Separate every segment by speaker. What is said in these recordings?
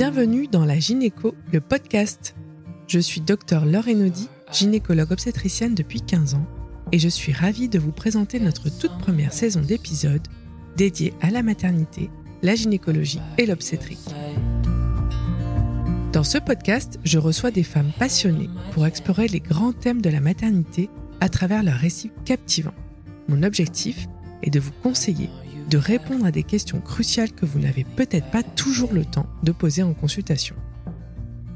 Speaker 1: Bienvenue dans la Gynéco, le podcast. Je suis docteur Laure Enodi, gynécologue obstétricienne depuis 15 ans, et je suis ravie de vous présenter notre toute première saison d'épisodes dédiée à la maternité, la gynécologie et l'obstétrique. Dans ce podcast, je reçois des femmes passionnées pour explorer les grands thèmes de la maternité à travers leurs récits captivants. Mon objectif est de vous conseiller de répondre à des questions cruciales que vous n'avez peut-être pas toujours le temps de poser en consultation.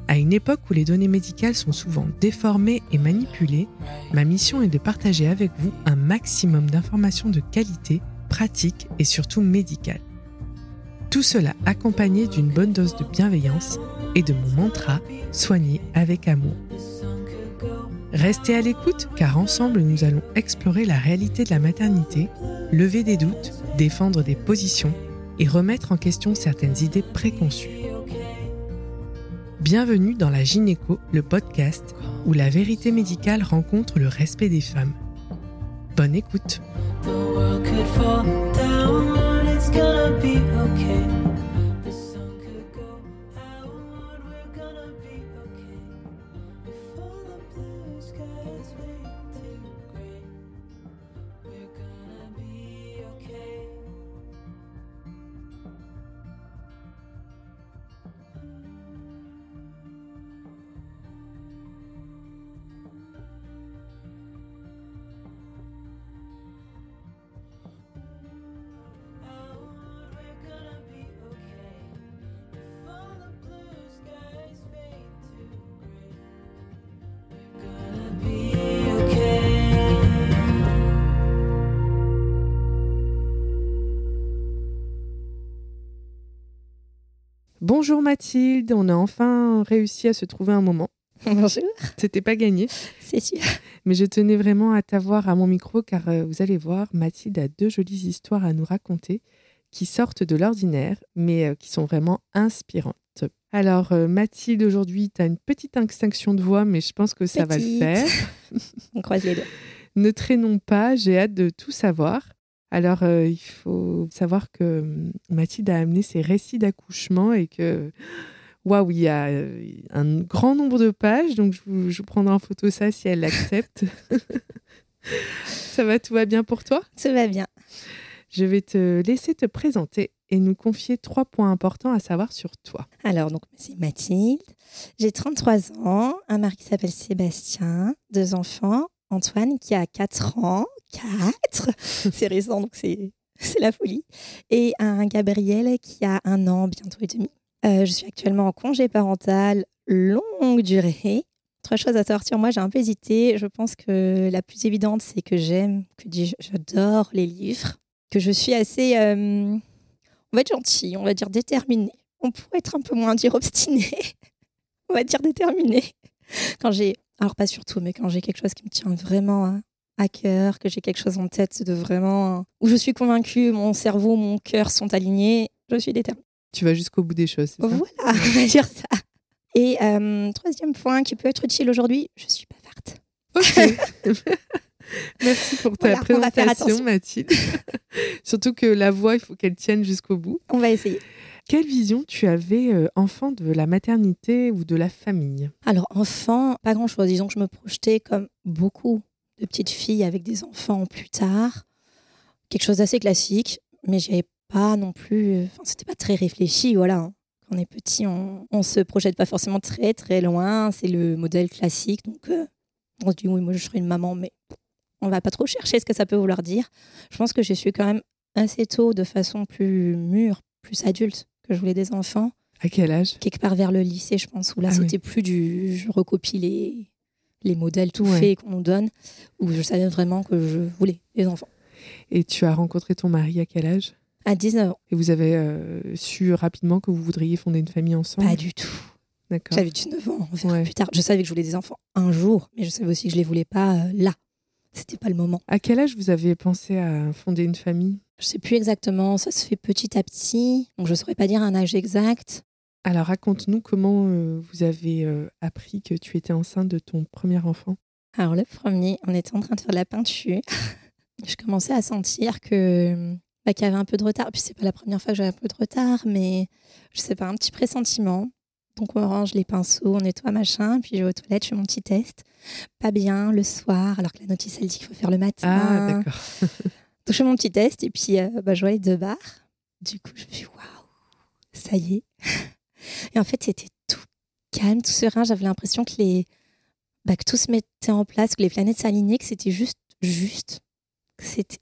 Speaker 1: À une époque où les données médicales sont souvent déformées et manipulées, ma mission est de partager avec vous un maximum d'informations de qualité, pratiques et surtout médicales. Tout cela accompagné d'une bonne dose de bienveillance et de mon mantra soigner avec amour. Restez à l'écoute car ensemble nous allons explorer la réalité de la maternité, lever des doutes, défendre des positions et remettre en question certaines idées préconçues. Bienvenue dans la Gynéco, le podcast où la vérité médicale rencontre le respect des femmes. Bonne écoute. Bonjour Mathilde, on a enfin réussi à se trouver un moment.
Speaker 2: Bonjour.
Speaker 1: C'était pas gagné.
Speaker 2: C'est sûr.
Speaker 1: Mais je tenais vraiment à t'avoir à mon micro car euh, vous allez voir, Mathilde a deux jolies histoires à nous raconter qui sortent de l'ordinaire mais euh, qui sont vraiment inspirantes. Alors euh, Mathilde, aujourd'hui, tu as une petite extinction de voix mais je pense que ça va le faire.
Speaker 2: on croise les doigts.
Speaker 1: ne traînons pas, j'ai hâte de tout savoir. Alors, euh, il faut savoir que hum, Mathilde a amené ses récits d'accouchement et que, waouh, il y a euh, un grand nombre de pages. Donc, je vous, prendrai en photo ça si elle l'accepte. ça va, tout va bien pour toi?
Speaker 2: Ça va bien.
Speaker 1: Je vais te laisser te présenter et nous confier trois points importants à savoir sur toi.
Speaker 2: Alors, donc, c'est Mathilde. J'ai 33 ans, un mari qui s'appelle Sébastien, deux enfants, Antoine qui a 4 ans, 4, c'est récent donc c'est la folie, et un Gabriel qui a un an bientôt et demi. Euh, je suis actuellement en congé parental longue durée. Trois choses à sur moi, j'ai un peu hésité. Je pense que la plus évidente, c'est que j'aime, que j'adore les livres, que je suis assez, euh, on va être gentil, on va dire déterminée. On pourrait être un peu moins dire obstinée, on va dire déterminée. Quand j'ai alors pas surtout, mais quand j'ai quelque chose qui me tient vraiment à, cœur, que j'ai quelque chose en tête de vraiment où je suis convaincue, mon cerveau, mon cœur sont alignés, je suis déterminée.
Speaker 1: Tu vas jusqu'au bout des choses.
Speaker 2: Voilà, on va dire ça. Et euh, troisième point qui peut être utile aujourd'hui, je suis bavarde.
Speaker 1: Ok. Merci pour ta présentation, Mathilde. Surtout que la voix, il faut qu'elle tienne jusqu'au bout.
Speaker 2: On va essayer.
Speaker 1: Quelle vision tu avais euh, enfant de la maternité ou de la famille?
Speaker 2: Alors enfant, pas grand-chose. Disons que je me projetais comme beaucoup de petites filles avec des enfants plus tard. Quelque chose d'assez classique, mais j'y avais pas non plus. Enfin, c'était pas très réfléchi, voilà. Hein. Quand on est petit, on, on se projette pas forcément très très loin. C'est le modèle classique, donc euh, on se dit oui, moi je serai une maman, mais on va pas trop chercher ce que ça peut vouloir dire. Je pense que je suis quand même assez tôt, de façon plus mûre, plus adulte, que je voulais des enfants.
Speaker 1: À quel âge?
Speaker 2: Quelque part vers le lycée, je pense, où là, ah c'était plus du je recopie les, les modèles tout faits qu'on nous donne, où je savais vraiment que je voulais des enfants.
Speaker 1: Et tu as rencontré ton mari à quel âge?
Speaker 2: À 19 ans.
Speaker 1: Et vous avez euh, su rapidement que vous voudriez fonder une famille ensemble?
Speaker 2: Pas du tout. D'accord. J'avais 19 ans, on verra plus tard. Je savais que je voulais des enfants un jour, mais je savais aussi que je les voulais pas euh, là. C'était pas le moment.
Speaker 1: À quel âge vous avez pensé à fonder une famille?
Speaker 2: Je sais plus exactement, ça se fait petit à petit, donc je ne saurais pas dire un âge exact.
Speaker 1: Alors raconte-nous comment euh, vous avez euh, appris que tu étais enceinte de ton premier enfant.
Speaker 2: Alors le premier, on était en train de faire de la peinture. je commençais à sentir que bah, qu'il y avait un peu de retard. Puis c'est pas la première fois que j'avais un peu de retard, mais je sais pas, un petit pressentiment. Donc on range les pinceaux, on nettoie machin, puis je vais aux toilettes, je fais mon petit test. Pas bien le soir, alors que la notice elle dit qu'il faut faire le matin.
Speaker 1: Ah, d'accord.
Speaker 2: Donc je fais mon petit test et puis euh, bah, je vois les deux barres. Du coup, je me suis waouh, ça y est. Et en fait, c'était tout calme, tout serein. J'avais l'impression que les bah, que tout se mettait en place, que les planètes s'alignaient, que c'était juste juste.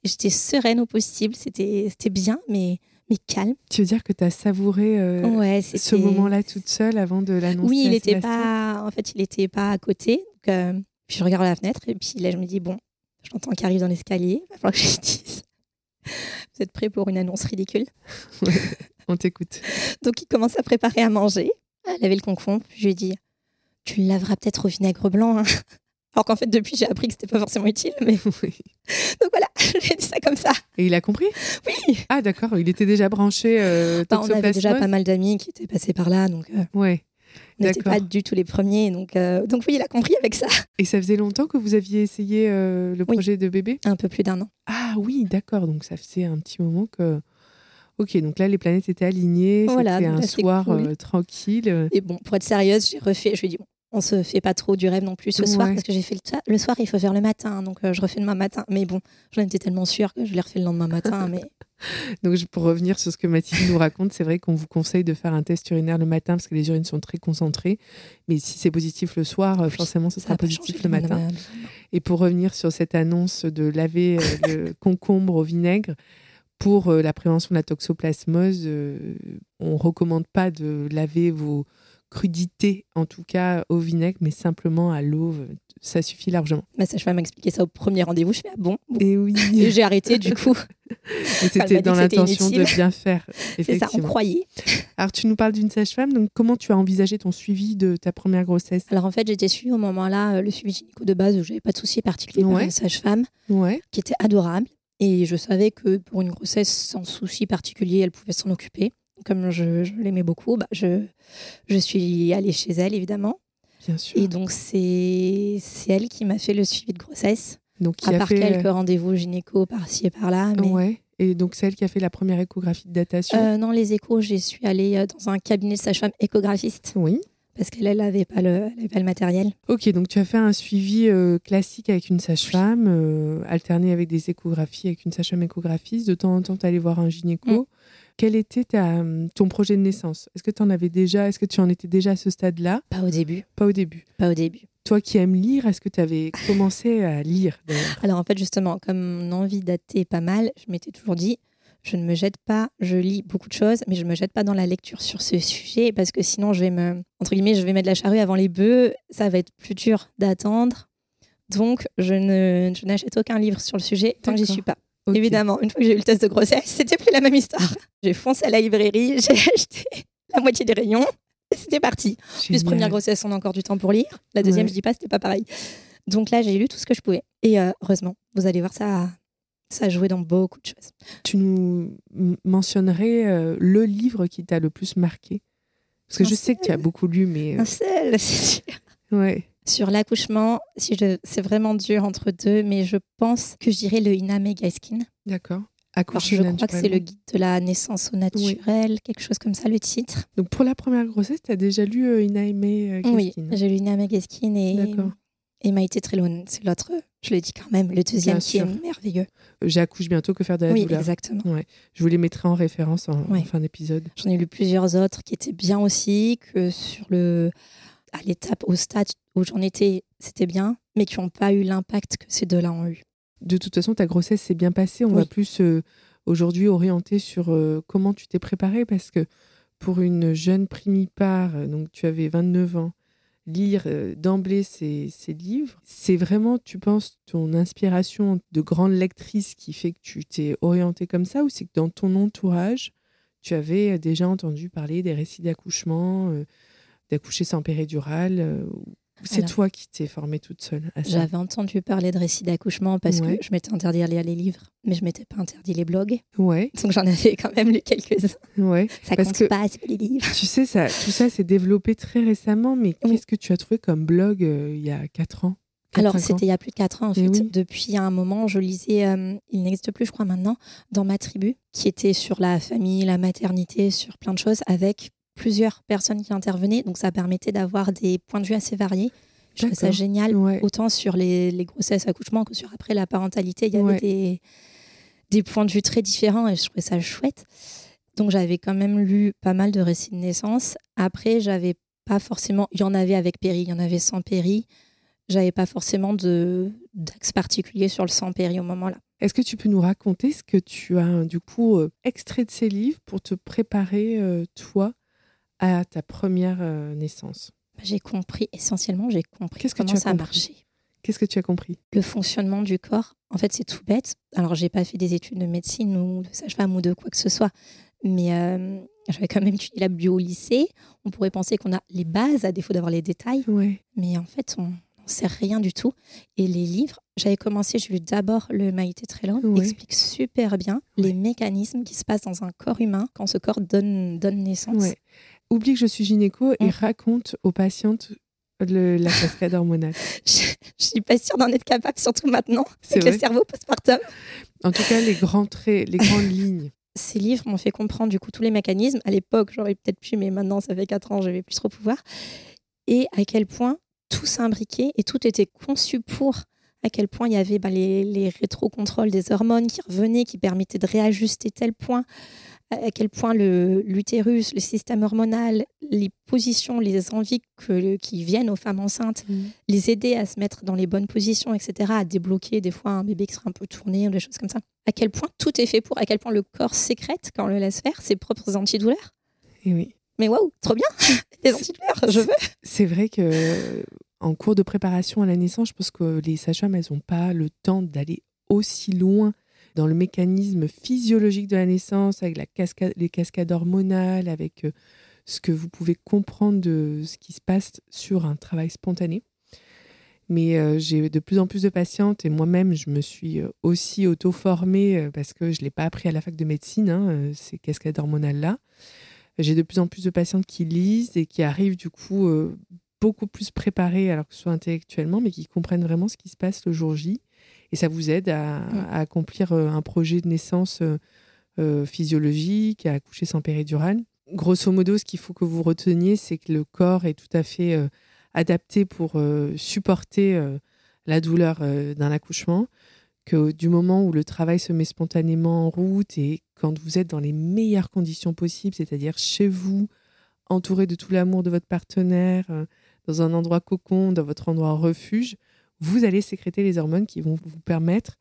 Speaker 2: J'étais sereine au possible, c'était bien, mais mais calme.
Speaker 1: Tu veux dire que tu as savouré euh,
Speaker 2: ouais,
Speaker 1: ce moment-là toute seule avant de l'annoncer
Speaker 2: Oui, il n'était pas. En fait, il n'était pas à côté. Donc, euh, puis je regarde la fenêtre et puis là, je me dis bon, j'entends qu'il arrive dans l'escalier. Il va falloir que je lui dise. Vous êtes prêts pour une annonce ridicule?
Speaker 1: On t'écoute.
Speaker 2: Donc, il commence à préparer à manger, à laver le concombre. Puis je lui dit tu le laveras peut-être au vinaigre blanc. hein. Alors qu'en fait, depuis, j'ai appris que c'était pas forcément utile. Mais
Speaker 1: Oui.
Speaker 2: donc voilà, je lui ai dit ça comme ça.
Speaker 1: Et il a compris?
Speaker 2: Oui.
Speaker 1: Ah, d'accord. Il était déjà branché euh,
Speaker 2: Bah, on avait déjà pas mal d'amis qui étaient passés par là, donc euh,
Speaker 1: Ouais.
Speaker 2: on n'était pas du tout les premiers. Donc, euh, donc oui, il a compris avec ça.
Speaker 1: Et ça faisait longtemps que vous aviez essayé euh, le
Speaker 2: Oui.
Speaker 1: projet de bébé?
Speaker 2: Un peu plus d'un an.
Speaker 1: Ah oui, d'accord. Donc ça faisait un petit moment que. Ok, donc là les planètes étaient alignées.
Speaker 2: Voilà,
Speaker 1: C'était un soir
Speaker 2: cool.
Speaker 1: euh, tranquille.
Speaker 2: Et bon, pour être sérieuse, j'ai refait. Je lui ai dit, bon, on se fait pas trop du rêve non plus ce soir, parce que j'ai fait le, soir- le soir, il faut faire le matin. Donc, euh, je refais demain matin. Mais bon, j'en étais tellement sûre que je l'ai refait le lendemain matin. mais
Speaker 1: Donc pour revenir sur ce que Mathilde nous raconte, c'est vrai qu'on vous conseille de faire un test urinaire le matin parce que les urines sont très concentrées. Mais si c'est positif le soir, euh,
Speaker 2: Oui,
Speaker 1: forcément ce sera positif le matin. Et pour revenir sur cette annonce de laver le concombre au vinaigre, pour euh, la prévention de la toxoplasmose, euh, on recommande pas de laver vos crudités, en tout cas au vinaigre, mais simplement à l'eau. euh, Ça suffit largement.
Speaker 2: Ma sage-femme m'a expliqué ça au premier rendez-vous. Je fais, ah bon? Bon.
Speaker 1: Et oui,
Speaker 2: Et j'ai arrêté du coup.
Speaker 1: C'était dans l'intention de bien faire.
Speaker 2: C'est ça, on croyait.
Speaker 1: Alors, tu nous parles d'une sage-femme, donc comment tu as envisagé ton suivi de ta première grossesse?
Speaker 2: Alors en fait, j'étais suivie au moment-là, le suivi gynéco de base, où j'avais pas de souci particulier par
Speaker 1: Ouais.
Speaker 2: une sage-femme
Speaker 1: Ouais,
Speaker 2: qui était adorable. Et je savais que pour une grossesse sans souci particulier, elle pouvait s'en occuper. Comme je, je l'aimais beaucoup, bah, je, je suis allée chez elle, évidemment.
Speaker 1: bien sûr.
Speaker 2: Et donc, c'est elle qui m'a fait le suivi de grossesse,
Speaker 1: donc, qui
Speaker 2: à
Speaker 1: a
Speaker 2: part
Speaker 1: fait,
Speaker 2: quelques rendez-vous gynéco par-ci et par-là. Mais
Speaker 1: Ouais. Et donc, c'est elle qui a fait la première échographie de datation.
Speaker 2: Euh, non, les échos, j'y suis allée euh, dans un cabinet de sage-femme échographiste
Speaker 1: Oui.
Speaker 2: Parce qu'elle n'avait pas, le- elle avait pas le matériel.
Speaker 1: Ok, donc tu as fait un suivi euh, classique avec une sage-femme, euh, alterné avec des échographies avec une sage-femme échographiste. De temps en temps, tu allais voir un gynéco.
Speaker 2: Mm.
Speaker 1: Quel était ta, ton projet de naissance? Est-ce que tu en avais déjà Est-ce que tu en étais déjà à ce stade-là?
Speaker 2: Pas au début.
Speaker 1: Pas au début.
Speaker 2: Pas au début.
Speaker 1: Toi qui aimes lire, est-ce que tu avais commencé à lire
Speaker 2: Alors en fait, justement, comme mon envie datait pas mal, je m'étais toujours dit, je ne me jette pas, je lis beaucoup de choses, mais je ne me jette pas dans la lecture sur ce sujet parce que sinon, je vais me, entre guillemets, je vais mettre la charrue avant les bœufs, ça va être plus dur d'attendre. Donc, je ne, je n'achète aucun livre sur le sujet tant que j'y suis pas. Évidemment, une fois que j'ai eu le test de grossesse, c'était plus la même histoire. J'ai foncé à la librairie, j'ai acheté la moitié des rayons, et c'était parti. Plus
Speaker 1: Génial.
Speaker 2: première grossesse, on a encore du temps pour lire. La deuxième,
Speaker 1: Ouais.
Speaker 2: je dis pas, c'était pas pareil. Donc là, j'ai lu tout ce que je pouvais. Et euh, heureusement, vous allez voir, ça, ça a joué dans beaucoup de choses.
Speaker 1: Tu nous mentionnerais euh, le livre qui t'a le plus marqué? Parce que
Speaker 2: Un
Speaker 1: je sais que tu as beaucoup lu, mais.
Speaker 2: Un seul, c'est sûr.
Speaker 1: euh, ouais.
Speaker 2: Sur l'accouchement, si je... c'est vraiment dur entre deux, mais je pense que je dirais le Iname Gaiskin.
Speaker 1: D'accord.
Speaker 2: Alors,
Speaker 1: Accoucher
Speaker 2: je crois que c'est le guide de la naissance au naturel, quelque chose comme ça, le titre.
Speaker 1: Donc pour la première grossesse, tu as déjà lu euh, Inaime euh,
Speaker 2: Oui,
Speaker 1: Keskin
Speaker 2: j'ai lu Iname Gaiskin et,
Speaker 1: D'accord.
Speaker 2: Et Maïté Trelone. C'est l'autre, je le dis quand même, le deuxième
Speaker 1: Bien
Speaker 2: qui
Speaker 1: sûr.
Speaker 2: est merveilleux.
Speaker 1: J'accouche bientôt que faire de la
Speaker 2: Oui,
Speaker 1: douleur?
Speaker 2: exactement.
Speaker 1: Je vous les mettrai en référence en, fin d'épisode.
Speaker 2: J'en ai lu plusieurs autres qui étaient bien aussi, que sur le à l'étape, au stade où j'en étais, c'était bien, mais qui n'ont pas eu l'impact que ces deux-là ont eu.
Speaker 1: De toute façon, ta grossesse s'est bien passée. On
Speaker 2: Oui.
Speaker 1: va plus euh, aujourd'hui orienter sur euh, comment tu t'es préparée parce que pour une jeune primipare, donc tu avais 29 ans, lire euh, d'emblée ces, ces livres, c'est vraiment, tu penses, ton inspiration de grande lectrice qui fait que tu t'es orientée comme ça ou c'est que dans ton entourage, tu avais déjà entendu parler des récits d'accouchement, euh, d'accoucher sans péridurale euh, c'est
Speaker 2: Alors.
Speaker 1: toi qui t'es formée toute seule à ça
Speaker 2: J'avais entendu parler de récits d'accouchement parce
Speaker 1: Ouais.
Speaker 2: que je m'étais interdit de lire les livres, mais je m'étais pas interdit les blogs.
Speaker 1: Ouais,
Speaker 2: Donc j'en avais quand même lu quelques-uns.
Speaker 1: ouais.
Speaker 2: Ça
Speaker 1: Parce
Speaker 2: compte
Speaker 1: que-
Speaker 2: pas, c'est les livres.
Speaker 1: Tu sais, ça, tout ça s'est développé très récemment, mais
Speaker 2: Oui.
Speaker 1: qu'est-ce que tu as trouvé comme blog euh, il y a 4 ans?
Speaker 2: Alors, c'était il y a plus de 4 ans, en
Speaker 1: Eh
Speaker 2: fait.
Speaker 1: oui.
Speaker 2: Depuis un moment, je lisais, euh, il n'existe plus, je crois, maintenant, dans ma tribu, qui était sur la famille, la maternité, sur plein de choses, avec plusieurs personnes qui intervenaient, donc ça permettait d'avoir des points de vue assez variés. Je trouvais ça génial,
Speaker 1: Ouais.
Speaker 2: autant sur les, les grossesses, accouchements que sur après la parentalité. Il y avait
Speaker 1: Ouais.
Speaker 2: des, des points de vue très différents et je trouvais ça chouette. Donc j'avais quand même lu pas mal de récits de naissance. Après, j'avais pas forcément. Il y en avait avec péri, il y en avait sans péri. J'avais pas forcément d'axe particulier sur le sans péri au moment-là.
Speaker 1: Est-ce que tu peux nous raconter ce que tu as du coup euh, extrait de ces livres pour te préparer euh, toi à ta première euh, naissance
Speaker 2: J'ai compris, essentiellement, j'ai compris
Speaker 1: Qu'est-ce que
Speaker 2: comment
Speaker 1: tu as
Speaker 2: ça marchait.
Speaker 1: Qu'est-ce que tu as compris?
Speaker 2: Le fonctionnement du corps, en fait, c'est tout bête. Alors, j'ai pas fait des études de médecine ou de sage-femme ou de quoi que ce soit, mais euh, j'avais quand même étudié la bio au lycée. On pourrait penser qu'on a les bases à défaut d'avoir les détails,
Speaker 1: Ouais.
Speaker 2: mais en fait, on n'en sait rien du tout. Et les livres, j'avais commencé, j'ai lu d'abord le Maïté Trello,
Speaker 1: Ouais.
Speaker 2: explique super bien
Speaker 1: Ouais.
Speaker 2: les mécanismes qui se passent dans un corps humain quand ce corps donne, donne naissance.
Speaker 1: Oublie que je suis gynéco et raconte aux patientes le- la cascade hormonale.
Speaker 2: Je, je suis pas sûre d'en être capable, surtout maintenant,
Speaker 1: C'est
Speaker 2: avec le cerveau postpartum.
Speaker 1: En tout cas, les grands traits, les grandes lignes.
Speaker 2: ces livres m'ont fait comprendre du coup tous les mécanismes. À l'époque, j'aurais peut-être pu, mais maintenant, ça fait 4 ans, je vais plus trop pouvoir. Et à quel point tout s'imbriquait et tout était conçu pour. À quel point il y avait bah, les, les rétrocontrôles des hormones qui revenaient, qui permettaient de réajuster tel point. À quel point l'utérus, le, système hormonal, les positions, les envies que, qui viennent aux femmes enceintes, les aider à se mettre dans les bonnes positions, etc., à débloquer des fois un bébé qui sera un peu tourné ou des choses comme ça. À quel point tout est fait pour, à quel point le corps sécrète, quand on le laisse faire, ses propres antidouleurs.
Speaker 1: Et oui.
Speaker 2: Mais waouh, trop bien Des antidouleurs, je veux
Speaker 1: C'est vrai que euh, en cours de préparation à la naissance, je pense que les sages-femmes, elles n'ont pas le temps d'aller aussi loin dans le mécanisme physiologique de la naissance, avec la cascade, les cascades hormonales, avec euh, ce que vous pouvez comprendre de ce qui se passe sur un travail spontané. Mais euh, j'ai de plus en plus de patientes et moi-même, je me suis euh, aussi auto-formée parce que je ne l'ai pas appris à la fac de médecine, hein, ces cascades hormonales-là. J'ai de plus en plus de patientes qui lisent et qui arrivent du coup beaucoup plus préparées, alors que ce soit intellectuellement, mais qui comprennent vraiment ce qui se passe le jour J. Et ça vous aide à,
Speaker 2: Mm.
Speaker 1: à accomplir euh, un projet de naissance euh, euh, physiologique, à accoucher sans péridurale? Grosso modo, ce qu'il faut que vous reteniez, c'est que le corps est tout à fait euh, adapté pour euh, supporter la douleur d'un accouchement, que du moment où le travail se met spontanément en route et quand vous êtes dans les meilleures conditions possibles, c'est-à-dire chez vous, entouré de tout l'amour de votre partenaire, dans un endroit cocon, dans votre endroit refuge, vous allez sécréter les hormones qui vont vous permettre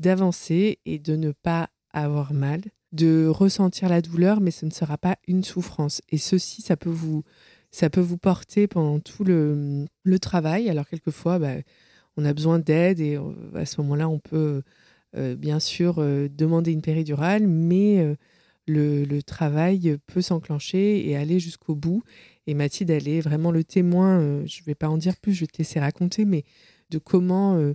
Speaker 1: d'avancer et de ne pas avoir mal, de ressentir la douleur, mais ce ne sera pas une souffrance. Et ceci, ça peut vous, ça peut vous porter pendant tout le, travail. Alors quelquefois, bah, on a besoin d'aide et euh, à ce moment-là, on peut euh, bien sûr euh, demander une péridurale, mais le, travail peut s'enclencher et aller jusqu'au bout. Et Mathilde, elle est vraiment le témoin, je ne vais pas en dire plus, je te laisser raconter, mais de comment euh,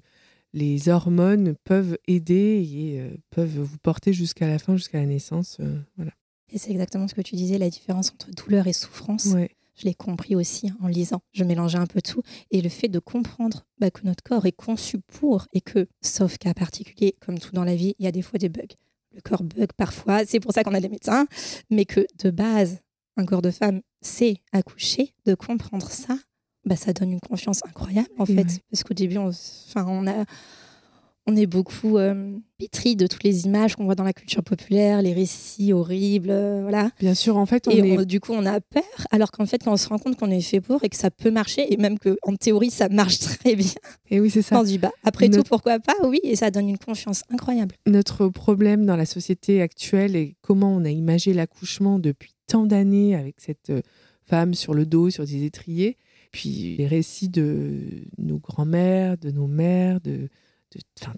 Speaker 1: les hormones peuvent aider et euh, peuvent vous porter jusqu'à la fin, jusqu'à la naissance. euh, voilà.
Speaker 2: Et c'est exactement ce que tu disais, la différence entre douleur et souffrance.
Speaker 1: Ouais.
Speaker 2: Je l'ai compris aussi hein, en lisant. Je mélangeais un peu tout. Et le fait de comprendre bah, que notre corps est conçu pour et que, sauf cas particulier, comme tout dans la vie, il y a des fois des bugs. Le corps bug parfois, c'est pour ça qu'on a des médecins, mais que de base, un corps de femme sait accoucher, de comprendre ça, bah, ça donne une confiance incroyable en fait. Parce qu'au début, on, on, a, on est beaucoup euh, pétri de toutes les images qu'on voit dans la culture populaire, les récits horribles, euh, voilà.
Speaker 1: Bien sûr, en fait, on
Speaker 2: Et
Speaker 1: est
Speaker 2: on- du coup, on a peur, alors qu'en fait, quand on se rend compte qu'on est fait pour et que ça peut marcher, et même qu'en théorie, ça marche très bien,
Speaker 1: Et oui, c'est ça.
Speaker 2: on dit, bah, après
Speaker 1: Notre-
Speaker 2: tout, pourquoi pas Oui, et ça donne une confiance incroyable.
Speaker 1: Notre problème dans la société actuelle et comment on a imagé l'accouchement depuis tant d'années avec cette euh, femme sur le dos, sur des étriers, puis les récits de nos grands-mères, de nos mères, de,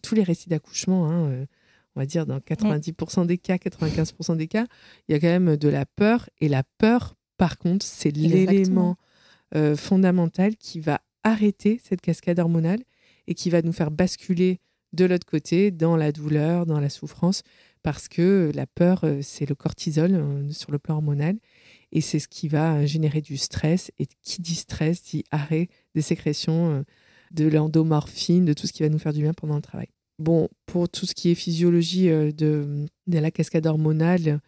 Speaker 1: tous les récits d'accouchement, hein, euh, on va dire dans 90% des cas, 95% des cas, il y a quand même de la peur. Et la peur, par contre, c'est l'élément euh, fondamental qui va arrêter cette cascade hormonale et qui va nous faire basculer de l'autre côté dans la douleur, dans la souffrance, parce que la peur, euh, c'est le cortisol euh, sur le plan hormonal, et c'est ce qui va euh, générer du stress, et qui dit stress dit arrêt des sécrétions euh, de l'endomorphine, de tout ce qui va nous faire du bien pendant le travail. Bon, pour tout ce qui est physiologie euh, de, de la cascade hormonale,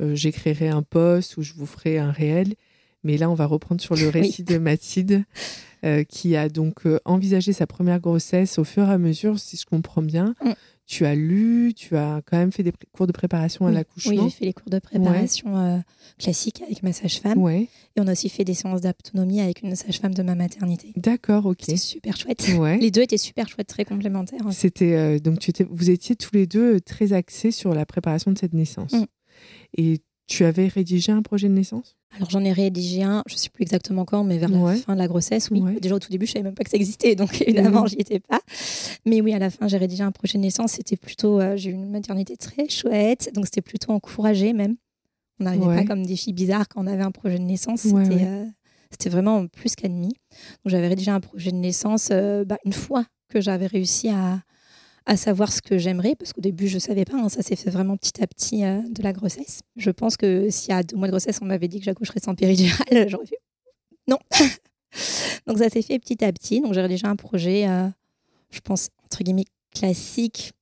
Speaker 1: euh, j'écrirai un post où je vous ferai un réel, Mais là, on va reprendre sur le récit de Mathilde, euh, qui a donc euh, envisagé sa première grossesse au fur et à mesure, si je comprends bien.
Speaker 2: Mm.
Speaker 1: Tu as lu, tu as quand même fait des cours de préparation à l'accouchement.
Speaker 2: Oui, j'ai fait les cours de préparation euh, classiques avec ma sage-femme.
Speaker 1: Ouais,
Speaker 2: Et on a aussi fait des séances d'autonomie avec une sage-femme de ma maternité.
Speaker 1: d'accord, ok.
Speaker 2: C'était super chouette.
Speaker 1: Ouais.
Speaker 2: Les deux étaient super chouettes, très complémentaires.
Speaker 1: C'était euh, donc tu étais, vous étiez tous les deux euh, très axés sur la préparation de cette naissance.
Speaker 2: Mm.
Speaker 1: Et tu avais rédigé un projet de naissance?
Speaker 2: Alors j'en ai rédigé un, je ne sais plus exactement quand, mais vers
Speaker 1: Ouais.
Speaker 2: la fin de la grossesse, oui.
Speaker 1: Ouais.
Speaker 2: Déjà au tout début, je savais même pas que ça existait, donc évidemment,
Speaker 1: Mhm.
Speaker 2: j'y étais pas. Mais oui, à la fin, j'ai rédigé un projet de naissance. C'était plutôt, euh, j'ai eu une maternité très chouette, donc c'était plutôt encouragé même. On n'arrivait
Speaker 1: Ouais.
Speaker 2: pas comme des filles bizarres quand on avait un projet de naissance. C'était euh, c'était vraiment plus qu'admis. Donc j'avais rédigé un projet de naissance euh, bah, une fois que j'avais réussi à, à savoir ce que j'aimerais, parce qu'au début, je ne savais pas. hein, ça s'est fait vraiment petit à petit euh, de la grossesse. Je pense que s'il y a deux mois de grossesse, on m'avait dit que j'accoucherais sans péridurale, j'aurais fait non. donc ça s'est fait petit à petit. Donc j'ai rédigé un projet, euh, je pense, entre guillemets, classique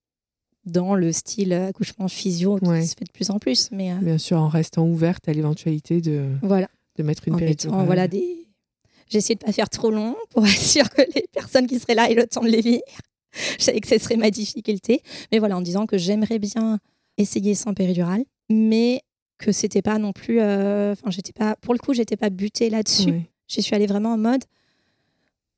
Speaker 2: dans le style euh, accouchement physio qui se fait de plus en plus. Mais euh,
Speaker 1: Bien sûr, en restant ouverte à l'éventualité de,
Speaker 2: voilà.
Speaker 1: de mettre une
Speaker 2: en
Speaker 1: péridurale.
Speaker 2: mettant voilà des j'ai essayé de pas faire trop long pour être sûr que les personnes qui seraient là aient le temps de les lire je savais que ce serait ma difficulté. Mais voilà en disant que j'aimerais bien essayer sans péridurale mais que c'était pas non plus euh, enfin j'étais pas pour le coup j'étais pas butée là-dessus. J'y suis allée vraiment en mode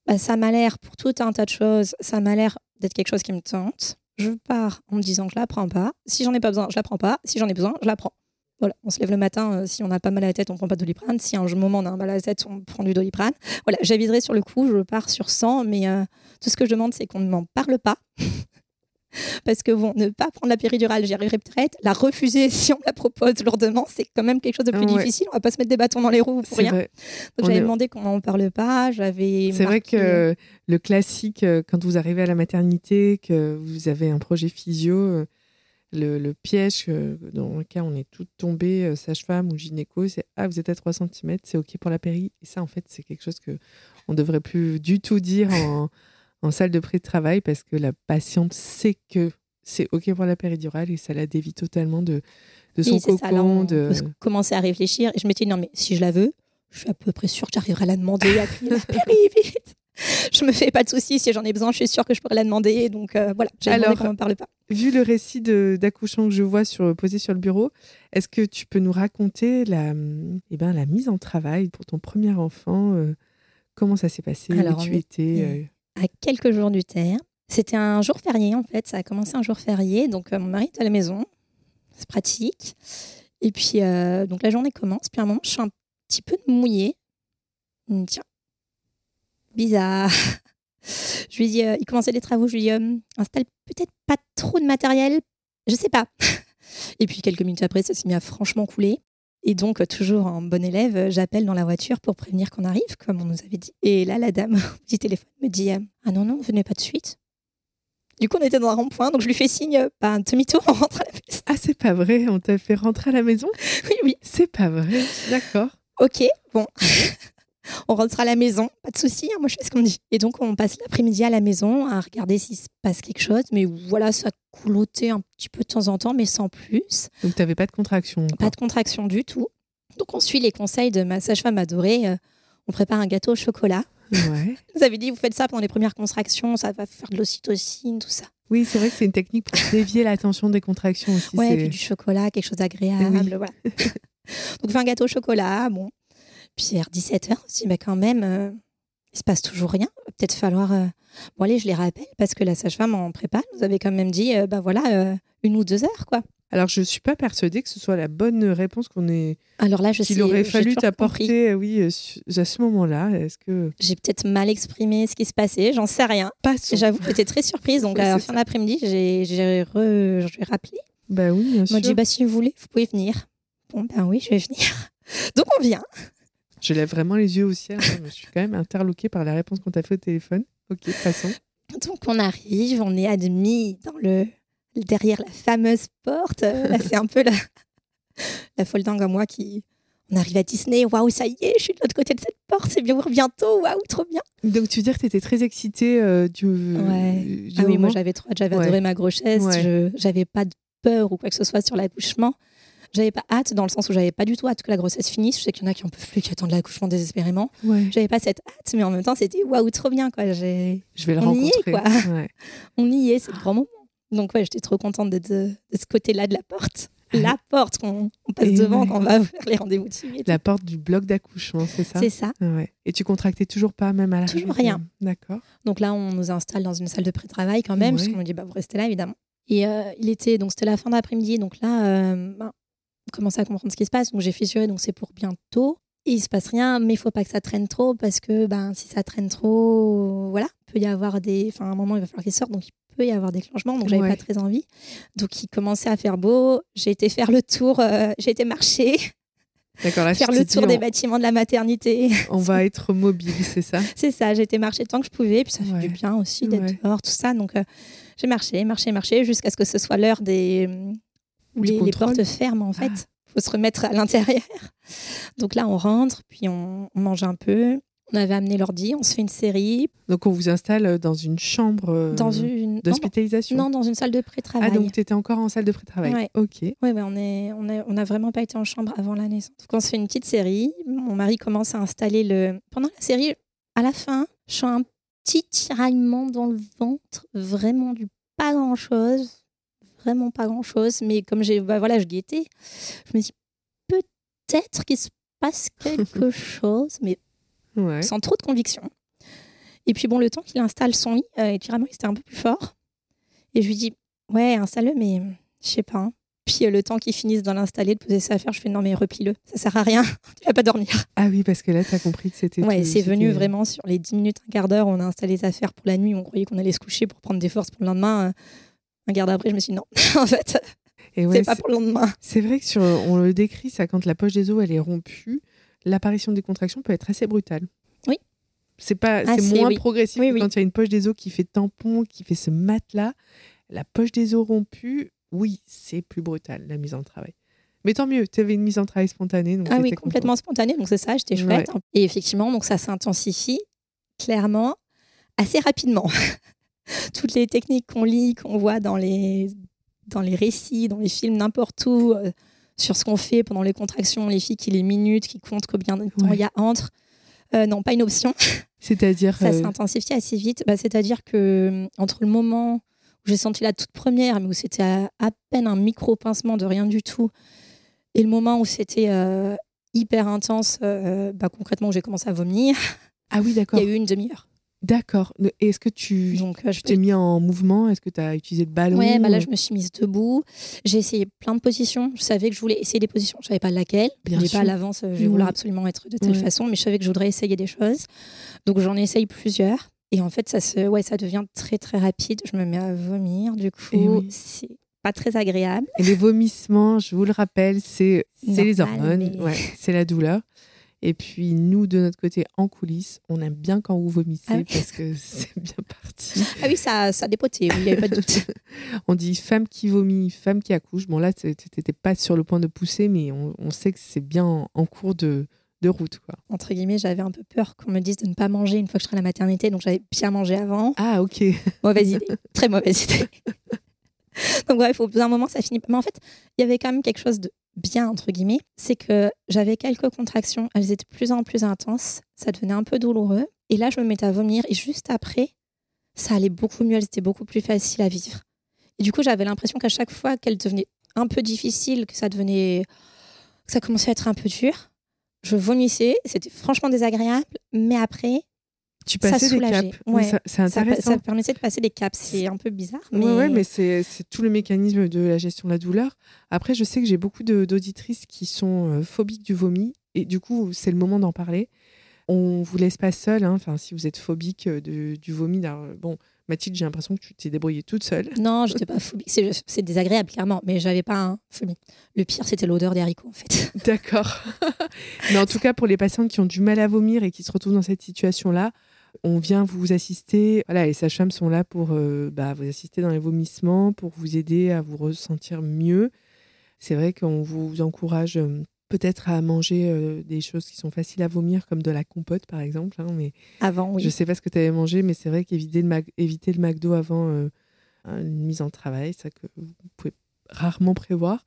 Speaker 2: bah, ça m'a l'air pour tout un tas de choses ça m'a l'air d'être quelque chose qui me tente. Je pars en me disant que je la prends pas. Si j'en ai pas besoin je la prends pas. Si j'en ai besoin je la prends voilà, on se lève le matin, euh, si on n'a pas mal à la tête, on prend pas de doliprane. Si à un moment on a un mal à la tête, on prend du doliprane. Voilà, j'aviserai sur le coup, je pars sur 100, mais euh, tout ce que je demande, c'est qu'on ne m'en parle pas. Parce que bon, ne pas prendre la péridurale, j'y arriverai peut-être. La refuser si on me la propose lourdement, c'est quand même quelque chose de plus
Speaker 1: Ouais.
Speaker 2: difficile. On va pas se mettre des bâtons dans les roues pour rien.
Speaker 1: vrai,
Speaker 2: Donc
Speaker 1: On
Speaker 2: j'avais
Speaker 1: est-
Speaker 2: demandé qu'on n'en parle pas. J'avais.
Speaker 1: C'est vrai que le classique, euh, quand vous arrivez à la maternité, que vous avez un projet physio, le, le piège euh, dans lequel on est toutes tombées, euh, sage-femme ou gynéco, c'est Ah, vous êtes à 3 cm, c'est OK pour la péri. Et ça, en fait, c'est quelque chose que on devrait plus du tout dire en, en salle de pré-travail parce que la patiente sait que c'est OK pour la péridurale et ça la dévie totalement de, de son
Speaker 2: Oui, ça.
Speaker 1: Cocon.
Speaker 2: on
Speaker 1: de...
Speaker 2: peut commencer à réfléchir. Et je m'étais dit, non, mais si je la veux, je suis à peu près sûre que j'arriverai à la demander, à la péri. Je me fais pas de soucis. Si j'en ai besoin, je suis sûre que je pourrais la demander. Donc euh, voilà, j'ai demandé qu'on m'en parle pas.
Speaker 1: Vu le récit d'accouchement que je vois sur, posé sur le bureau, est-ce que tu peux nous raconter la, eh ben, la mise en travail pour ton premier enfant euh, Comment ça s'est passé
Speaker 2: Alors,
Speaker 1: Où tu étais euh,
Speaker 2: à quelques jours du terme. C'était un jour férié en fait, ça a commencé un jour férié, donc mon mari est à la maison, c'est pratique. Et puis donc la journée commence, puis à un moment je suis un petit peu mouillée. Tiens, bizarre. Je lui dis, euh, il commençait les travaux, je lui dis, euh, installe peut-être pas trop de matériel, je sais pas. Et puis quelques minutes après, ça s'est mis à franchement couler. Et donc, euh, toujours en bon élève, j'appelle dans la voiture pour prévenir qu'on arrive, comme on nous avait dit. Et là, la dame au petit téléphone me dit Ah non, non, venez pas de suite. Du coup, on était dans un rond-point, donc je lui fais signe euh, bah, un demi-tour, on rentre à la maison.
Speaker 1: Ah, c'est pas vrai, on t'a fait rentrer à la maison?
Speaker 2: Oui, oui,
Speaker 1: C'est pas vrai, d'accord.
Speaker 2: ok, bon. On rentre à la maison, pas de souci, hein, moi je fais ce qu'on dit. Et donc, on passe l'après-midi à la maison à regarder s'il se passe quelque chose. Mais voilà, ça coulotait un petit peu de temps en temps, mais sans plus.
Speaker 1: Donc, t'avais pas de contraction
Speaker 2: Pas de contraction du tout. Donc, on suit les conseils de ma sage-femme adorée. euh, on prépare un gâteau au chocolat.
Speaker 1: Ouais.
Speaker 2: Vous avez dit, vous faites ça pendant les premières contractions, ça va faire de l'ocytocine, tout ça.
Speaker 1: Oui, c'est vrai que c'est une technique pour dévier l'attention des contractions aussi. C'est-
Speaker 2: puis du chocolat, quelque chose d'agréable.
Speaker 1: Oui.
Speaker 2: Voilà. Donc, on fait un gâteau au chocolat, bon. Puis vers 17h, on se dit, bah, quand même, euh, il se passe toujours rien. Va peut-être falloir. euh, Bon, allez, je les rappelle, parce que la sage-femme en prépa nous avait quand même dit, euh, bah voilà, euh, une ou deux heures, quoi.
Speaker 1: Alors, je suis pas persuadée que ce soit la bonne réponse qu'on ait...
Speaker 2: Alors là, je sais.
Speaker 1: qu'il aurait
Speaker 2: j'ai
Speaker 1: fallu
Speaker 2: compris.
Speaker 1: t'apporter, oui, à ce moment-là. Est-ce que...
Speaker 2: J'ai peut-être mal exprimé ce qui se passait, j'en sais rien.
Speaker 1: Pas
Speaker 2: J'avoue que j'étais très surprise. Donc, à la fin d'après-midi, j'ai j'ai re- je lui ai rappelé.
Speaker 1: Bah oui, bien sûr.
Speaker 2: m'a dit, bah, si vous voulez, vous pouvez venir. Bon, ben oui, je vais venir. Donc, on vient.
Speaker 1: Je lève vraiment les yeux au ciel. hein, Je suis quand même interloquée par la réponse qu'on t'a fait au téléphone. Ok, passons.
Speaker 2: Donc, on arrive, on est admis dans le derrière la fameuse porte. Euh, Là, c'est un peu la, la folle dingue à moi qui. On arrive à Disney, waouh, ça y est, je suis de l'autre côté de cette porte, c'est bien bientôt, waouh, trop bien.
Speaker 1: Donc, tu veux dire que tu étais très excitée euh, du,
Speaker 2: Ouais.
Speaker 1: du
Speaker 2: Ah oui, moi j'avais trop j'avais
Speaker 1: Ouais.
Speaker 2: adoré ma grossesse,
Speaker 1: Ouais.
Speaker 2: je j'avais pas de peur ou quoi que ce soit sur l'accouchement. J'avais pas hâte dans le sens où j'avais pas du tout hâte que la grossesse finisse. Je sais qu'il y en a qui en peuvent plus, qui attendent l'accouchement désespérément.
Speaker 1: Ouais.
Speaker 2: J'avais pas cette hâte, mais en même temps, c'était waouh, trop bien, quoi. J'ai...
Speaker 1: Je vais le
Speaker 2: On y est,
Speaker 1: rencontrer.
Speaker 2: quoi.
Speaker 1: Ouais.
Speaker 2: On y est, c'est le grand moment. Donc, ouais, j'étais trop contente d'être de, de ce côté-là de la porte. La porte qu'on on passe
Speaker 1: Et
Speaker 2: devant
Speaker 1: ouais.
Speaker 2: quand on va ouvrir les rendez-vous de suivi.
Speaker 1: La porte du bloc d'accouchement, c'est ça?
Speaker 2: C'est ça.
Speaker 1: Ouais. Et tu contractais toujours pas, même à la
Speaker 2: Toujours rien.
Speaker 1: D'accord.
Speaker 2: Donc là, on nous installe dans une salle de pré-travail quand même,
Speaker 1: Ouais.
Speaker 2: parce qu'on nous dit, bah, vous restez là, évidemment. Et euh, il était, donc c'était la fin d'après-midi, donc là, euh, bah, on commençait à comprendre ce qui se passe. Donc j'ai fissuré, donc c'est pour bientôt. Et il se passe rien, mais il faut pas que ça traîne trop, parce que ben, si ça traîne trop, voilà, il peut y avoir des. Enfin, à un moment, il va falloir qu'il sorte, donc il peut y avoir des déclenchements, donc j'avais
Speaker 1: Ouais.
Speaker 2: pas très envie. Donc il commençait à faire beau. J'ai été faire le tour, euh, j'ai été marcher.
Speaker 1: Là,
Speaker 2: faire le tour
Speaker 1: dit,
Speaker 2: des
Speaker 1: on-
Speaker 2: bâtiments de la maternité.
Speaker 1: On va être mobile, c'est ça?
Speaker 2: C'est ça, j'ai été marcher tant que je pouvais, puis ça fait du bien aussi d'être
Speaker 1: Ouais.
Speaker 2: dehors, tout ça. Donc euh, j'ai marché, marché, marché, jusqu'à ce que ce soit l'heure des où les, les portes ferment en fait.
Speaker 1: Ah.
Speaker 2: faut se remettre à l'intérieur. Donc là, on rentre, puis on, on mange un peu. On avait amené l'ordi, on se fait une série
Speaker 1: Donc, on vous installe dans une chambre euh,
Speaker 2: dans une
Speaker 1: d'hospitalisation
Speaker 2: non, dans une salle de
Speaker 1: Ah,
Speaker 2: pré-travail.
Speaker 1: donc tu étais encore en salle de pré-travail.
Speaker 2: Ouais.
Speaker 1: Ok.
Speaker 2: Ouais, ouais, on est, on est, on a vraiment pas été en chambre avant la naissance. Donc on se fait une petite série. Mon mari commence à installer le. Pendant la série, à la fin, je sens un petit tiraillement dans le ventre, vraiment du pas grand chose, vraiment pas grand chose. Mais comme j'ai, bah voilà, je guettais, je me dis peut-être qu'il se passe quelque chose, mais
Speaker 1: Ouais.
Speaker 2: sans trop de conviction. Et puis bon, le temps qu'il installe son lit, euh, et tiraillement, c'était un peu plus fort. Et je lui dis, ouais, installe-le, mais je sais pas. hein. Puis euh, le temps qu'il finisse de l'installer, de poser ses affaires, je fais, non, mais replie-le, ça sert à rien, tu vas pas dormir.
Speaker 1: Ah oui, parce que là, tu as compris que c'était.
Speaker 2: Ouais, c'est venu vraiment sur les 10 minutes, un quart d'heure, on a installé les affaires pour la nuit, on croyait qu'on allait se coucher pour prendre des forces pour le lendemain. euh, Un d'heure après, je me suis dit, non, en fait,
Speaker 1: Et ouais,
Speaker 2: c'est pas pour le lendemain.
Speaker 1: C'est vrai que sur, on le décrit, ça, quand la poche des os elle est rompue, l'apparition des contractions peut être assez brutale.
Speaker 2: Oui.
Speaker 1: C'est pas,
Speaker 2: Ah,
Speaker 1: c'est moins
Speaker 2: oui.
Speaker 1: progressif
Speaker 2: Oui,
Speaker 1: que
Speaker 2: oui.
Speaker 1: quand il y a une poche des os qui fait tampon, qui fait ce matelas. La poche des os rompue, oui, c'est plus brutal la mise en travail. Mais tant mieux, tu avais une mise en travail spontanée. Donc
Speaker 2: Ah oui, complètement spontané, donc c'est ça, j'étais chouette. Et effectivement, donc ça s'intensifie clairement assez rapidement. Toutes les techniques qu'on lit, qu'on voit dans les, dans les récits, dans les films, n'importe où, euh, sur ce qu'on fait pendant les contractions, les filles qui les minutes, qui comptent combien de temps
Speaker 1: Ouais.
Speaker 2: il y a entre. Euh, non, pas une option.
Speaker 1: C'est-à-dire.
Speaker 2: Ça
Speaker 1: euh,
Speaker 2: s'est intensifié assez vite. Bah, C'est-à-dire que euh, entre le moment où j'ai senti la toute première, mais où c'était à, à peine un micro pincement de rien du tout, et le moment où c'était hyper intense, bah, concrètement où j'ai commencé à vomir,
Speaker 1: Ah oui,
Speaker 2: il
Speaker 1: d'accord.
Speaker 2: y a eu une demi-heure.
Speaker 1: D'accord. Est-ce que tu
Speaker 2: Donc euh, je
Speaker 1: t'es mis en mouvement? Est-ce que tu as utilisé le ballon?
Speaker 2: Ouais, bah là, je me suis mise debout. J'ai essayé plein de positions. Je savais que je voulais essayer des positions. Je savais pas laquelle.
Speaker 1: Bien
Speaker 2: je dis
Speaker 1: sûr.
Speaker 2: pas à l'avance, euh, je vais vouloir absolument être de telle
Speaker 1: Ouais.
Speaker 2: façon, mais je savais que je voudrais essayer des choses. Donc j'en essaye plusieurs. Et en fait, ça, se, ouais, ça devient très, très rapide. Je me mets à vomir. Du coup,
Speaker 1: Eh oui.
Speaker 2: c'est pas très agréable.
Speaker 1: Et les vomissements, je vous le rappelle, c'est les hormones,
Speaker 2: mais-
Speaker 1: ouais, c'est la douleur. Et puis nous, de notre côté, en coulisses, on aime bien quand vous vomissez
Speaker 2: Ah oui.
Speaker 1: parce que c'est bien parti.
Speaker 2: Ah oui, ça, ça a dépoté. oui, Il n'y avait pas de doute.
Speaker 1: On dit femme qui vomit, femme qui accouche. Bon là, tu n'étais pas sur le point de pousser, mais on, on sait que c'est bien en, en cours de, de route. Quoi.
Speaker 2: Entre guillemets, j'avais un peu peur qu'on me dise de ne pas manger une fois que je serai à la maternité. Donc j'avais bien mangé avant.
Speaker 1: Ah ok.
Speaker 2: Mauvaise idée. Très mauvaise idée. Donc bref, au bout d'un moment, ça finit. Mais en fait, il y avait quand même quelque chose de bien, entre guillemets. C'est que j'avais quelques contractions. Elles étaient de plus en plus intenses. Ça devenait un peu douloureux. Et là, je me mettais à vomir. Et juste après, ça allait beaucoup mieux. Elles étaient beaucoup plus faciles à vivre. Et du coup, j'avais l'impression qu'à chaque fois qu'elles devenaient un peu difficiles, que ça devenait. que ça commençait à être un peu dur, je vomissais. C'était franchement désagréable. Mais après,
Speaker 1: Tu
Speaker 2: Ça
Speaker 1: passais des
Speaker 2: soulageait.
Speaker 1: caps.
Speaker 2: Ouais.
Speaker 1: ça- C'est
Speaker 2: ça,
Speaker 1: intéressant.
Speaker 2: ça permettait de passer des caps. C'est un peu bizarre. Mais...
Speaker 1: Ouais, mais c'est tout le mécanisme de la gestion de la douleur. Après, je sais que j'ai beaucoup d'auditrices qui sont euh, phobiques du vomi. Et du coup, c'est le moment d'en parler. On vous laisse pas seule. hein. Enfin, si vous êtes phobique euh, de- du vomi. euh, Bon, Mathilde, j'ai l'impression que tu t'es débrouillée toute seule.
Speaker 2: Non, j'étais pas phobique. C'est c'est désagréable, clairement, mais j'avais pas un phobie. Le pire, c'était l'odeur des haricots, en fait.
Speaker 1: D'accord. Mais en tout cas, pour les patientes qui ont du mal à vomir et qui se retrouvent dans cette situation-là, on vient vous assister. Voilà, les sages-femmes sont là pour euh, bah, vous assister dans les vomissements, pour vous aider à vous ressentir mieux. C'est vrai qu'on vous encourage euh, peut-être à manger euh, des choses qui sont faciles à vomir, comme de la compote, par exemple. hein, mais
Speaker 2: Avant, oui.
Speaker 1: je sais pas ce que tu avais mangé, mais c'est vrai qu'éviter le, éviter le McDo avant une mise en travail, ça que vous pouvez rarement prévoir.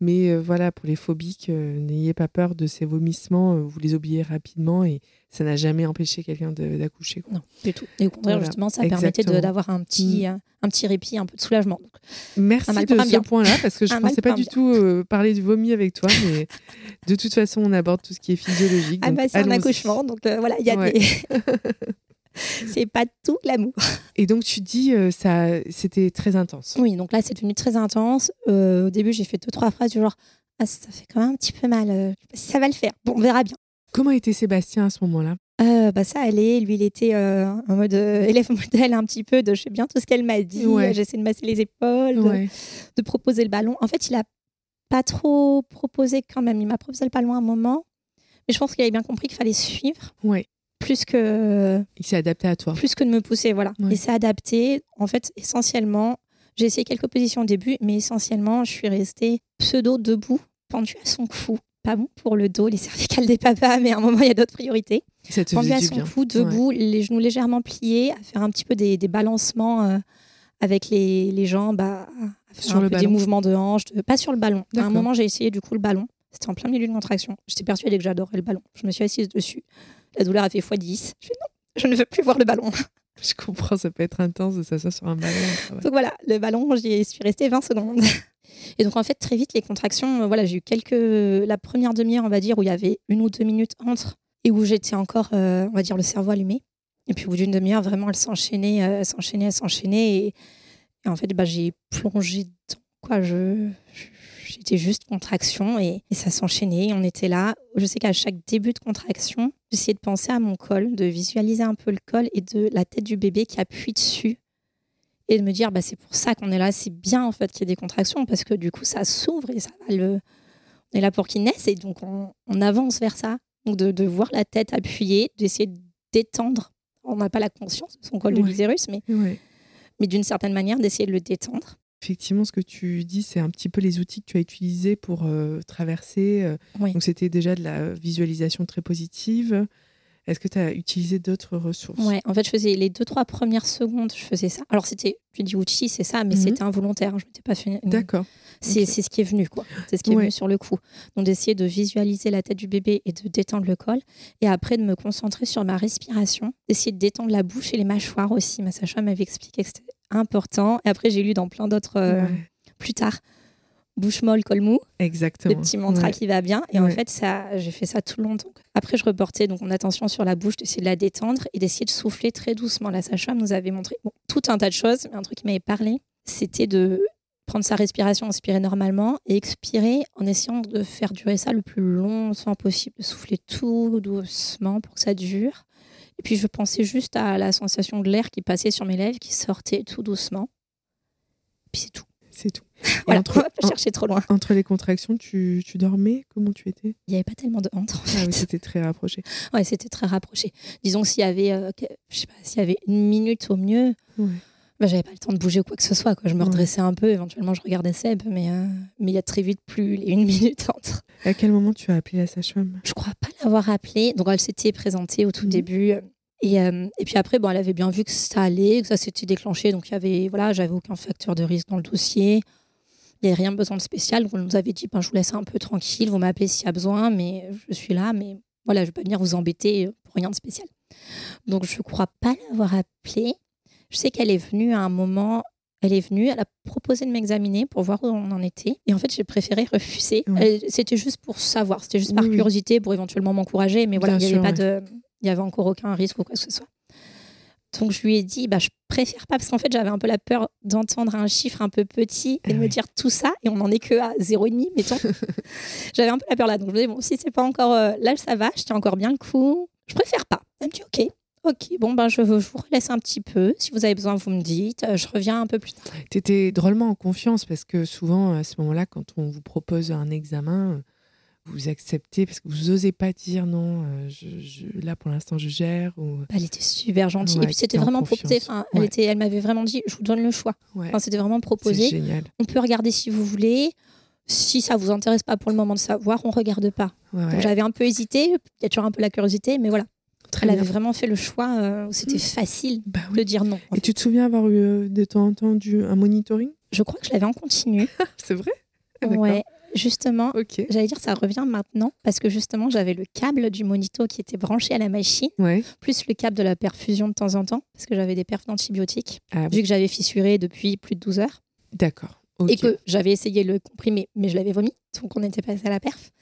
Speaker 1: Mais euh, voilà, pour les phobiques, euh, n'ayez pas peur de ces vomissements. euh, vous les oubliez rapidement et ça n'a jamais empêché quelqu'un d'accoucher.
Speaker 2: Non, du tout. Et au contraire,
Speaker 1: Voilà,
Speaker 2: justement, ça permettait d'avoir un petit, un, un petit répit, un peu de soulagement. Donc,
Speaker 1: Merci de ce point-là, parce que je ne pensais pas du
Speaker 2: bien.
Speaker 1: tout parler du vomi avec toi, mais de toute façon, on aborde tout ce qui est physiologique.
Speaker 2: ah bah, c'est un accouchement, donc voilà, il y a
Speaker 1: Ouais.
Speaker 2: des. c'est pas tout glamour.
Speaker 1: Et donc, tu dis, euh, ça, c'était très intense.
Speaker 2: Oui, donc là, c'est devenu très intense. Euh, au début, j'ai fait deux, trois phrases du genre Ah, ça fait quand même un petit peu mal. euh, ça va le faire. Bon, on verra bien.
Speaker 1: Comment était Sébastien à ce moment-là?
Speaker 2: Euh, bah, ça allait. Lui, il était en mode élève modèle un petit peu de je sais bien tout ce qu'elle m'a dit.
Speaker 1: Ouais.
Speaker 2: J'essaie de masser les épaules, de, proposer le ballon. En fait, il a pas trop proposé quand même. Il m'a proposé le ballon à un moment. Mais je pense qu'il avait bien compris qu'il fallait suivre
Speaker 1: Ouais.
Speaker 2: Plus que,
Speaker 1: Il s'est adapté à toi.
Speaker 2: plus que de me pousser. Voilà.
Speaker 1: Ouais.
Speaker 2: Il s'est adapté. En fait, essentiellement, j'ai essayé quelques positions au début, mais essentiellement, je suis restée pseudo debout, pendue à son cou. Pas bon pour le dos, les cervicales des papas, mais à un moment, il y a d'autres priorités.
Speaker 1: Ça te
Speaker 2: Pendue à son
Speaker 1: bien.
Speaker 2: cou, debout, les genoux légèrement pliés, à faire un petit peu des, des balancements euh, avec les, les jambes, à, à faire
Speaker 1: Sur
Speaker 2: un
Speaker 1: le
Speaker 2: peu des mouvements de hanche, de- pas sur le ballon. À un moment, j'ai essayé du coup le ballon. C'était en plein milieu d'une contraction. J'étais persuadée que j'adorais le ballon. Je me suis assise dessus. La douleur a fait x10. Je fais non, je ne veux plus voir le ballon.
Speaker 1: Je comprends, ça peut être intense de s'asseoir sur un ballon.
Speaker 2: Donc voilà, le ballon, j'y suis restée 20 secondes. Et donc en fait, très vite, les contractions, euh, voilà, j'ai eu quelques. La première demi-heure, on va dire, où il y avait une ou deux minutes entre et où j'étais encore, euh, on va dire, le cerveau allumé. Et puis au bout d'une demi-heure, vraiment, elle s'enchaînait, euh, elle s'enchaînait, elle s'enchaînait. Et, et en fait, bah, j'ai plongé dedans. Quoi, je, je- j'étais juste contraction et, et ça s'enchaînait. On était là. Je sais qu'à chaque début de contraction, j'essayais de penser à mon col, de visualiser un peu le col et de la tête du bébé qui appuie dessus et de me dire bah, c'est pour ça qu'on est là, c'est bien en fait qu'il y ait des contractions parce que du coup ça s'ouvre et ça va le. On est là pour qu'il naisse et donc on, on avance vers ça. Donc de, de voir la tête appuyée, d'essayer de détendre. On n'a pas la conscience de son col de l'utérus, mais,
Speaker 1: Ouais.
Speaker 2: mais d'une certaine manière d'essayer de le détendre.
Speaker 1: Effectivement, ce que tu dis, c'est un petit peu les outils que tu as utilisés pour euh, traverser. euh,
Speaker 2: Oui.
Speaker 1: Donc, c'était déjà de la visualisation très positive. Est-ce que tu as utilisé d'autres ressources?
Speaker 2: Ouais, en fait, je faisais les deux, trois premières secondes, je faisais ça. Alors, c'était, tu dis outil, c'est ça, mais
Speaker 1: Mhm.
Speaker 2: c'était involontaire. Je m'étais pas fait.
Speaker 1: D'accord.
Speaker 2: C'est ce qui est venu, quoi. C'est ce qui est
Speaker 1: Ouais.
Speaker 2: venu sur le coup. Donc, d'essayer de visualiser la tête du bébé et de détendre le col. Et après, de me concentrer sur ma respiration. D'essayer de détendre la bouche et les mâchoires aussi. Ma sage-femme m'avait expliqué que c'était important. Et après, j'ai lu dans plein d'autres euh,
Speaker 1: Ouais.
Speaker 2: plus tard. Bouche molle, col mou,
Speaker 1: Exactement.
Speaker 2: le petit mantra
Speaker 1: Ouais.
Speaker 2: qui va bien. Et en fait, ça, j'ai fait ça tout le long. Donc, après, je reportais donc mon attention sur la bouche, d'essayer de la détendre et d'essayer de souffler très doucement. La sage-femme nous avait montré bon, tout un tas de choses, mais un truc qui m'avait parlé, c'était de prendre sa respiration, inspirer normalement et expirer en essayant de faire durer ça le plus longtemps possible, de souffler tout doucement pour que ça dure. Et puis, je pensais juste à la sensation de l'air qui passait sur mes lèvres, qui sortait tout doucement. Puis c'est tout.
Speaker 1: C'est tout.
Speaker 2: Voilà,
Speaker 1: entre,
Speaker 2: on va chercher trop loin.
Speaker 1: entre les contractions, tu, tu dormais? Comment tu étais?
Speaker 2: Il n'y avait pas tellement de honte. en
Speaker 1: Ah oui,
Speaker 2: fait.
Speaker 1: c'était très rapproché.
Speaker 2: Ouais, c'était très rapproché. Disons s'il y avait, euh, je sais pas, s'il y avait une minute au mieux,
Speaker 1: Ouais.
Speaker 2: bah, j'avais pas le temps de bouger ou quoi que ce soit. Quoi. Je me
Speaker 1: Ouais.
Speaker 2: redressais un peu, éventuellement je regardais Seb, mais euh, mais il y a très vite plus les une minute entre.
Speaker 1: À quel moment tu as appelé la sage-femme?
Speaker 2: Je crois pas l'avoir appelée. Donc elle s'était présentée au tout
Speaker 1: Mhm.
Speaker 2: début. Et, euh, et puis après, bon, elle avait bien vu que ça allait, que ça s'était déclenché. Donc il y avait, voilà, j'avais aucun facteur de risque dans le dossier. Il n'y avait rien besoin de spécial. Donc, on nous avait dit, ben, je vous laisse un peu tranquille, vous m'appelez s'il y a besoin, mais je suis là, mais voilà, je ne vais pas venir vous embêter pour rien de spécial. Donc je ne crois pas l'avoir appelée. Je sais qu'elle est venue à un moment, elle est venue, elle a proposé de m'examiner pour voir où on en était. Et en fait, j'ai préféré refuser. Elle- C'était juste pour savoir, c'était juste par
Speaker 1: Oui,
Speaker 2: curiosité, pour éventuellement m'encourager, mais voilà, il n'y avait, pas de- il y avait encore aucun risque ou quoi que ce soit. Donc je lui ai dit, bah, je préfère pas, parce qu'en fait j'avais un peu la peur d'entendre un chiffre un peu petit et de
Speaker 1: Ah
Speaker 2: me
Speaker 1: oui.
Speaker 2: dire tout ça, et on n'en est que à 0,5, mettons. j'avais un peu la peur là. Donc je me dis, bon, si c'est pas encore. euh, là, ça va, je tiens encore bien le coup. Je préfère pas. Elle me dit, ok. Ok, bon, ben, je, vous- relaisse un petit peu. Si vous avez besoin, vous me dites. Euh, Je reviens un peu plus tard.
Speaker 1: Tu étais drôlement en confiance parce que souvent, à ce moment-là, quand on vous propose un examen, vous acceptez parce que vous n'osez pas dire non, euh, je, je- là pour l'instant je gère. Ou...
Speaker 2: Elle était super gentille.
Speaker 1: Ouais,
Speaker 2: et puis c'était vraiment proposé. elle,
Speaker 1: Ouais.
Speaker 2: était, elle m'avait vraiment dit, je vous donne le choix.
Speaker 1: Ouais,
Speaker 2: Enfin, c'était vraiment proposé.
Speaker 1: génial.
Speaker 2: On peut regarder si vous voulez. Si ça vous intéresse pas pour le moment de savoir, on regarde pas. J'avais un peu hésité. Il y a toujours un peu la curiosité, mais voilà.
Speaker 1: Très
Speaker 2: Elle
Speaker 1: bien.
Speaker 2: avait vraiment fait le choix euh, où c'était
Speaker 1: Mm.
Speaker 2: facile
Speaker 1: Bah
Speaker 2: de dire non.
Speaker 1: Et
Speaker 2: fait.
Speaker 1: tu te souviens avoir eu euh, de temps en temps du- un monitoring?
Speaker 2: Je crois que je l'avais en continu.
Speaker 1: C'est vrai? Ah,
Speaker 2: ouais. justement,
Speaker 1: Ok.
Speaker 2: j'allais dire ça revient maintenant parce que justement, j'avais le câble du monito qui était branché à la machine,
Speaker 1: Ouais.
Speaker 2: plus le câble de la perfusion de temps en temps parce que j'avais des perfs d'antibiotiques,
Speaker 1: Ah,
Speaker 2: vu que j'avais fissuré depuis plus de 12 heures
Speaker 1: D'accord.
Speaker 2: Et que j'avais essayé le comprimé, mais je l'avais vomi, donc on était passé à la perf.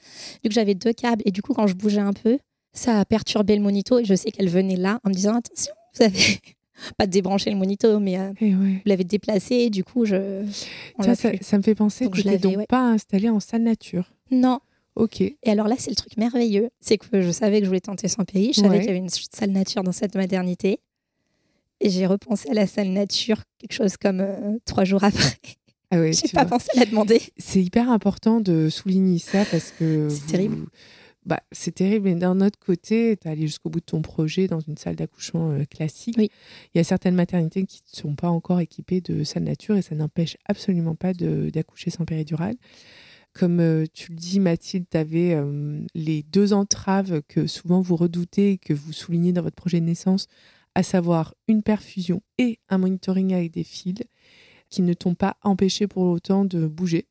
Speaker 2: Vu que j'avais deux câbles et du coup, quand je bougeais un peu, ça a perturbé le monito et je sais qu'elle venait là en me disant attention, vous avez pas débranché le monito, mais euh,
Speaker 1: Eh ouais.
Speaker 2: vous l'avez déplacé. Du coup, je.
Speaker 1: Ça, me fait penser
Speaker 2: Donc,
Speaker 1: que
Speaker 2: je l'avais,
Speaker 1: donc
Speaker 2: ouais.
Speaker 1: pas installé en salle nature.
Speaker 2: Non.
Speaker 1: Ok.
Speaker 2: Et alors là, c'est le truc merveilleux. C'est que je savais que je voulais tenter son pays. Je savais
Speaker 1: Ouais.
Speaker 2: qu'il y avait une salle nature dans cette maternité. Et j'ai repensé à la salle nature quelque chose comme euh, trois jours après.
Speaker 1: Ah ouais,
Speaker 2: j'ai pas
Speaker 1: vois.
Speaker 2: pensé à la demander.
Speaker 1: C'est hyper important de souligner ça parce que.
Speaker 2: C'est terrible.
Speaker 1: Bah, c'est terrible, mais d'un autre côté, tu es allé jusqu'au bout de ton projet dans une salle d'accouchement euh, classique.
Speaker 2: Oui.
Speaker 1: Il y a certaines maternités qui ne sont pas encore équipées de salle nature et ça n'empêche absolument pas de- d'accoucher sans péridurale. Comme euh, tu le dis, Mathilde, tu avais les deux entraves que souvent vous redoutez et que vous soulignez dans votre projet de naissance, à savoir une perfusion et un monitoring avec des fils qui ne t'ont pas empêché pour autant de bouger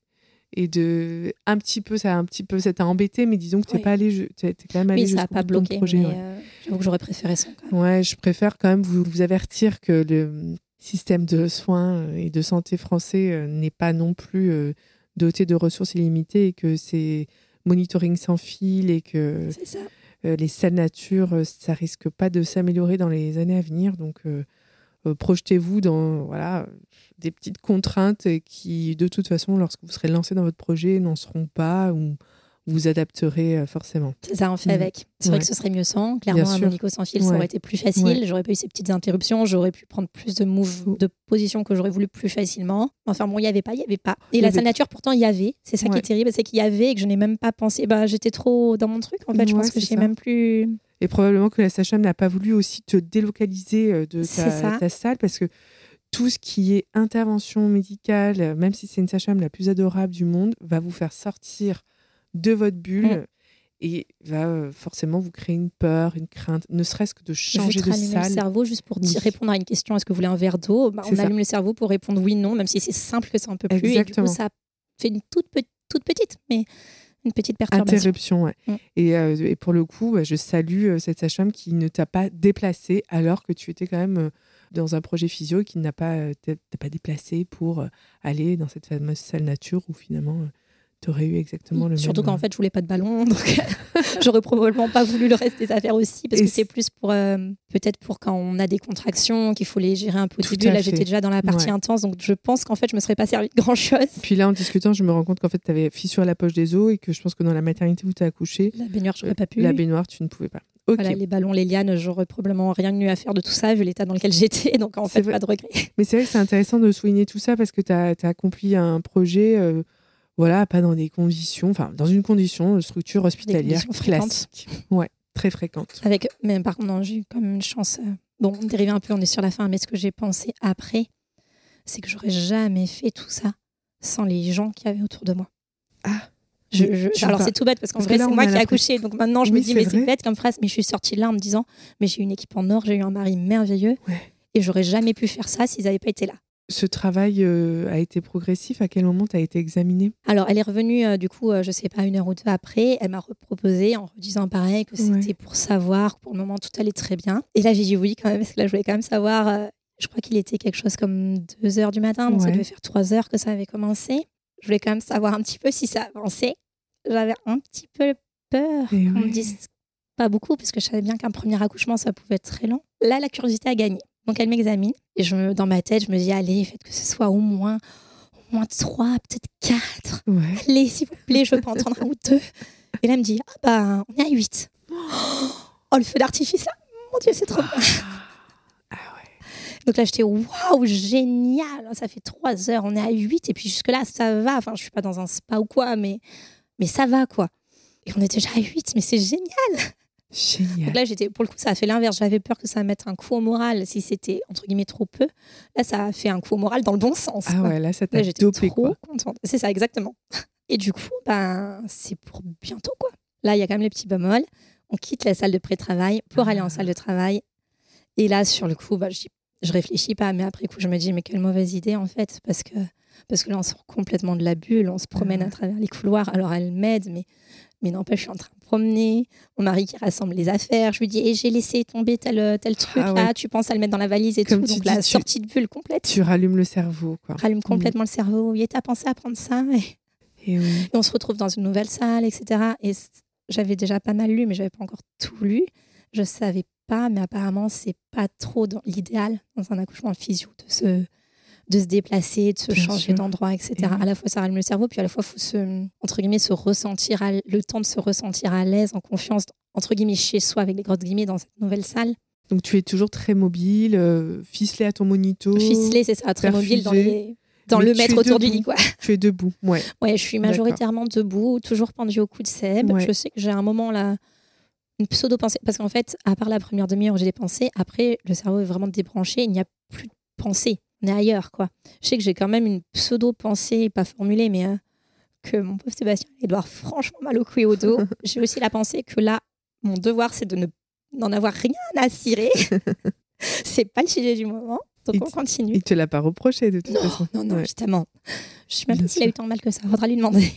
Speaker 1: et de un petit peu ça a un petit peu ça t'a embêté mais disons que t'es
Speaker 2: Oui.
Speaker 1: pas allé t'es quand même allé
Speaker 2: Oui, ça
Speaker 1: jusqu'au
Speaker 2: pas bloqué.
Speaker 1: projet,
Speaker 2: mais
Speaker 1: ouais.
Speaker 2: euh, j'avoue que j'aurais préféré ça. quand même.
Speaker 1: Ouais, je préfère quand même vous, vous avertir que le système de soins et de santé français euh, n'est pas non plus euh, doté de ressources illimitées et que c'est monitoring sans fil et que
Speaker 2: ça.
Speaker 1: euh, les salles nature, euh, ça risque pas de s'améliorer dans les années à venir. Donc, euh, euh, projetez-vous dans voilà, des petites contraintes et qui, de toute façon, lorsque vous serez lancé dans votre projet, n'en seront pas ou vous adapterez euh, forcément.
Speaker 2: C'est ça, on fait
Speaker 1: Mhm.
Speaker 2: avec. C'est vrai que ce serait mieux sans. Clairement, un. Monico sans fil, ça aurait été plus facile.
Speaker 1: Ouais.
Speaker 2: J'aurais pas eu ces petites interruptions. J'aurais pu prendre plus de moves, de positions que j'aurais voulu plus facilement. Enfin bon, il y avait pas, il y avait pas. Et la salle nature, pourtant, il y avait. C'est ça qui est terrible, c'est qu'il y avait et que je n'ai même pas pensé. Bah, j'étais trop dans mon truc. En fait, je pense que je sais même plus.
Speaker 1: Et probablement que la sage-femme n'a pas voulu aussi te délocaliser euh, de ta, salle parce que tout ce qui est intervention médicale, euh, même si c'est une sage-femme la plus adorable du monde, va vous faire sortir de votre bulle
Speaker 2: Mm.
Speaker 1: et va euh, forcément vous créer une peur, une crainte, ne serait-ce que de changer de
Speaker 2: rallumer le
Speaker 1: salle.
Speaker 2: cerveau juste pour dire- répondre à une question est-ce que vous voulez un verre d'eau? Bah, On
Speaker 1: ça.
Speaker 2: allume le cerveau pour répondre oui, non, même si c'est simple que ça un peu plus. Et du
Speaker 1: Exactement.
Speaker 2: coup, ça fait une toute, pe- toute petite, mais une petite perturbation.
Speaker 1: Interruption, ouais.
Speaker 2: Mm.
Speaker 1: Et, euh, et pour le coup, bah, je salue euh, cette sage-femme qui ne t'a pas déplacé alors que tu étais quand même euh, dans un projet physio et qui n'a pas, t'a pas déplacé pour aller dans cette fameuse salle nature où finalement tu aurais eu exactement le
Speaker 2: Surtout
Speaker 1: même. euh,
Speaker 2: qu'en fait, je voulais pas de ballon, donc j'aurais probablement pas voulu le reste des affaires aussi, parce
Speaker 1: Et
Speaker 2: que c'est plus pour euh, peut-être pour quand on a des contractions qu'il faut les gérer un peu au début. Là, j'étais déjà dans la partie
Speaker 1: Ouais.
Speaker 2: intense, donc je pense qu'en fait, je me serais pas servi de grand chose.
Speaker 1: Puis là, en discutant, je me rends compte qu'en fait, tu avais fissure à la poche des os et que je pense que dans la maternité où tu as accouché,
Speaker 2: La baignoire, j'aurais pas pu.
Speaker 1: la baignoire, tu ne pouvais pas.
Speaker 2: Voilà, les ballons, les lianes, j'aurais probablement rien eu à faire de tout ça vu l'état dans lequel j'étais, donc en fait,
Speaker 1: vrai.
Speaker 2: pas de regret.
Speaker 1: Mais c'est vrai que c'est intéressant de souligner tout ça parce que tu as, accompli un projet, euh, voilà, pas dans des conditions, enfin, dans une condition de structure hospitalière classique. Ouais, très fréquente.
Speaker 2: Avec, mais par contre, j'ai eu quand même une chance. euh, Bon, on dérive un peu, on est sur la fin, mais ce que j'ai pensé après, c'est que j'aurais jamais fait tout ça sans les gens qui avaient autour de moi.
Speaker 1: Ah,
Speaker 2: Je, alors c'est tout bête parce qu'en vrai c'est moi qui ai accouché donc maintenant je
Speaker 1: Oui,
Speaker 2: me dis mais c'est bête comme phrase mais je suis sortie de là en me disant mais j'ai eu une équipe en or j'ai eu un mari merveilleux
Speaker 1: Ouais.
Speaker 2: et j'aurais jamais pu faire ça s'ils n'avaient pas été là
Speaker 1: Ce travail euh, a été progressif? À quel moment tu as été examiné
Speaker 2: alors elle est revenue euh, du coup euh, je sais pas une heure ou deux après elle m'a reproposé en redisant pareil que
Speaker 1: Ouais.
Speaker 2: c'était pour savoir que pour le moment tout allait très bien et là j'ai dit oui quand même parce que là je voulais quand même savoir euh, je crois qu'il était quelque chose comme 2 heures du matin donc ça devait faire 3 heures que ça avait commencé je voulais quand même savoir un petit peu si ça avançait j'avais un petit peu peur qu'on me
Speaker 1: ouais.
Speaker 2: dise pas beaucoup, parce que je savais bien qu'un premier accouchement, ça pouvait être très long. Là, la curiosité a gagné. Donc, elle m'examine. Et je me, dans ma tête, je me dis, allez, faites que ce soit au moins, au moins trois, peut-être quatre.
Speaker 1: Ouais.
Speaker 2: Allez, s'il vous plaît, je veux pas entendre un ou deux. Et là, elle me dit, ah bah, on est à huit. Oh, le feu d'artifice, là. Mon Dieu, c'est trop bien.
Speaker 1: Ah ouais.
Speaker 2: Donc là, j'étais waouh, génial. Ça fait trois heures, on est à 8. Et puis jusque-là, ça va. Enfin, je suis pas dans un spa ou quoi, mais, mais ça va, quoi. Et on était déjà à 8, mais c'est génial.
Speaker 1: Génial.
Speaker 2: Donc là, j'étais, pour le coup, ça a fait l'inverse. J'avais peur que ça mette un coup au moral si c'était, entre guillemets, trop peu. Là, ça a fait un coup au moral dans le bon sens.
Speaker 1: Ah
Speaker 2: quoi.
Speaker 1: ouais, là, ça t'a
Speaker 2: j'étais trop contente. C'est ça, exactement. Et du coup, ben, c'est pour bientôt, quoi. Là, il y a quand même les petits bémols. On quitte la salle de pré-travail pour aller en salle de travail. Et là, sur le coup, bah, je, je réfléchis pas, mais après coup, je me dis, mais quelle mauvaise idée, en fait, parce que parce que là, on sort complètement de la bulle, on se promène
Speaker 1: Ah.
Speaker 2: à travers les couloirs. Alors, elle m'aide, mais, mais n'empêche, je suis en train promener. Mon mari qui rassemble les affaires, je lui dis, Eh, j'ai laissé tomber tel, tel truc
Speaker 1: Ah
Speaker 2: là,
Speaker 1: ouais.
Speaker 2: tu penses à le mettre dans la valise et
Speaker 1: Comme
Speaker 2: tout. Donc,
Speaker 1: dis,
Speaker 2: la
Speaker 1: tu-
Speaker 2: sortie de bulle complète.
Speaker 1: Tu rallumes le cerveau, quoi.
Speaker 2: rallume complètement le cerveau. Et t'as pensé à prendre ça et,
Speaker 1: Et oui.
Speaker 2: et on se retrouve dans une nouvelle salle, etc. Et j'avais déjà pas mal lu, mais j'avais pas encore tout lu. Je savais pas, mais apparemment, c'est pas trop dans l'idéal dans un accouchement physio de se, de se déplacer, de se
Speaker 1: Bien
Speaker 2: changer d'endroit, etc.
Speaker 1: Et.
Speaker 2: À la fois, ça rallume le cerveau, puis à la fois, faut se, entre guillemets, se ressentir, à- le temps de se ressentir à l'aise, en confiance, entre guillemets, chez soi, avec les grosses guillemets, dans cette nouvelle salle.
Speaker 1: Donc tu es toujours très mobile, euh, ficelé à ton monito.
Speaker 2: Ficelé, c'est ça, très mobile dans, les, dans
Speaker 1: Mais
Speaker 2: le
Speaker 1: es
Speaker 2: autour du lit, quoi.
Speaker 1: Tu es debout, ouais.
Speaker 2: Ouais, je suis majoritairement debout, toujours pendue au cou de Seb.
Speaker 1: Ouais.
Speaker 2: Je sais que j'ai un moment là, une pseudo-pensée. Parce qu'en fait, à part la première demi-heure où j'ai des pensées, après, le cerveau est vraiment débranché, il n'y a plus de pensée. On est ailleurs, quoi. Je sais que j'ai quand même une pseudo-pensée, pas formulée, mais euh, que mon pauvre Sébastien avoir franchement mal au cou et au dos. j'ai aussi la pensée que là, mon devoir, c'est de ne n'en avoir rien à cirer. c'est pas le sujet du moment. Donc
Speaker 1: Il
Speaker 2: on continue.
Speaker 1: Il te l'a pas reproché de toute
Speaker 2: Non,
Speaker 1: façon.
Speaker 2: non, non,
Speaker 1: Ouais.
Speaker 2: évidemment. Je suis même pas s'il a eu tant mal que ça. Faudra lui demander.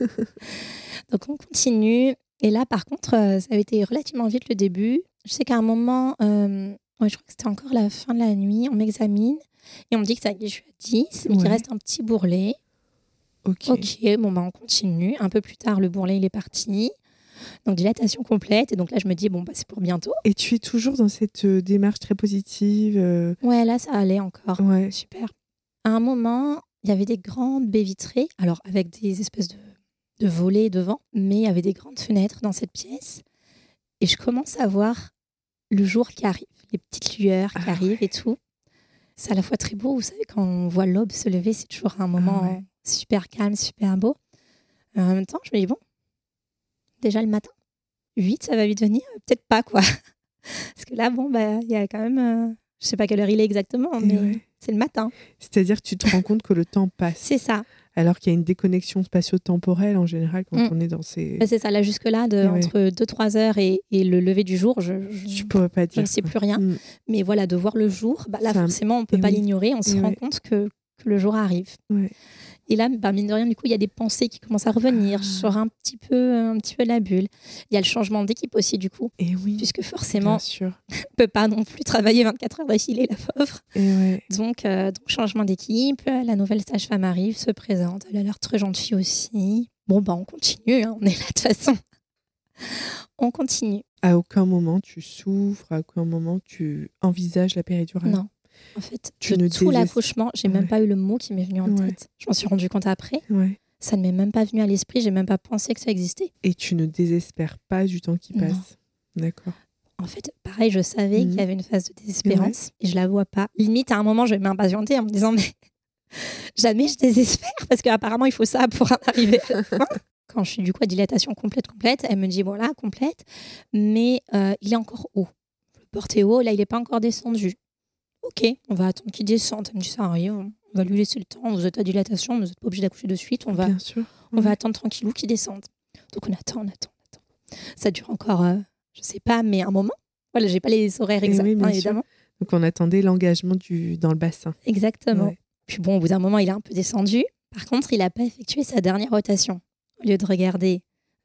Speaker 2: Donc on continue. Et là, par contre, euh, ça avait été relativement vite le début. Je sais qu'à un moment, euh, ouais, je crois que c'était encore la fin de la nuit, on m'examine et on me dit que ça y est, je suis à 10, mais qu'il
Speaker 1: Ouais.
Speaker 2: reste un petit bourrelet.
Speaker 1: Ok.
Speaker 2: Ok, bon, bah, on continue. Un peu plus tard, le bourrelet, il est parti. Donc dilatation complète. Et donc là, je me dis, bon, bah, c'est pour bientôt.
Speaker 1: Et tu es toujours dans cette euh, démarche très positive. euh,
Speaker 2: Ouais, là, ça allait encore.
Speaker 1: Ouais.
Speaker 2: Super. À un moment, il y avait des grandes baies vitrées, alors avec des espèces de, de volets devant, mais il y avait des grandes fenêtres dans cette pièce. Et je commence à voir le jour qui arrive, les petites lueurs qui
Speaker 1: Ah
Speaker 2: arrivent et tout. C'est à la fois très beau, vous savez, quand on voit l'aube se lever, c'est toujours un moment
Speaker 1: ouais.
Speaker 2: super calme, super beau. En même temps, je me dis, bon, déjà le matin, 8, ça va vite venir, peut-être pas, quoi. Parce que là, bon, bah, il y a quand même, euh, je sais pas quelle heure il est exactement, mais
Speaker 1: ouais.
Speaker 2: c'est le matin.
Speaker 1: C'est-à-dire que tu te rends compte que le temps passe.
Speaker 2: C'est ça.
Speaker 1: Alors qu'il y a une déconnexion spatio-temporelle en général quand
Speaker 2: Mm.
Speaker 1: on est dans ces.
Speaker 2: C'est ça. Là, jusque-là, de,
Speaker 1: ouais.
Speaker 2: entre 2-3 heures et, et le lever du jour, je, ne sais plus rien.
Speaker 1: Mm.
Speaker 2: Mais voilà, de voir le jour, bah, là, forcément, on ne peut
Speaker 1: et
Speaker 2: pas
Speaker 1: oui.
Speaker 2: l'ignorer. On se
Speaker 1: Et
Speaker 2: rend
Speaker 1: ouais.
Speaker 2: compte que, que le jour arrive.
Speaker 1: Ouais.
Speaker 2: Et là, bah, mine de rien, du coup, il y a des pensées qui commencent à revenir.
Speaker 1: Ah.
Speaker 2: Je sors un petit peu, un petit peu la bulle. Il y a le changement d'équipe aussi, du coup.
Speaker 1: Et oui.
Speaker 2: Puisque forcément,
Speaker 1: sûr.
Speaker 2: on ne peut pas non plus travailler 24 heures d'affilée, la pauvre.
Speaker 1: Et ouais.
Speaker 2: Donc, euh, donc changement d'équipe, euh, la nouvelle sage-femme arrive, se présente, elle a l'air très gentille aussi. Bon, bah on continue, hein, on est là de toute façon. on continue.
Speaker 1: À aucun moment tu souffres, à aucun moment tu envisages la péridurale.
Speaker 2: Non. En fait,
Speaker 1: Tu
Speaker 2: de tout l'accouchement, j'ai même
Speaker 1: Ouais.
Speaker 2: pas eu le mot qui m'est venu en
Speaker 1: Ouais.
Speaker 2: tête. Je m'en suis rendu compte après.
Speaker 1: Ouais.
Speaker 2: Ça ne m'est même pas venu à l'esprit, j'ai même pas pensé que ça existait.
Speaker 1: Et tu ne désespères pas du temps qui passe. D'accord.
Speaker 2: En fait, pareil, je savais
Speaker 1: Mhm.
Speaker 2: qu'il y avait une phase de désespérance et je la vois pas. Limite, à un moment, je vais m'impatienter en me disant, mais jamais je désespère parce qu'apparemment, il faut ça pour en arriver à la fin. Quand je suis du coup à dilatation complète, complète, elle me dit, voilà, complète, mais euh, il est encore haut. Le porté haut, là, il n'est pas encore descendu. Ok, on va attendre qu'il descende. Elle me dit, ça arrive, on va lui laisser le temps. Vous êtes à dilatation, vous n'êtes pas obligé d'accoucher de suite. On va,
Speaker 1: Bien sûr.
Speaker 2: on va attendre tranquillou qu'il descende. Donc on attend, on attend, on attend. Ça dure encore, euh, je sais pas, mais un moment. Voilà, j'ai pas les horaires exacts,
Speaker 1: oui, bien
Speaker 2: hein, évidemment.
Speaker 1: Donc on attendait l'engagement du dans le bassin.
Speaker 2: Exactement.
Speaker 1: Ouais.
Speaker 2: Puis bon, au bout d'un moment, il est un peu descendu. Par contre, il n'a pas effectué sa dernière rotation. Au lieu de regarder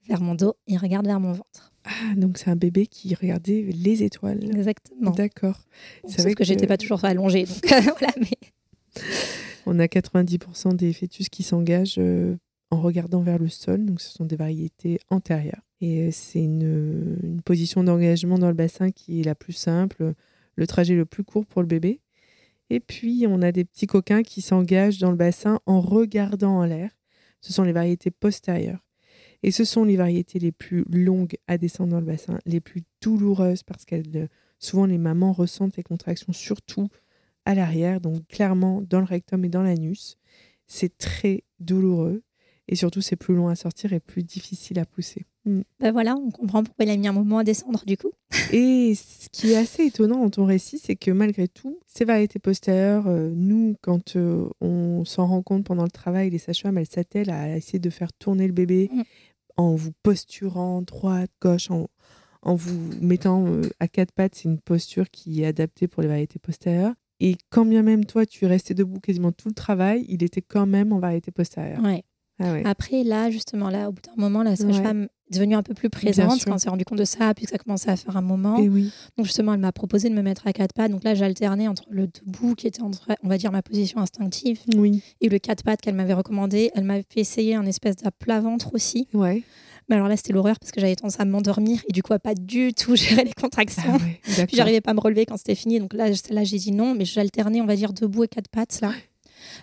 Speaker 2: vers mon dos, il regarde vers mon ventre.
Speaker 1: Ah, donc c'est un bébé qui regardait les étoiles.
Speaker 2: Exactement.
Speaker 1: D'accord. C'est vrai
Speaker 2: que, j'étais pas toujours allongée. Donc voilà, mais
Speaker 1: On a 90% des fœtus qui s'engagent euh, en regardant vers le sol, donc ce sont des variétés antérieures. Et euh, c'est une, une position d'engagement dans le bassin qui est la plus simple, le trajet le plus court pour le bébé. Et puis on a des petits coquins qui s'engagent dans le bassin en regardant en l'air. Ce sont les variétés postérieures. Et ce sont les variétés les plus longues à descendre dans le bassin, les plus douloureuses parce que souvent les mamans ressentent les contractions surtout à l'arrière, donc clairement dans le rectum et dans l'anus. C'est très douloureux et surtout c'est plus long à sortir et plus difficile à pousser. Mm.
Speaker 2: ben voilà, on comprend pourquoi il a mis un moment à descendre du coup.
Speaker 1: Et ce qui est assez étonnant dans ton récit, c'est que malgré tout, ces variétés postérieures, euh, nous, quand euh, on s'en rend compte pendant le travail, les sages-femmes, elles s'attellent à essayer de faire tourner le bébé
Speaker 2: Mm.
Speaker 1: En vous posturant droite, gauche, en, en vous mettant euh, à quatre pattes. C'est une posture qui est adaptée pour les variétés postérieures. Et quand bien même toi, tu restais debout quasiment tout le travail, il était quand même en variété postérieure. Ah.
Speaker 2: Après, là, justement, là, au bout d'un moment, la
Speaker 1: Ouais.
Speaker 2: sage-femme est devenue un peu plus présente quand on s'est rendu compte de ça, puis que ça commençait à faire un moment.
Speaker 1: Et oui.
Speaker 2: Donc, justement, elle m'a proposé de me mettre à quatre pattes. Donc là, j'alternais entre le debout, qui était entre, on va dire, ma position instinctive,
Speaker 1: Oui.
Speaker 2: et le quatre pattes qu'elle m'avait recommandé. Elle m'avait fait essayer un espèce de plat ventre aussi.
Speaker 1: Ouais.
Speaker 2: Mais alors là, c'était l'horreur parce que j'avais tendance à m'endormir et du coup, à pas du tout gérer les contractions.
Speaker 1: Ah ouais.
Speaker 2: Puis j'arrivais pas à me relever quand c'était fini. Donc là, là j'ai dit non, mais j'alternais, on va dire, debout et quatre pattes. Là.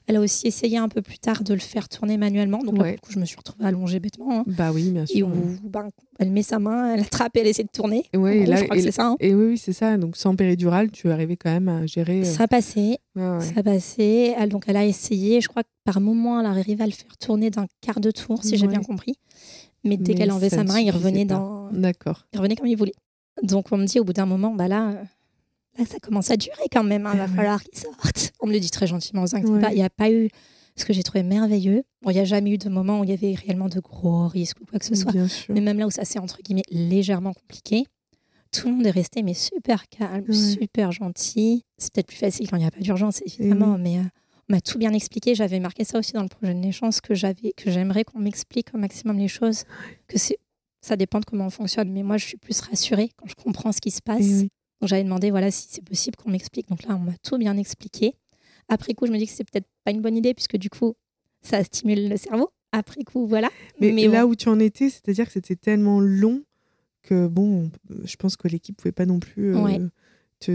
Speaker 2: Elle a aussi essayé un peu plus tard de le faire tourner manuellement. Donc là, du coup, je me suis retrouvée allongée bêtement. hein.
Speaker 1: Bah oui, bien
Speaker 2: Et
Speaker 1: sûr.
Speaker 2: où ben, elle met sa main, elle attrape et elle essaie de tourner.
Speaker 1: Ouais, et là-
Speaker 2: je crois
Speaker 1: et
Speaker 2: que c'est ça. hein.
Speaker 1: Et oui, oui, c'est ça. Donc sans péridurale, tu arrivais quand même à gérer. euh,
Speaker 2: Ça passait, ça passait. Elle, donc elle a essayé. Je crois que par moment, elle arrivait à le faire tourner d'un quart de tour, si j'ai bien compris. Mais dès qu'elle enlevait sa main, il revenait
Speaker 1: pas.
Speaker 2: dans,
Speaker 1: D'accord.
Speaker 2: il revenait comme il voulait. Donc on me dit au bout d'un moment, bah là, là ça commence à durer quand même, il
Speaker 1: Ah
Speaker 2: va
Speaker 1: ouais.
Speaker 2: falloir qu'il sorte. On me le dit très gentiment, vous inquiétez
Speaker 1: Ouais.
Speaker 2: pas. Il n'y a pas eu ce que j'ai trouvé merveilleux. Bon, il n'y a jamais eu de moment où il y avait réellement de gros risques ou quoi que ce soit. Mais même là où ça s'est entre guillemets légèrement compliqué, tout le monde est resté mais super calme,
Speaker 1: Ouais.
Speaker 2: super gentil. C'est peut-être plus facile quand il n'y a pas d'urgence évidemment, mais euh, on m'a tout bien expliqué. J'avais marqué ça aussi dans le projet de naissance que j'avais, que j'aimerais qu'on m'explique au maximum les choses, que c'est ça dépend de comment on fonctionne. Mais moi, je suis plus rassurée quand je comprends ce qui se passe.
Speaker 1: Oui.
Speaker 2: Donc j'avais demandé voilà si c'est possible qu'on m'explique. Donc là, on m'a tout bien expliqué. Après coup, je me dis que c'est peut-être pas une bonne idée puisque du coup, ça stimule le cerveau. Après coup, voilà.
Speaker 1: Mais,
Speaker 2: Mais
Speaker 1: là
Speaker 2: bon.
Speaker 1: où tu en étais, c'est-à-dire que c'était tellement long que bon, je pense que l'équipe pouvait pas non plus euh,
Speaker 2: Ouais.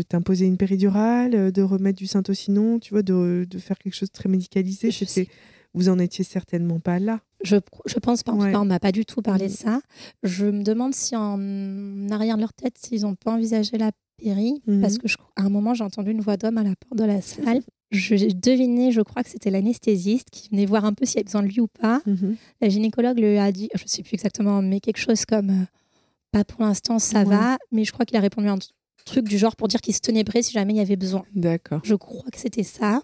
Speaker 1: t'imposer une péridurale, euh, de remettre du syntocinon, tu vois, de, de faire quelque chose de très médicalisé.
Speaker 2: Je sais.
Speaker 1: vous en étiez certainement pas là.
Speaker 2: Je, je pense pas. En
Speaker 1: Ouais.
Speaker 2: tout cas, on m'a pas du tout parlé
Speaker 1: Mm.
Speaker 2: de ça. Je me demande si en arrière de leur tête, s'ils ont pas envisagé la
Speaker 1: Mhm.
Speaker 2: parce que je- à un moment, j'ai entendu une voix d'homme à la porte de la salle. Je devinais, je crois que c'était l'anesthésiste qui venait voir un peu s'il y avait besoin de lui ou pas.
Speaker 1: Mhm.
Speaker 2: La gynécologue lui a dit, je sais plus exactement, mais quelque chose comme euh, pas pour l'instant, ça
Speaker 1: Ouais.
Speaker 2: va. Mais je crois qu'il a répondu un truc du genre pour dire qu'il se tenait prêt si jamais il y avait besoin.
Speaker 1: D'accord.
Speaker 2: Je crois que c'était ça.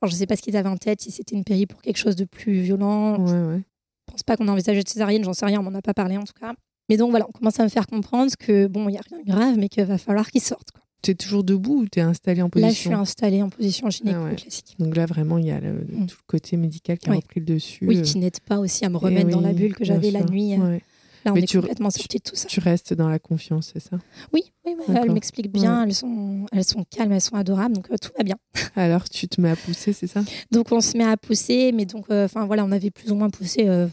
Speaker 2: Alors je sais pas ce qu'ils avaient en tête, si c'était une péri pour quelque chose de plus violent.
Speaker 1: Ouais, ouais.
Speaker 2: Je pense pas qu'on a envisagé de césarienne, j'en sais rien, on m'en a pas parlé en tout cas. Mais donc voilà, on commence à me faire comprendre que bon, il y a rien de grave, mais qu'il va falloir qu'il sorte. quoi.
Speaker 1: Tu es toujours debout ou tu es installé en position
Speaker 2: Là, je suis installée en position gynéco
Speaker 1: Ah ouais.
Speaker 2: classique.
Speaker 1: Donc là, vraiment, il y a le-
Speaker 2: Mm.
Speaker 1: tout le côté médical qui a
Speaker 2: Ouais.
Speaker 1: repris le dessus.
Speaker 2: Oui,
Speaker 1: euh,
Speaker 2: qui n'aide pas aussi à me
Speaker 1: et
Speaker 2: remettre dans la bulle que j'avais la nuit.
Speaker 1: Ouais.
Speaker 2: Là, on
Speaker 1: Mais
Speaker 2: est
Speaker 1: tu-
Speaker 2: complètement sorti de tout ça.
Speaker 1: Tu restes dans la confiance, c'est ça?
Speaker 2: Oui, oui, elles m'expliquent bien, elles, sont, elles sont calmes, elles sont adorables, donc euh, tout va bien.
Speaker 1: Alors, tu te mets à pousser, c'est ça?
Speaker 2: Donc on se met à pousser, mais donc, euh, enfin voilà, on avait plus ou moins poussé, euh,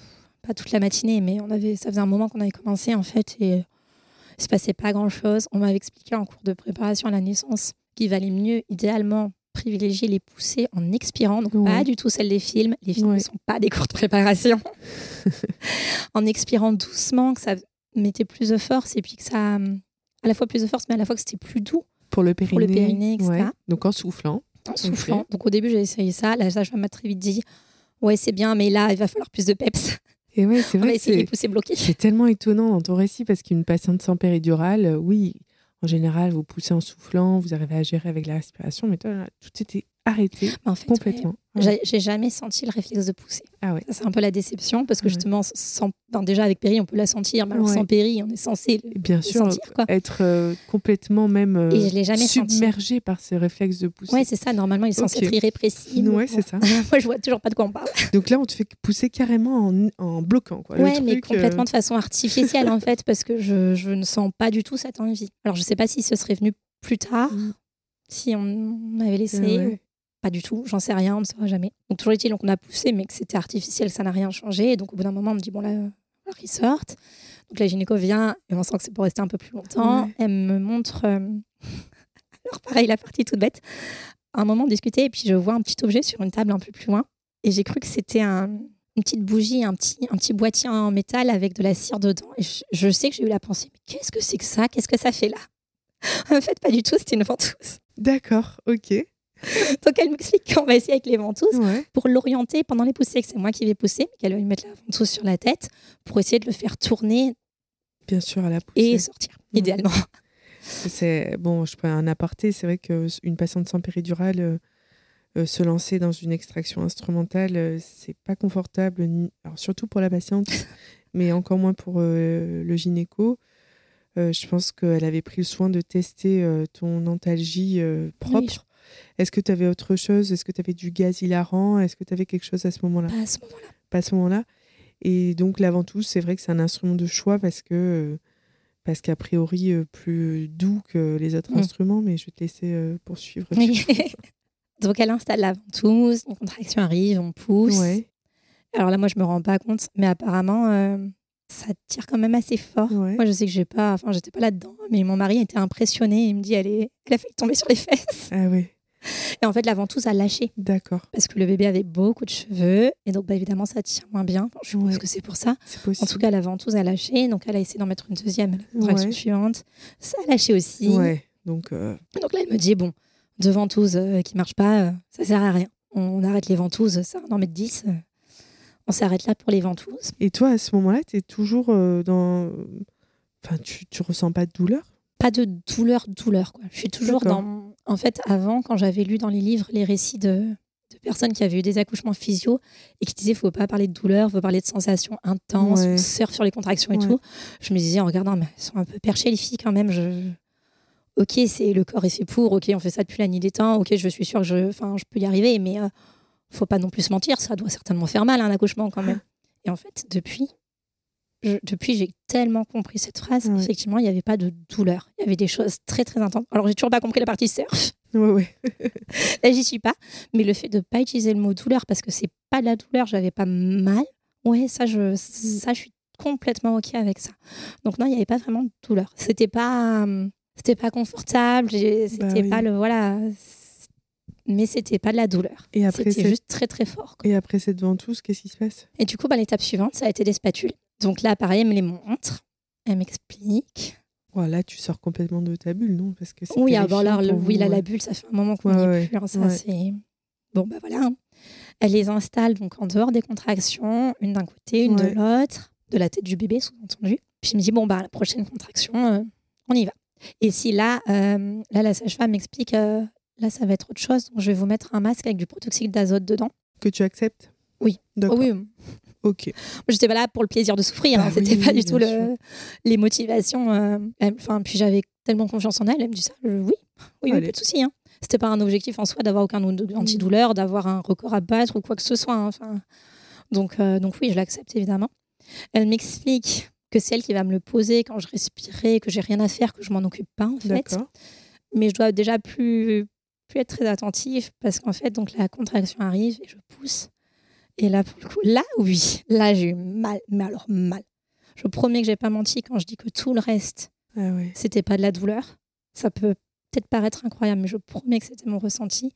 Speaker 2: pas toute la matinée, mais on avait, ça faisait un moment qu'on avait commencé en fait, et euh, il se passait pas grand chose. On m'avait expliqué en cours de préparation à la naissance qu'il valait mieux, idéalement, privilégier les poussées en expirant, donc pas du tout celle des films. Les films ne sont pas des cours de préparation. en expirant doucement, que ça mettait plus de force, et puis que ça, hum, à la fois plus de force, mais à la fois que c'était plus doux
Speaker 1: Pour le périnée.
Speaker 2: Pour le périnée, etc.
Speaker 1: ouais. Donc en soufflant.
Speaker 2: en soufflant. Donc au début, j'ai essayé ça. La sage-femme m'a très vite dit Ouais, c'est bien, mais là, il va falloir plus de peps.
Speaker 1: Et ouais, c'est
Speaker 2: On de
Speaker 1: c'est,
Speaker 2: pousser
Speaker 1: tellement étonnant dans ton récit parce qu'une patiente sans péridurale, euh, oui, en général, vous poussez en soufflant, vous arrivez à gérer avec la respiration, mais toi, là, tout était arrêté
Speaker 2: Mais en fait,
Speaker 1: complètement.
Speaker 2: ouais, j'ai- j'ai jamais senti le réflexe de pousser.
Speaker 1: Ah ouais.
Speaker 2: C'est un peu la déception parce que justement, sans, déjà avec Péri, on peut la sentir, mais alors sans Péri, on est censé le,
Speaker 1: bien
Speaker 2: le
Speaker 1: sûr,
Speaker 2: sentir. Quoi.
Speaker 1: être euh, complètement même euh,
Speaker 2: Et je jamais senti.
Speaker 1: submergé par ce réflexe de pousser.
Speaker 2: Ouais, c'est ça. Normalement, il est censé
Speaker 1: Ok.
Speaker 2: être irrépressible.
Speaker 1: Ouais, c'est ça.
Speaker 2: Moi, je vois toujours pas de quoi on parle.
Speaker 1: Donc là, on te fait pousser carrément en, en bloquant. Quoi. Le
Speaker 2: mais
Speaker 1: euh,
Speaker 2: complètement de façon artificielle en fait, parce que je, je ne sens pas du tout cette envie. Alors, je sais pas si ce serait venu plus tard,
Speaker 1: Mm.
Speaker 2: si on, on avait laissé. Pas du tout, j'en sais rien, on ne saura jamais. Donc, toujours est-il qu'on a poussé, mais que c'était artificiel, que ça n'a rien changé. Et donc, au bout d'un moment, on me dit bon, là, va falloir qu'ils sortent. Donc, la gynéco vient, et on sent que c'est pour rester un peu plus longtemps.
Speaker 1: Ouais.
Speaker 2: Elle me montre. euh, Alors, pareil, la partie toute bête. Un moment, on discutait, et puis je vois un petit objet sur une table un peu plus loin. Et j'ai cru que c'était un, une petite bougie, un petit, un petit boîtier en métal avec de la cire dedans. Et je, je sais que j'ai eu la pensée, mais qu'est-ce que c'est que ça? Qu'est-ce que ça fait là? En fait, pas du tout, c'était une ventouse.
Speaker 1: D'accord, ok.
Speaker 2: Donc elle m'explique qu'on va essayer avec les ventouses
Speaker 1: Ouais.
Speaker 2: pour l'orienter pendant les poussées, que c'est moi qui vais pousser, qu'elle va lui mettre la ventouse sur la tête pour essayer de le faire tourner
Speaker 1: Bien sûr, à la poussée.
Speaker 2: et sortir,
Speaker 1: Ouais.
Speaker 2: idéalement.
Speaker 1: C'est bon, je prends un aparté. C'est vrai qu'une patiente sans péridurale euh, euh, se lancer dans une extraction instrumentale, euh, c'est pas confortable. ni- Alors surtout pour la patiente, mais encore moins pour euh, le gynéco. Je pense qu'elle avait pris le soin de tester ton antalgie propre.
Speaker 2: Oui, je-
Speaker 1: Est-ce que tu avais autre chose? Est-ce que tu avais du gaz hilarant? Est-ce que tu avais quelque chose à ce moment-là?
Speaker 2: Pas à ce moment-là.
Speaker 1: Pas à ce moment-là. Et donc la ventouse, c'est vrai que c'est un instrument de choix parce que euh, parce qu'a priori euh, plus doux que les autres
Speaker 2: Mm.
Speaker 1: instruments, mais je vais te laisser euh, poursuivre.
Speaker 2: Oui. Donc elle installe la ventouse, une contraction arrive, on pousse.
Speaker 1: Ouais,
Speaker 2: Alors là, moi, je me rends pas compte, mais apparemment, euh, ça tire quand même assez fort.
Speaker 1: ouais.
Speaker 2: Moi, je sais que j'ai pas, enfin, j'étais pas là-dedans, mais mon mari était impressionné. Il me dit, elle, est... elle a failli tomber sur les fesses.
Speaker 1: Ah ouais,
Speaker 2: Et en fait, la ventouse a lâché
Speaker 1: d'accord.
Speaker 2: parce que le bébé avait beaucoup de cheveux et donc, bah, évidemment, ça tire moins bien. Je pense
Speaker 1: Ouais.
Speaker 2: que c'est pour ça. En tout cas, la ventouse a lâché, donc elle a essayé d'en mettre une deuxième, la contraction
Speaker 1: Ouais.
Speaker 2: suivante. Ça a lâché aussi.
Speaker 1: Ouais, donc euh,
Speaker 2: Donc là, elle me dit, bon, deux ventouses euh, qui marchent pas, euh, ça sert à rien. On, on arrête les ventouses, ça va en mettre 10. euh, on s'arrête là pour les ventouses.
Speaker 1: Et toi, à ce moment-là, tu es toujours euh, dans. Enfin, tu, tu ressens pas de douleur?
Speaker 2: Pas de douleur, douleur. Quoi. Je suis toujours dans. En fait, avant, quand j'avais lu dans les livres les récits de, de personnes qui avaient eu des accouchements physio et qui disaient faut pas parler de douleur, faut parler de sensations intenses,
Speaker 1: Ouais.
Speaker 2: on surfe sur les contractions et
Speaker 1: Ouais.
Speaker 2: tout. Je me disais en regardant, mais elles sont un peu perchées les filles quand même. Je... Ok, c'est le corps est fait pour. Ok, on fait ça depuis la nuit des temps. Ok, je suis sûre que je, enfin, je peux y arriver, mais euh, faut pas non plus se mentir. Ça doit certainement faire mal un accouchement quand même. Et en fait, depuis, je- depuis j'ai tellement compris cette phrase.
Speaker 1: Ouais.
Speaker 2: Effectivement, il n'y avait pas de douleur. Il y avait des choses très très intenses. Alors j'ai toujours pas compris la partie surf.
Speaker 1: Ouais, ouais.
Speaker 2: Là, j'y suis pas. Mais le fait de pas utiliser le mot douleur parce que c'est pas de la douleur, j'avais pas mal. Ouais, ça, je, ça, je suis complètement ok avec ça. Donc non, il n'y avait pas vraiment de douleur. C'était pas, euh, c'était pas confortable. j'ai- C'était
Speaker 1: Bah oui.
Speaker 2: pas le voilà. Mais c'était pas de la douleur.
Speaker 1: Et après,
Speaker 2: C'était juste très très fort. quoi.
Speaker 1: Et après cette ventouse, qu'est-ce qui se passe?
Speaker 2: Et du coup, bah, l'étape suivante, ça a été des spatules. Donc là, pareil, elle me les montre. Elle m'explique.
Speaker 1: Voilà, tu sors complètement de ta bulle, non? Parce que c'est
Speaker 2: Oui, bah, là, le- oui, là, la bulle, ça fait un moment qu'on
Speaker 1: Ouais,
Speaker 2: n'y est
Speaker 1: ouais,
Speaker 2: plus. hein, ça,
Speaker 1: ouais.
Speaker 2: c'est... Bon, bah voilà. hein. Elle les installe donc en dehors des contractions, une d'un côté, une
Speaker 1: Ouais.
Speaker 2: de l'autre, de la tête du bébé, sous-entendu. Puis elle me dit, bon, bah, la prochaine contraction, euh, on y va. Et si là, euh, là la sage-femme m'explique, euh, là, ça va être autre chose. Donc, je vais vous mettre un masque avec du protoxyde d'azote dedans.
Speaker 1: Que tu acceptes?
Speaker 2: Oui.
Speaker 1: D'accord.
Speaker 2: Oh oui,
Speaker 1: Ok.
Speaker 2: J'étais pas là pour le plaisir de souffrir.
Speaker 1: Bah
Speaker 2: hein. C'était
Speaker 1: oui,
Speaker 2: pas du tout le, les motivations. euh, Enfin, puis j'avais tellement confiance en elle. Elle me dit ça. je- oui, oui,
Speaker 1: Allez.
Speaker 2: pas de souci. Hein. C'était pas un objectif en soi d'avoir aucun ou- antidouleur, d'avoir un record à battre ou quoi que ce soit. hein. Donc, euh, donc oui, je l'accepte évidemment. Elle m'explique que c'est elle qui va me le poser quand je respirais, que j'ai rien à faire, que je m'en occupe pas en fait. Mais je dois déjà plus, plus être très attentive parce qu'en fait, donc la contraction arrive et je pousse. Et là, pour le coup, là, oui, là, j'ai eu mal, mais alors mal. Je promets que j'ai pas menti quand je dis que tout le reste,
Speaker 1: Ah ouais.
Speaker 2: c'était pas de la douleur. Ça peut peut-être paraître incroyable, mais je promets que c'était mon ressenti.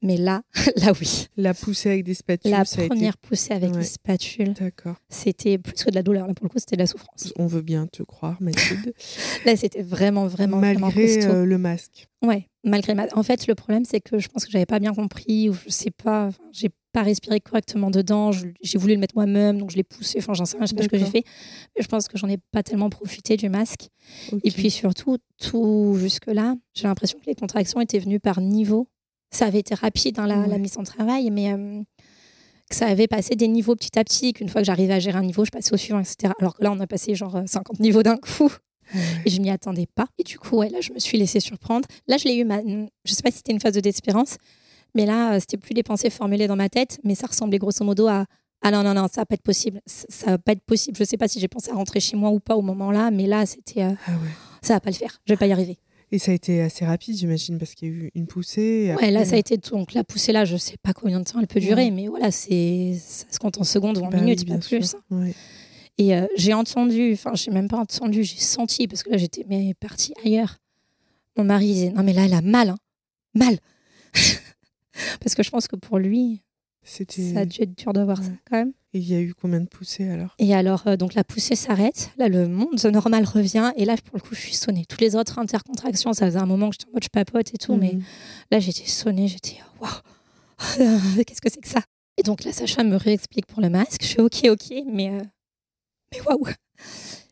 Speaker 2: Mais là, là, oui.
Speaker 1: La poussée avec des spatules,
Speaker 2: La
Speaker 1: ça a été...
Speaker 2: première poussée avec
Speaker 1: Ouais.
Speaker 2: les spatules,
Speaker 1: D'accord.
Speaker 2: c'était plus que de la douleur. Là, pour le coup, c'était de la souffrance.
Speaker 1: On veut bien te croire, Mathilde.
Speaker 2: Là, c'était vraiment, vraiment, vraiment
Speaker 1: Malgré
Speaker 2: costaud.
Speaker 1: euh, le masque.
Speaker 2: Ouais, malgré ma... En fait, le problème, c'est que je pense que j'avais pas bien compris, ou je sais pas, j'ai pas respiré correctement dedans, j'ai voulu le mettre moi-même, donc je l'ai poussé, enfin, j'en sais rien, je sais pas ce que j'ai fait, mais je pense que j'en ai pas tellement profité du masque. Et puis surtout, tout jusque-là, j'ai l'impression que les contractions étaient venues par niveau. Ça avait été rapide, dans la,
Speaker 1: Ouais.
Speaker 2: la mise en travail, mais euh, que ça avait passé des niveaux petit à petit, qu'une fois que j'arrivais à gérer un niveau, je passais au suivant, etc. Alors que là, on a passé genre euh, 50 niveaux d'un coup.
Speaker 1: Ouais.
Speaker 2: Et je m'y attendais pas. Et du coup, ouais, là, je me suis laissée surprendre. Là, je l'ai eu, ma... je sais pas si c'était une phase de désespérance, mais là, euh, c'était plus des pensées formulées dans ma tête, mais ça ressemblait grosso modo à Ah non, non, non, ça va pas être possible. Ça ça va pas être possible. Je sais pas si j'ai pensé à rentrer chez moi ou pas au moment là, mais là, c'était euh,
Speaker 1: Ah ouais.
Speaker 2: Ça va pas le faire. Je vais pas y arriver.
Speaker 1: Et ça a été assez rapide, j'imagine, parce qu'il y a eu une poussée.
Speaker 2: Ouais, là, ça a été. Donc, la poussée là, je sais pas combien de temps elle peut durer,
Speaker 1: Ouais.
Speaker 2: mais voilà, c'est ça se compte en secondes ou en
Speaker 1: Bah oui,
Speaker 2: minutes,
Speaker 1: bien
Speaker 2: pas plus.
Speaker 1: Ouais.
Speaker 2: Et euh, j'ai entendu, enfin, j'ai même pas entendu, j'ai senti, parce que là, j'étais mais partie ailleurs. Mon mari disait Non, mais là, elle a mal, hein. Mal. parce que je pense que pour lui, ça a dû être dur de voir ça quand même.
Speaker 1: Et il y a eu combien de poussées alors?
Speaker 2: Et alors, euh, donc la poussée s'arrête. Là, le monde normal revient. Et là, pour le coup, je suis sonnée. Toutes les autres intercontractions, ça faisait un moment que j'étais en mode je papote et tout. Mais
Speaker 1: Mhm.
Speaker 2: là, j'étais sonnée. J'étais waouh, qu'est-ce que c'est que ça? Et donc, la sage-femme me réexplique pour le masque. Je fais ok, ok, mais, euh, mais waouh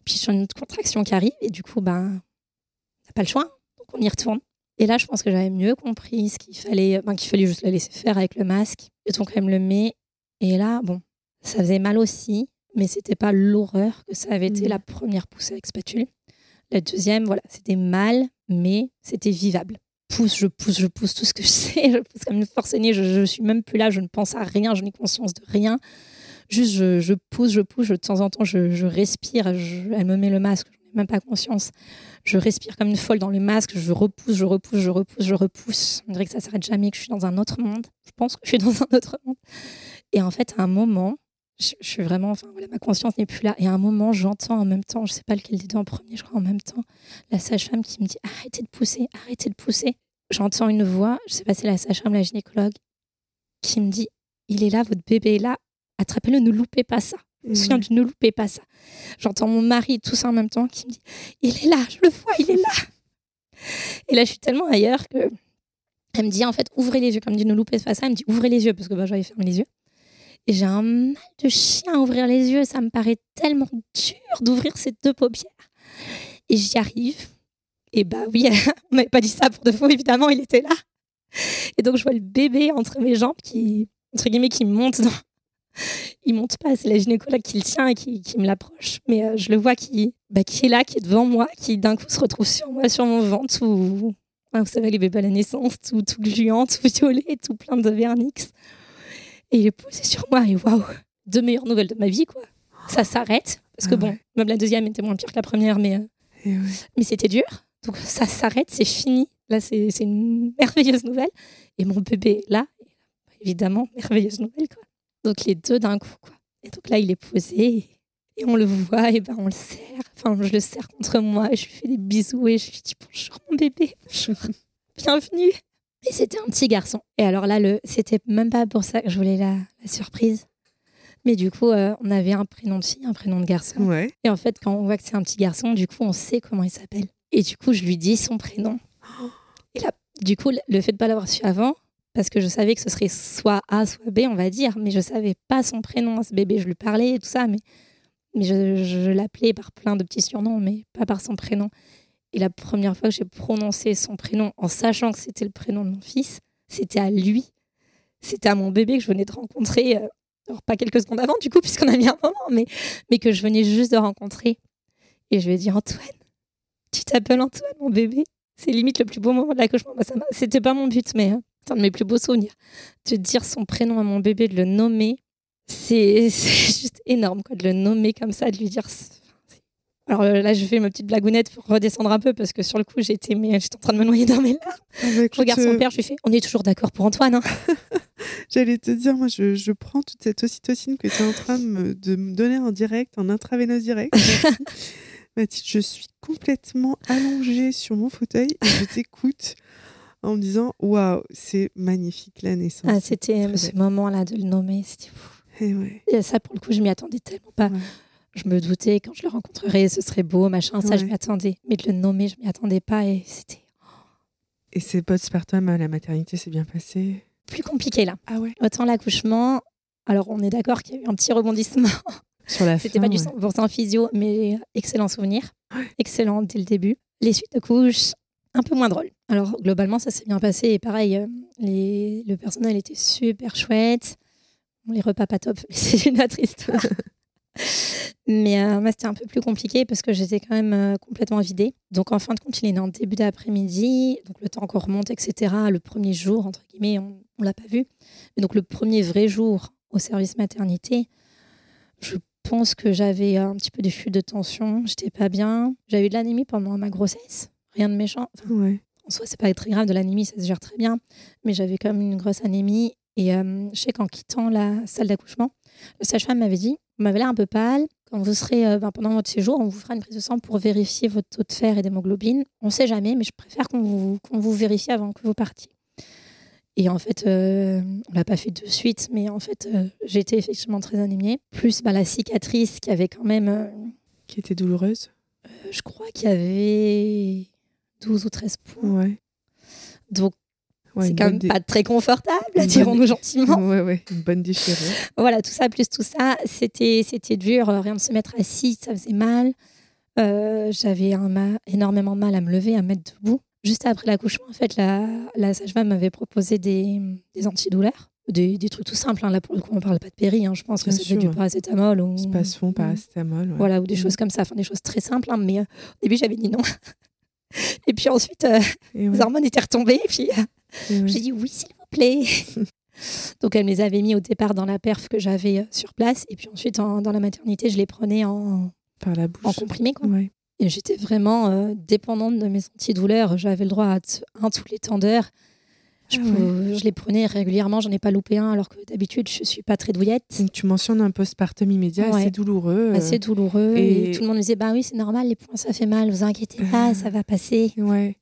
Speaker 2: Puis, j'ai une autre contraction qui arrive. Et du coup, ben, t'as pas le choix. Donc, on y retourne. Et là, je pense que j'avais mieux compris ce qu'il fallait, ben, qu'il fallait juste la laisser faire avec le masque. Et donc, elle me le met. Et là, bon, ça faisait mal aussi, mais c'était pas l'horreur que ça avait été
Speaker 1: Mhm.
Speaker 2: la première poussée avec spatule. La deuxième, voilà, c'était mal, mais c'était vivable. pousse, je pousse, je pousse tout ce que je sais. Je pousse comme une force aînée. Je, je suis même plus là. Je ne pense à rien. Je n'ai conscience de rien. Juste, je, je pousse, je pousse. de temps en temps, je, je respire. elle me met le masque. Je n'ai même pas conscience. Je respire comme une folle dans le masque. Je repousse, je repousse, je repousse, je repousse. On dirait que ça s'arrête jamais, que je suis dans un autre monde. Je pense que je suis dans un autre monde. Et en fait, à un moment, je, suis vraiment, enfin voilà, ma conscience n'est plus là. Et à un moment, j'entends en même temps, je sais pas lequel des deux en premier, je crois en même temps, la sage-femme qui me dit arrêtez de pousser, arrêtez de pousser. J'entends une voix, je sais pas si c'est la sage-femme, la gynécologue, qui me dit il est là, votre bébé est là, attrapez-le, ne loupez pas ça. Je me souviens du ne loupez pas ça. J'entends mon mari, tout ça en même temps, qui me dit il est là, je le vois, il est là. Et là, je suis tellement ailleurs que elle me dit en fait ouvrez les yeux, comme dit ne loupez pas ça, elle me dit ouvrez les yeux parce que bah, j'avais fermé les yeux. J'ai un mal de chien à ouvrir les yeux. Ça me paraît tellement dur d'ouvrir ces deux paupières. Et j'y arrive. Et bah oui, on m'avait pas dit ça pour de faux, évidemment, il était là. Et donc je vois le bébé entre mes jambes qui, entre guillemets, qui monte dans... Il monte pas, c'est la gynécologue qui le tient et qui, qui me l'approche. Mais euh, je le vois qui, bah, qui est là, qui est devant moi, qui d'un coup se retrouve sur moi, sur mon ventre, tout, vous savez, les bébés à la naissance, tout, tout gluant, tout violet, tout plein de vernix. Et il est posé sur moi et waouh, deux meilleures nouvelles de ma vie, quoi. Ça s'arrête. Parce que ah bon, même la deuxième était moins pire que la première, mais, euh, mais c'était dur. Donc ça s'arrête, c'est fini. Là, c'est une merveilleuse nouvelle. Et mon bébé là, évidemment, merveilleuse nouvelle, quoi. Donc les deux d'un coup, quoi. Et donc là, il est posé et on le voit, et ben on le serre. Enfin, je le serre contre moi et je lui fais des bisous et je lui dis bonjour mon bébé, bienvenue. Et c'était un petit garçon. Et alors là, le, c'était même pas pour ça que je voulais la, surprise. Mais du coup, euh, on avait un prénom de fille, un prénom de garçon.
Speaker 1: Ouais.
Speaker 2: Et en fait, quand on voit que c'est un petit garçon, du coup, on sait comment il s'appelle. Et du coup, je lui dis son prénom. Et là, du coup, le fait de pas l'avoir su avant, parce que je savais que ce serait soit A, soit B, on va dire, mais je savais pas son prénom à ce bébé. Je lui parlais et tout ça, mais, mais je, je l'appelais par plein de petits surnoms, mais pas par son prénom. Et la première fois que j'ai prononcé son prénom en sachant que c'était le prénom de mon fils, c'était à lui. C'était à mon bébé que je venais de rencontrer. Euh, alors, pas quelques secondes avant, du coup, puisqu'on a mis un moment, mais, mais que je venais juste de rencontrer. Et je lui ai dit Antoine, tu t'appelles Antoine, mon bébé C'est limite le plus beau moment de l'accouchement. Bah, c'était pas mon but, mais hein, c'est un de mes plus beaux souvenirs. De dire son prénom à mon bébé, de le nommer, c'est juste énorme, quoi, de le nommer comme ça, de lui dire alors euh, là, je fais ma petite blagounette pour redescendre un peu parce que sur le coup, j'étais mais j'étais en train de me noyer dans mes larmes. Ah bah, je regarde son euh, père, je lui fais On est toujours d'accord pour Antoine. Hein.
Speaker 1: J'allais te dire, moi, je, je, prends toute cette ocytocine que tu es en train de me, de me, donner en direct, en intraveineuse direct. Mathilde, je suis complètement allongée sur mon fauteuil et je t'écoute en me disant Waouh, c'est magnifique la naissance.
Speaker 2: Ah, c'était ce moment-là de le nommer, c'était fou.
Speaker 1: Et, ouais.
Speaker 2: et ça, pour le coup, je m'y attendais tellement pas je me doutais quand je le rencontrerais, ce serait beau, machin, ça, je m'y attendais. Mais de le nommer, je m'y attendais pas et c'était.
Speaker 1: Et c'est postpartum à la maternité, c'est bien passé
Speaker 2: Plus compliqué là.
Speaker 1: Ah ouais
Speaker 2: Autant l'accouchement, alors on est d'accord qu'il y a eu un petit rebondissement.
Speaker 1: Sur la
Speaker 2: C'était pas du 100% physio, mais excellent souvenir. Excellent dès le début. Les suites de couches, un peu moins drôle. Alors globalement, ça s'est bien passé et pareil, euh, les... le personnel était super chouette. les repas pas top, mais c'est une autre histoire. Mais euh, moi, c'était un peu plus compliqué parce que j'étais quand même euh, complètement vidée. Donc, en fin de compte, il est né en début d'après-midi. Donc, le temps qu'on remonte, etc. Le premier jour, entre guillemets, on ne l'a pas vu. Mais donc, le premier vrai jour au service maternité, je pense que j'avais un petit peu des chutes de tension. J'étais pas bien. J'avais eu de l'anémie pendant ma grossesse. Rien de méchant. En soi, c'est pas très grave de l'anémie, ça se gère très bien. Mais j'avais quand même une grosse anémie. Et euh, je sais qu'en quittant la salle d'accouchement, le sage-femme m'avait dit Vous m'avez l'air un peu pâle. Quand vous serez euh, ben, pendant votre séjour, on vous fera une prise de sang pour vérifier votre taux de fer et d'hémoglobine. On ne sait jamais, mais je préfère qu'on vous, vous vérifie avant que vous partiez. Et en fait, euh, on l'a pas fait de suite, mais en fait, euh, j'étais effectivement très anémiée. Plus bah, la cicatrice qui avait quand même.
Speaker 1: qui était douloureuse
Speaker 2: Je crois qu'il y avait 12 ou 13 points.
Speaker 1: Ouais.
Speaker 2: Donc, c'est quand même pas très confortable, dirons-nous gentiment.
Speaker 1: Ouais, ouais, une bonne déchirure.
Speaker 2: voilà, tout ça, plus tout ça, c'était, c'était dur. Rien de se mettre assis, ça faisait mal. Euh, j'avais un énormément mal à me lever, à me mettre debout. Juste après l'accouchement, en fait, la, la sage-femme m'avait proposé des, des antidouleurs. Des, des, trucs tout simples. Hein. Là, pour le coup, on parle pas de péri. Hein. Je pense que c'était du paracétamol. Ou...
Speaker 1: Spasfon, paracétamol.
Speaker 2: Voilà, ou des choses comme ça. Enfin, des choses très simples. Hein. Mais euh, au début, j'avais dit non. Et puis ensuite, euh,
Speaker 1: Et
Speaker 2: les hormones étaient retombées. Et puis euh,
Speaker 1: ouais.
Speaker 2: j'ai dit oui, s'il vous plaît. Donc elle me les avait mis au départ dans la perf que j'avais euh, sur place. Et puis ensuite, en- dans la maternité, je les prenais en,
Speaker 1: Par la
Speaker 2: en
Speaker 1: bouche.
Speaker 2: comprimé. Quoi.
Speaker 1: Ouais.
Speaker 2: Et j'étais vraiment euh, dépendante de mes antidouleurs. J'avais le droit à un toutes les temps d'heure. Je,
Speaker 1: Ah
Speaker 2: je les prenais régulièrement, j'en ai pas loupé un, alors que d'habitude, je suis pas très douillette.
Speaker 1: Donc tu mentionnes un postpartum immédiat
Speaker 2: Ouais.
Speaker 1: assez douloureux. euh,
Speaker 2: Assez douloureux. Et...
Speaker 1: et-
Speaker 2: tout le monde me disait Bah oui, c'est normal, les points, ça fait mal, vous inquiétez pas,
Speaker 1: Ah.
Speaker 2: ça va passer.
Speaker 1: Ouais.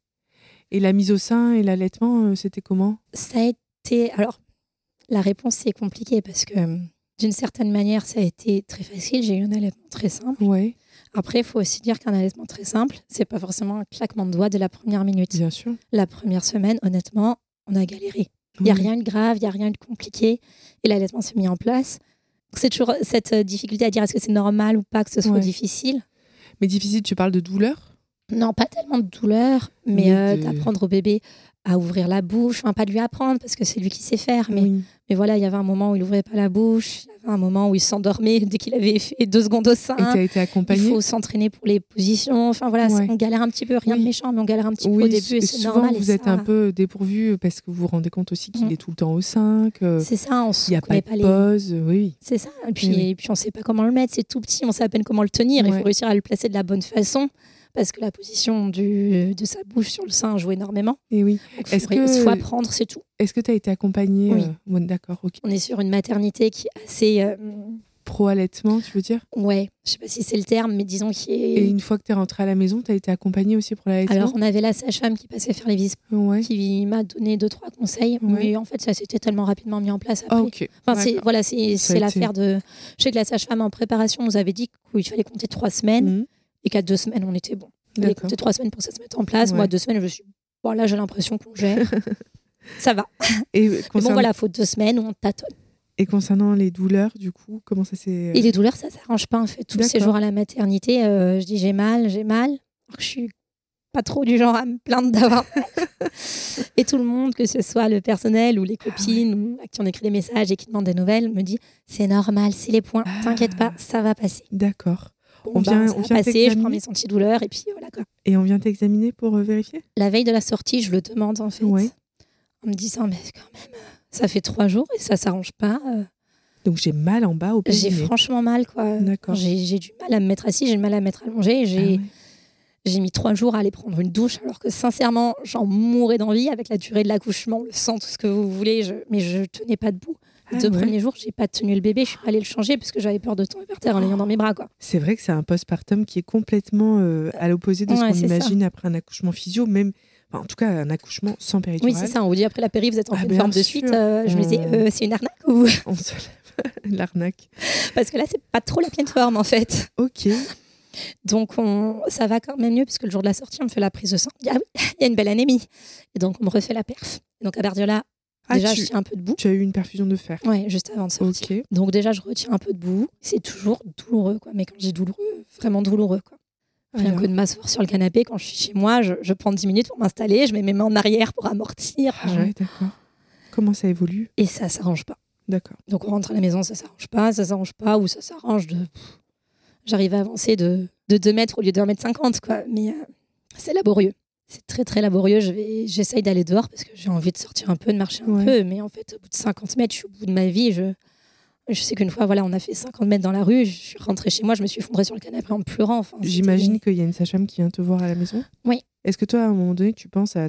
Speaker 1: Et la mise au sein et l'allaitement, euh, c'était comment?
Speaker 2: Ça a été. Alors, la réponse, c'est compliqué parce que euh, d'une certaine manière, ça a été très facile. J'ai eu un allaitement très simple.
Speaker 1: Ouais,
Speaker 2: Après, il faut aussi dire qu'un allaitement très simple, c'est pas forcément un claquement de doigts dès la première minute.
Speaker 1: bien sûr.
Speaker 2: La première semaine, honnêtement, on a galéré. Il n'y a
Speaker 1: Oui.
Speaker 2: rien de grave, il n'y a rien de compliqué. Et l'allaitement s'est mis en place. C'est toujours cette euh, difficulté à dire est-ce que c'est normal ou pas que ce soit
Speaker 1: Ouais.
Speaker 2: difficile.
Speaker 1: Mais difficile, tu parles de douleur?
Speaker 2: Non, pas tellement de douleur, mais
Speaker 1: Mais
Speaker 2: euh, d'apprendre au bébé à ouvrir la bouche. Enfin, pas de lui apprendre parce que c'est lui qui sait faire. Mais,
Speaker 1: Oui.
Speaker 2: mais voilà, il y avait un moment où il ouvrait pas la bouche. Il y avait un moment où il s'endormait dès qu'il avait fait deux secondes au sein.
Speaker 1: Et été
Speaker 2: Il faut s'entraîner pour les positions. Enfin voilà,
Speaker 1: Ouais.
Speaker 2: on galère un petit peu, rien
Speaker 1: Oui.
Speaker 2: de méchant, mais on galère un petit peu au début et c'est
Speaker 1: souvent
Speaker 2: normal. et
Speaker 1: vous êtes un peu dépourvu parce que vous vous rendez compte aussi qu'il
Speaker 2: Mm.
Speaker 1: est tout le temps au sein, qu'il
Speaker 2: C'est ça, on se
Speaker 1: n'y a pas de
Speaker 2: pas les.
Speaker 1: pause. Oui, oui.
Speaker 2: C'est ça. Et puis,
Speaker 1: oui.
Speaker 2: et puis on sait pas comment le mettre. C'est tout petit, on sait à peine comment le tenir. Il
Speaker 1: Ouais.
Speaker 2: faut réussir à le placer de la bonne façon parce que la position du, de sa bouche sur le sein joue énormément.
Speaker 1: Et oui.
Speaker 2: Donc,
Speaker 1: Est-ce
Speaker 2: faut,
Speaker 1: que-
Speaker 2: faut apprendre, c'est tout.
Speaker 1: Est-ce que tu as été accompagnée
Speaker 2: Oui.
Speaker 1: euh, bon, D'accord, ok.
Speaker 2: On est sur une maternité qui est assez. euh,
Speaker 1: Pro-allaitement, tu veux dire?
Speaker 2: Ouais, je sais pas si c'est le terme, mais disons qui est.
Speaker 1: Et une fois que tu es rentrée à la maison, tu as été accompagnée aussi pour l'allaitement?
Speaker 2: Alors, on avait la sage-femme qui passait faire les visites,
Speaker 1: Ouais.
Speaker 2: qui m'a donné deux, trois conseils.
Speaker 1: Ouais.
Speaker 2: Mais en fait, ça s'était tellement rapidement mis en place après.
Speaker 1: Ah, ok.
Speaker 2: Enfin, c'est,
Speaker 1: D'accord.
Speaker 2: voilà, c'est,
Speaker 1: Ça a
Speaker 2: c'est l'affaire de. Je sais que la sage-femme en préparation nous avait dit qu'il fallait compter trois semaines
Speaker 1: Mhm.
Speaker 2: Et qu'à deux semaines, on était bon. Il fallait trois semaines pour ça se mette en place.
Speaker 1: Ouais.
Speaker 2: Moi, deux semaines, je suis. Bon, là, j'ai l'impression qu'on gère. ça va.
Speaker 1: Et,
Speaker 2: Mais bon, voilà, faut deux semaines où on tâtonne.
Speaker 1: et concernant les douleurs, du coup, comment ça s'est.
Speaker 2: Et les douleurs, ça s'arrange pas, en fait. Le
Speaker 1: D'accord.
Speaker 2: séjour à la maternité, euh, je dis j'ai mal, j'ai mal. Alors que je suis pas trop du genre à me plaindre d'avoir. Et tout le monde, que ce soit le personnel ou les
Speaker 1: Ah
Speaker 2: copines ou à qui on écrit des messages et qui demandent des nouvelles, me dit c'est normal, c'est les points,
Speaker 1: Ah.
Speaker 2: t'inquiète pas, ça va passer.
Speaker 1: D'accord. On
Speaker 2: bah,
Speaker 1: vient- on vient
Speaker 2: passer, je prends mes antidouleurs et puis voilà quoi.
Speaker 1: Et on vient t'examiner pour euh, vérifier?
Speaker 2: La veille de la sortie, je le demande en fait.
Speaker 1: Ouais.
Speaker 2: En me disant, mais quand même, euh, ça fait trois jours et ça s'arrange pas. euh,
Speaker 1: Donc j'ai mal en bas au
Speaker 2: J'ai
Speaker 1: périnée.
Speaker 2: franchement mal quoi.
Speaker 1: D'accord.
Speaker 2: J'ai j'ai du mal à me mettre assis, j'ai du mal à me mettre allongé.
Speaker 1: Ah
Speaker 2: J'ai
Speaker 1: ouais.
Speaker 2: j'ai mis trois jours à aller prendre une douche alors que sincèrement, j'en mourais d'envie avec la durée de l'accouchement, le sang, tout ce que vous voulez. je- Mais je tenais pas debout. Les
Speaker 1: Ah
Speaker 2: deux
Speaker 1: ouais.
Speaker 2: premiers jours, j'ai pas tenu le bébé, je suis pas allée le changer parce que j'avais peur de tomber par terre en l'ayant dans mes bras quoi.
Speaker 1: C'est vrai que c'est un postpartum qui est complètement euh, à l'opposé de ce qu'on
Speaker 2: ça.
Speaker 1: imagine après un accouchement physio, même, enfin, en tout cas un accouchement sans
Speaker 2: Oui,
Speaker 1: péridurale.
Speaker 2: c'est ça. On vous dit après la péri, vous êtes en
Speaker 1: Ah,
Speaker 2: forme de suite. euh, je me disais, euh, c'est une arnaque ou
Speaker 1: On se lève. L'arnaque.
Speaker 2: parce que là, c'est pas trop la pleine forme en fait.
Speaker 1: Ok.
Speaker 2: Donc, on, ça va quand même mieux, puisque le jour de la sortie, on me fait la prise de sang. Ah oui, il y a une belle anémie. Et donc, on me refait la perf. Et donc, à Bardiola,
Speaker 1: Ah,
Speaker 2: déjà,
Speaker 1: tu,
Speaker 2: je tiens un peu debout.
Speaker 1: tu as eu une perfusion de fer.
Speaker 2: Ouais, juste avant de sortir. Donc, déjà, je retiens un peu debout. C'est toujours douloureux, quoi. Mais quand je dis douloureux, vraiment douloureux, quoi. Rien
Speaker 1: Alors,
Speaker 2: que de m'asseoir sur le canapé, quand je suis chez moi, je, je prends 10 minutes pour m'installer, je mets mes mains en arrière pour amortir.
Speaker 1: Ah
Speaker 2: je-
Speaker 1: ouais, d'accord. Comment ça évolue?
Speaker 2: Et ça s'arrange pas.
Speaker 1: D'accord.
Speaker 2: Donc, on rentre à la maison, ça s'arrange pas, ça s'arrange pas, ou ça s'arrange de. J'arrive à avancer de, de 2 mètres au lieu de 1 mètre 50, quoi. Mais euh, c'est laborieux. C'est très, très laborieux. Je J'essaye d'aller dehors parce que j'ai envie de sortir un peu, de marcher un
Speaker 1: Ouais.
Speaker 2: peu. Mais en fait, au bout de 50 mètres, je suis au bout de ma vie. Je, je sais qu'une fois, voilà, on a fait 50 mètres dans la rue. Je suis rentrée chez moi, je me suis effondrée sur le canapé en pleurant. Enfin,
Speaker 1: J'imagine qu'il y a une sage-femme qui vient te voir à la maison.
Speaker 2: Oui.
Speaker 1: Est-ce que toi, à un moment donné, tu penses à,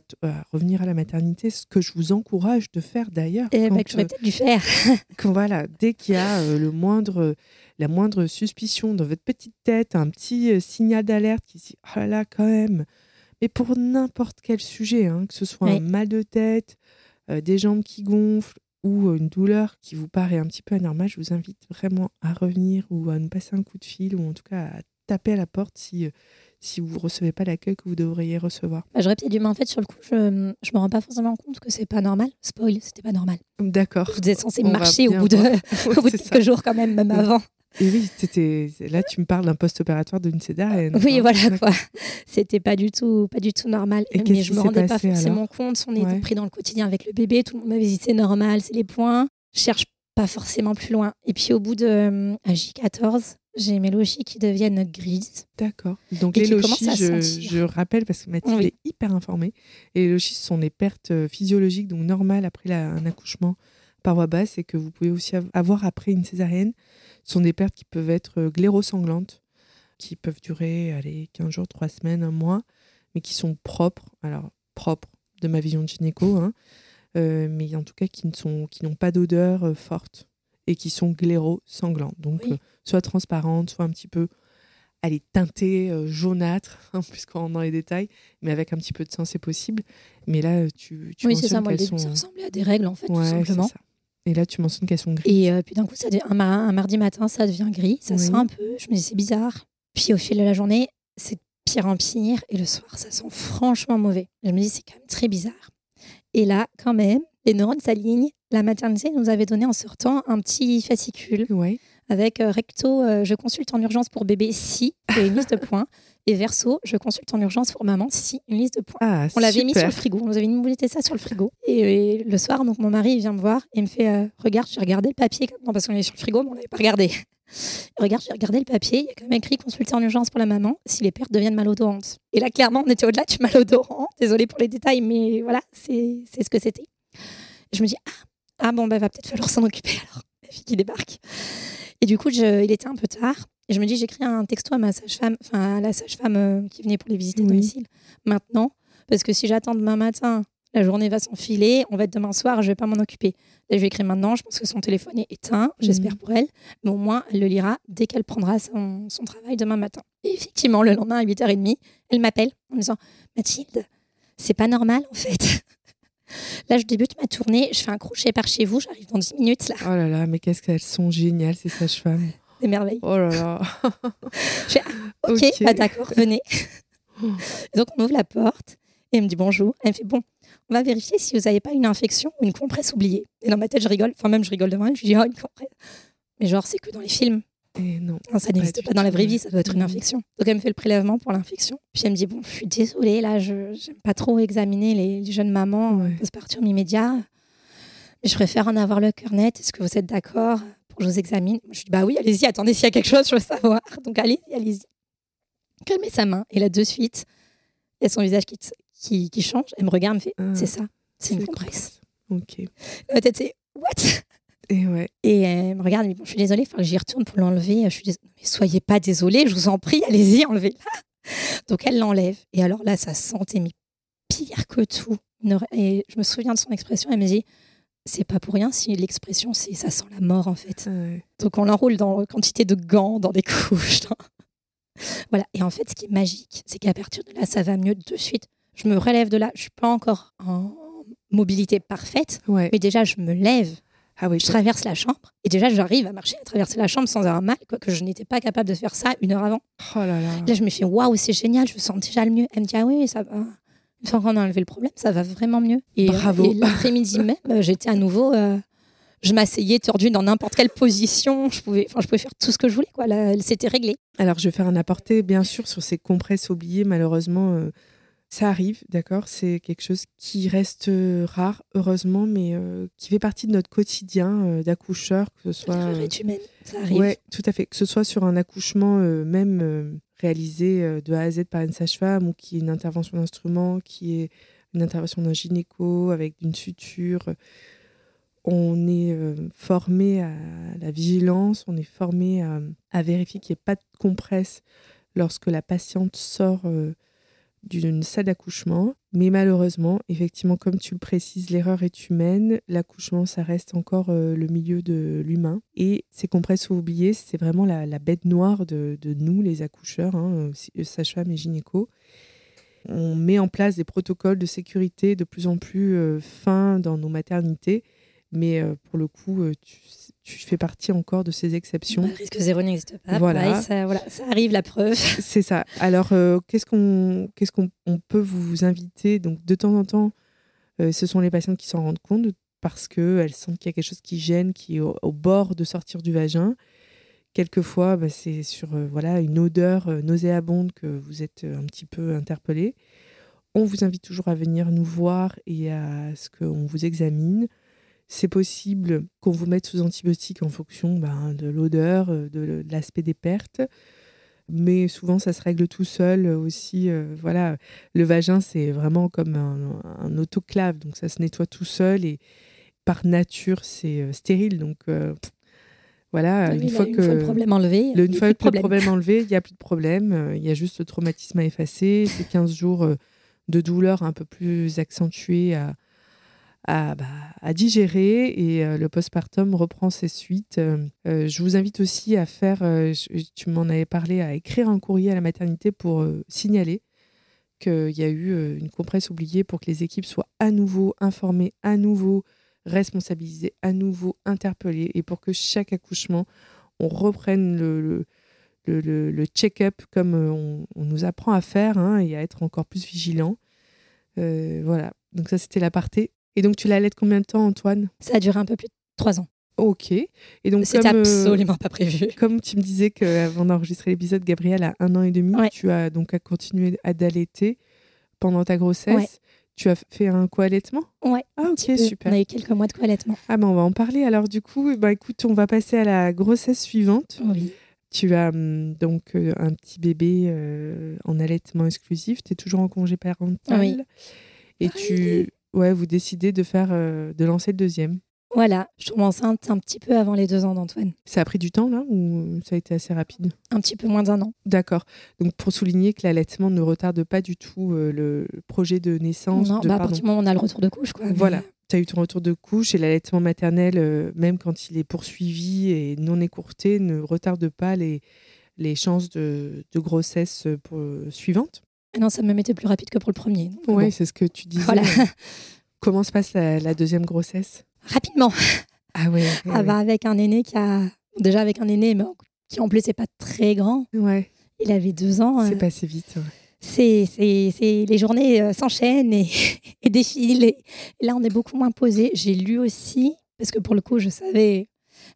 Speaker 1: revenir à la maternité, ce que je vous encourage de faire d'ailleurs
Speaker 2: Eh
Speaker 1: quand,
Speaker 2: que j'aurais
Speaker 1: euh,
Speaker 2: peut-être dû faire.
Speaker 1: quand, voilà, dès qu'il y a euh, le moindre, la moindre suspicion dans votre petite tête, un petit euh, signal d'alerte qui dit oh là là, quand même. Mais pour n'importe quel sujet, hein, que ce soit un mal de tête, euh, des jambes qui gonflent ou euh, une douleur qui vous paraît un petit peu anormale, je vous invite vraiment à revenir ou à nous passer un coup de fil ou en tout cas à taper à la porte si, euh, si vous ne recevez pas l'accueil que vous devriez recevoir.
Speaker 2: Bah, j'aurais peut-être dû, mais en fait, sur le coup, je, je me rends pas forcément compte que c'est pas normal. Spoil, c'était pas normal.
Speaker 1: D'accord.
Speaker 2: Vous êtes censé marcher au bout de, au bout de
Speaker 1: ça.
Speaker 2: quelques jours quand même, même
Speaker 1: Oui.
Speaker 2: avant.
Speaker 1: Et oui, c'était là tu me parles d'un post-opératoire d'une césarienne.
Speaker 2: Oui, voilà quoi. C'était pas du tout, pas du tout normal.
Speaker 1: Et
Speaker 2: Mais je me rendais pas forcément compte. On était
Speaker 1: Ouais.
Speaker 2: pris dans le quotidien avec le bébé. Tout le monde m'avait dit c'est normal, c'est les points. Je cherche pas forcément plus loin. Et puis au bout de euh, à J14, j'ai mes lochis qui deviennent grises.
Speaker 1: D'accord. Donc les lochis, je, rappelle parce que Mathilde
Speaker 2: Oui.
Speaker 1: est hyper informée. Et les lochis ce sont des pertes euh, physiologiques, donc normales après la- un accouchement par voie basse et que vous pouvez aussi av- avoir après une césarienne. Ce sont des pertes qui peuvent être euh, glérosanglantes, qui peuvent durer allez, 15 jours, 3 semaines, un mois, mais qui sont propres. Alors, propres de ma vision de gynéco, hein, euh, mais en tout cas qui ne sont qui n'ont pas d'odeur euh, forte et qui sont glérosanglantes. Donc,
Speaker 2: Oui.
Speaker 1: euh, soit transparentes, soit un petit peu elle est teintée euh, jaunâtre, hein, puisqu'on rentre dans les détails, mais avec un petit peu de sang, c'est possible. Mais là, tu, tu
Speaker 2: oui, c'est ça. Moi, le
Speaker 1: qu'elles
Speaker 2: début,
Speaker 1: sont...
Speaker 2: ça ressemblait à des règles, en fait,
Speaker 1: Ouais,
Speaker 2: tout
Speaker 1: c'est
Speaker 2: simplement.
Speaker 1: ça. Et là, tu mentionnes qu'elles sont grises.
Speaker 2: Et euh, puis d'un coup, ça devient- un, un mardi matin, ça devient gris, ça
Speaker 1: Oui.
Speaker 2: sent un peu. Je me dis, c'est bizarre. Puis au fil de la journée, c'est pire en pire. Et le soir, ça sent franchement mauvais. Je me dis, c'est quand même très bizarre. Et là, quand même, les neurones s'alignent. La maternité nous avait donné en sortant un petit fascicule
Speaker 1: Ouais.
Speaker 2: Avec euh, recto, euh, je consulte en urgence pour bébé si, et une liste de points. Et verso, je consulte en urgence pour maman si, une liste de points.
Speaker 1: Ah,
Speaker 2: On l'avait mis sur le frigo. On nous avait mis ça sur le frigo. Et, euh, le soir, donc mon mari il vient me voir et me fait euh, Regarde, j'ai regardé le papier. Non, parce qu'on est sur le frigo, mais on n'avait pas regardé. Regarde, j'ai regardé le papier. Il y a quand même écrit consulter en urgence pour la maman si les pertes deviennent malodorantes. Et là, clairement, on était au-delà du malodorant. Désolée pour les détails, mais voilà, c'est c'est ce que c'était. Je me dis Ah, ah bon, bah, va peut-être falloir s'en occuper alors. La fille qui débarque. Et du coup, je- il était un peu tard. Et je me dis, j'écris un texto à ma sage-femme, enfin à la sage-femme euh, qui venait pour les visiter à
Speaker 1: Oui.
Speaker 2: domicile maintenant. Parce que si j'attends demain matin, la journée va s'enfiler, on va être demain soir, je vais pas m'en occuper. Là, je vais écrire maintenant, je pense que son téléphone est éteint, j'espère
Speaker 1: Mhm.
Speaker 2: pour elle. Mais au moins, elle le lira dès qu'elle prendra son, son travail demain matin. Et effectivement, le lendemain à 8h30, elle m'appelle en me disant Mathilde, c'est pas normal en fait. Là, je débute ma tournée, je fais un crochet par chez vous, j'arrive dans 10 minutes là.
Speaker 1: Oh là là, mais qu'est-ce qu'elles sont géniales, ces sages-femmes.
Speaker 2: Des merveilles.
Speaker 1: Oh là là.
Speaker 2: Ok,
Speaker 1: Ok.
Speaker 2: bah d'accord, venez. Et donc on ouvre la porte et elle me dit bonjour. Elle me fait bon, on va vérifier si vous n'avez pas une infection ou une compresse oubliée. Et dans ma tête, je rigole. Enfin, même je rigole devant elle. Je lui dis oh, une compresse. Mais genre, c'est que dans les films.
Speaker 1: Et non.
Speaker 2: Ça n'existe pas dans la vraie
Speaker 1: ouais.
Speaker 2: vie, ça doit être une infection. Donc elle me fait le prélèvement pour l'infection. Puis elle me dit bon, je suis désolée, là, je n'aime pas trop examiner les, les jeunes mamans
Speaker 1: Ouais.
Speaker 2: euh, postpartum immédiat. Mais je préfère en avoir le cœur net. Est-ce que vous êtes d'accord pour que je vous examine? Je lui dis bah oui, allez-y, attendez, s'il y a quelque chose, je veux savoir. Donc allez-y, allez-y. Elle met sa main et là, de suite, il y a son visage qui, qui, qui change. Elle me regarde, elle me fait
Speaker 1: Ah,
Speaker 2: c'est ça, c'est une
Speaker 1: c'est
Speaker 2: compresse.
Speaker 1: Ok.
Speaker 2: Ma tête, c'est what?
Speaker 1: Et ouais.
Speaker 2: Et elle me regarde, elle me dit, bon, je suis désolée, il faut que j'y retourne pour l'enlever. Je suis désolée. Mais soyez pas désolée, je vous en prie, allez-y, enlevez-la. Donc elle l'enlève. Et alors là, ça sentait mais pire que tout. Et je me souviens de son expression, elle me dit, c'est pas pour rien si l'expression, c'est ça sent la mort en fait.
Speaker 1: Ouais.
Speaker 2: Donc on l'enroule dans quantité de gants, dans des couches. voilà. Et en fait, ce qui est magique, c'est qu'à partir de là, ça va mieux de suite. Je me relève de là. Je suis pas encore en mobilité parfaite,
Speaker 1: Ouais.
Speaker 2: mais déjà, je me lève.
Speaker 1: Ah oui,
Speaker 2: Je traverse la chambre et déjà, j'arrive à marcher, à traverser la chambre sans avoir mal, quoi que je n'étais pas capable de faire ça une heure avant.
Speaker 1: Oh là là.
Speaker 2: Là, je me fais waouh, c'est génial, je sens déjà le mieux. Elle me dit ah oui, ça va. Une fois qu'on a enlevé le problème, ça va vraiment mieux. Et,
Speaker 1: Bravo.
Speaker 2: et l'après-midi même, euh, j'étais à nouveau. euh, je m'asseyais tordue dans n'importe quelle position. Je pouvais, enfin, je pouvais faire tout ce que je voulais. Quoi. Là, c'était réglé.
Speaker 1: Alors, je vais faire un aparté, bien sûr, sur ces compresses oubliées. Malheureusement, euh, ça arrive, d'accord? C'est quelque chose qui reste euh, rare, heureusement, mais euh, qui fait partie de notre quotidien euh, d'accoucheur, que ce soit...
Speaker 2: L'erreur est humaine, ça arrive.
Speaker 1: Ouais, tout à fait. Que ce soit sur un accouchement même réalisé de A à Z par une sage-femme ou qui est une intervention d'instrument, qui est une intervention d'un gynéco avec une suture. On est euh, formé à la vigilance, on est formé à, à vérifier qu'il n'y ait pas de compresse lorsque la patiente sort euh, d'une salle d'accouchement. Mais malheureusement, effectivement, comme tu le précises, l'erreur est humaine. L'accouchement, ça reste encore euh, le milieu de l'humain. Et ces compresses oubliées, c'est vraiment la, bête noire de, nous, les accoucheurs, hein, euh, sages-femmes et gynécos. On met en place des protocoles de sécurité de plus en plus euh, fins dans nos maternités. Mais euh, pour le coup, euh, tu, tu fais partie encore de ces exceptions.
Speaker 2: Bah, risque zéro n'existe pas.
Speaker 1: Voilà.
Speaker 2: Pareil, ça, voilà, ça arrive, la preuve.
Speaker 1: C'est ça. Alors, euh, qu'est-ce qu'on qu'est-ce qu'on on peut vous inviter? Donc, de temps en temps, ce sont les patientes qui s'en rendent compte parce qu'elles sentent qu'il y a quelque chose qui gêne, qui est au, au bord de sortir du vagin. Quelquefois, bah, c'est sur euh, voilà une odeur euh, nauséabonde que vous êtes euh, un petit peu interpellé. On vous invite toujours à venir nous voir et à ce qu'on vous examine. C'est possible qu'on vous mette sous antibiotiques en fonction ben, de l'odeur, de, de l'aspect des pertes mais souvent ça se règle tout seul aussi. Euh, voilà, le vagin c'est vraiment comme un, autoclave, donc ça se nettoie tout seul et par nature c'est euh, stérile, donc euh, voilà.
Speaker 2: une, fois que, le problème enlevé,
Speaker 1: une fois le problème enlevé, il n'y a plus de problème. Il y a juste le traumatisme à effacer, c'est 15 jours de douleur un peu plus accentuée à à, bah, à digérer et euh, le postpartum reprend ses suites. Euh, euh, je vous invite aussi à faire, tu m'en avais parlé, à écrire un courrier à la maternité pour signaler qu'il y a eu une compresse oubliée pour que les équipes soient à nouveau informées, à nouveau responsabilisées, à nouveau interpellées et pour que chaque accouchement, on reprenne le, check-up comme on, nous apprend à faire hein, et à être encore plus vigilant. voilà, donc ça c'était l'aparté. Et donc, tu l'allaites combien de temps, Antoine?
Speaker 2: Ça a duré un peu plus de trois ans.
Speaker 1: Ok. Et donc,
Speaker 2: c'était euh, absolument pas prévu.
Speaker 1: Comme tu me disais qu'avant d'enregistrer l'épisode, Gabriel a un an et demi, tu as donc à continuer à d'allaiter pendant ta grossesse. Tu as fait un co-allaitement?
Speaker 2: Ouais.
Speaker 1: Ah, ok, super.
Speaker 2: On a eu quelques mois de co-allaitement.
Speaker 1: Ah, ben on va en parler. Alors, du coup, bah, écoute, on va passer à la grossesse suivante.
Speaker 2: Oui.
Speaker 1: Tu as hum, donc euh, un petit bébé euh, en allaitement exclusif. Tu es toujours en congé parental.
Speaker 2: Oui.
Speaker 1: Et tu, ouais, vous décidez de faire, euh, de lancer le deuxième.
Speaker 2: Voilà, je tombe enceinte un petit peu avant les deux ans d'Antoine.
Speaker 1: Ça a pris du temps là ou ça a été assez rapide?
Speaker 2: Un petit peu moins d'un an.
Speaker 1: D'accord. Donc pour souligner que l'allaitement ne retarde pas du tout euh, le projet de naissance.
Speaker 2: Non,
Speaker 1: de,
Speaker 2: bah, à partir du moment où on a le retour de couche. Quoi,
Speaker 1: Voilà. Tu as eu ton retour de couche et l'allaitement maternel, euh, même quand il est poursuivi et non écourté, ne retarde pas les, les chances de, de grossesse pour, suivante
Speaker 2: non, ça me mettait plus rapide que pour le premier.
Speaker 1: Oui, c'est ce que tu disais. Voilà. Comment se passe la, deuxième grossesse?
Speaker 2: Rapidement.
Speaker 1: Ah ouais.
Speaker 2: ah bah avec un aîné qui a déjà avec un aîné, mais qui en plus n'est pas très grand.
Speaker 1: Ouais.
Speaker 2: Il avait deux ans.
Speaker 1: C'est euh, passé vite.
Speaker 2: C'est, c'est, les journées euh, s'enchaînent et, et défilent. Et, là, on est beaucoup moins posé. J'ai lu aussi parce que pour le coup, je savais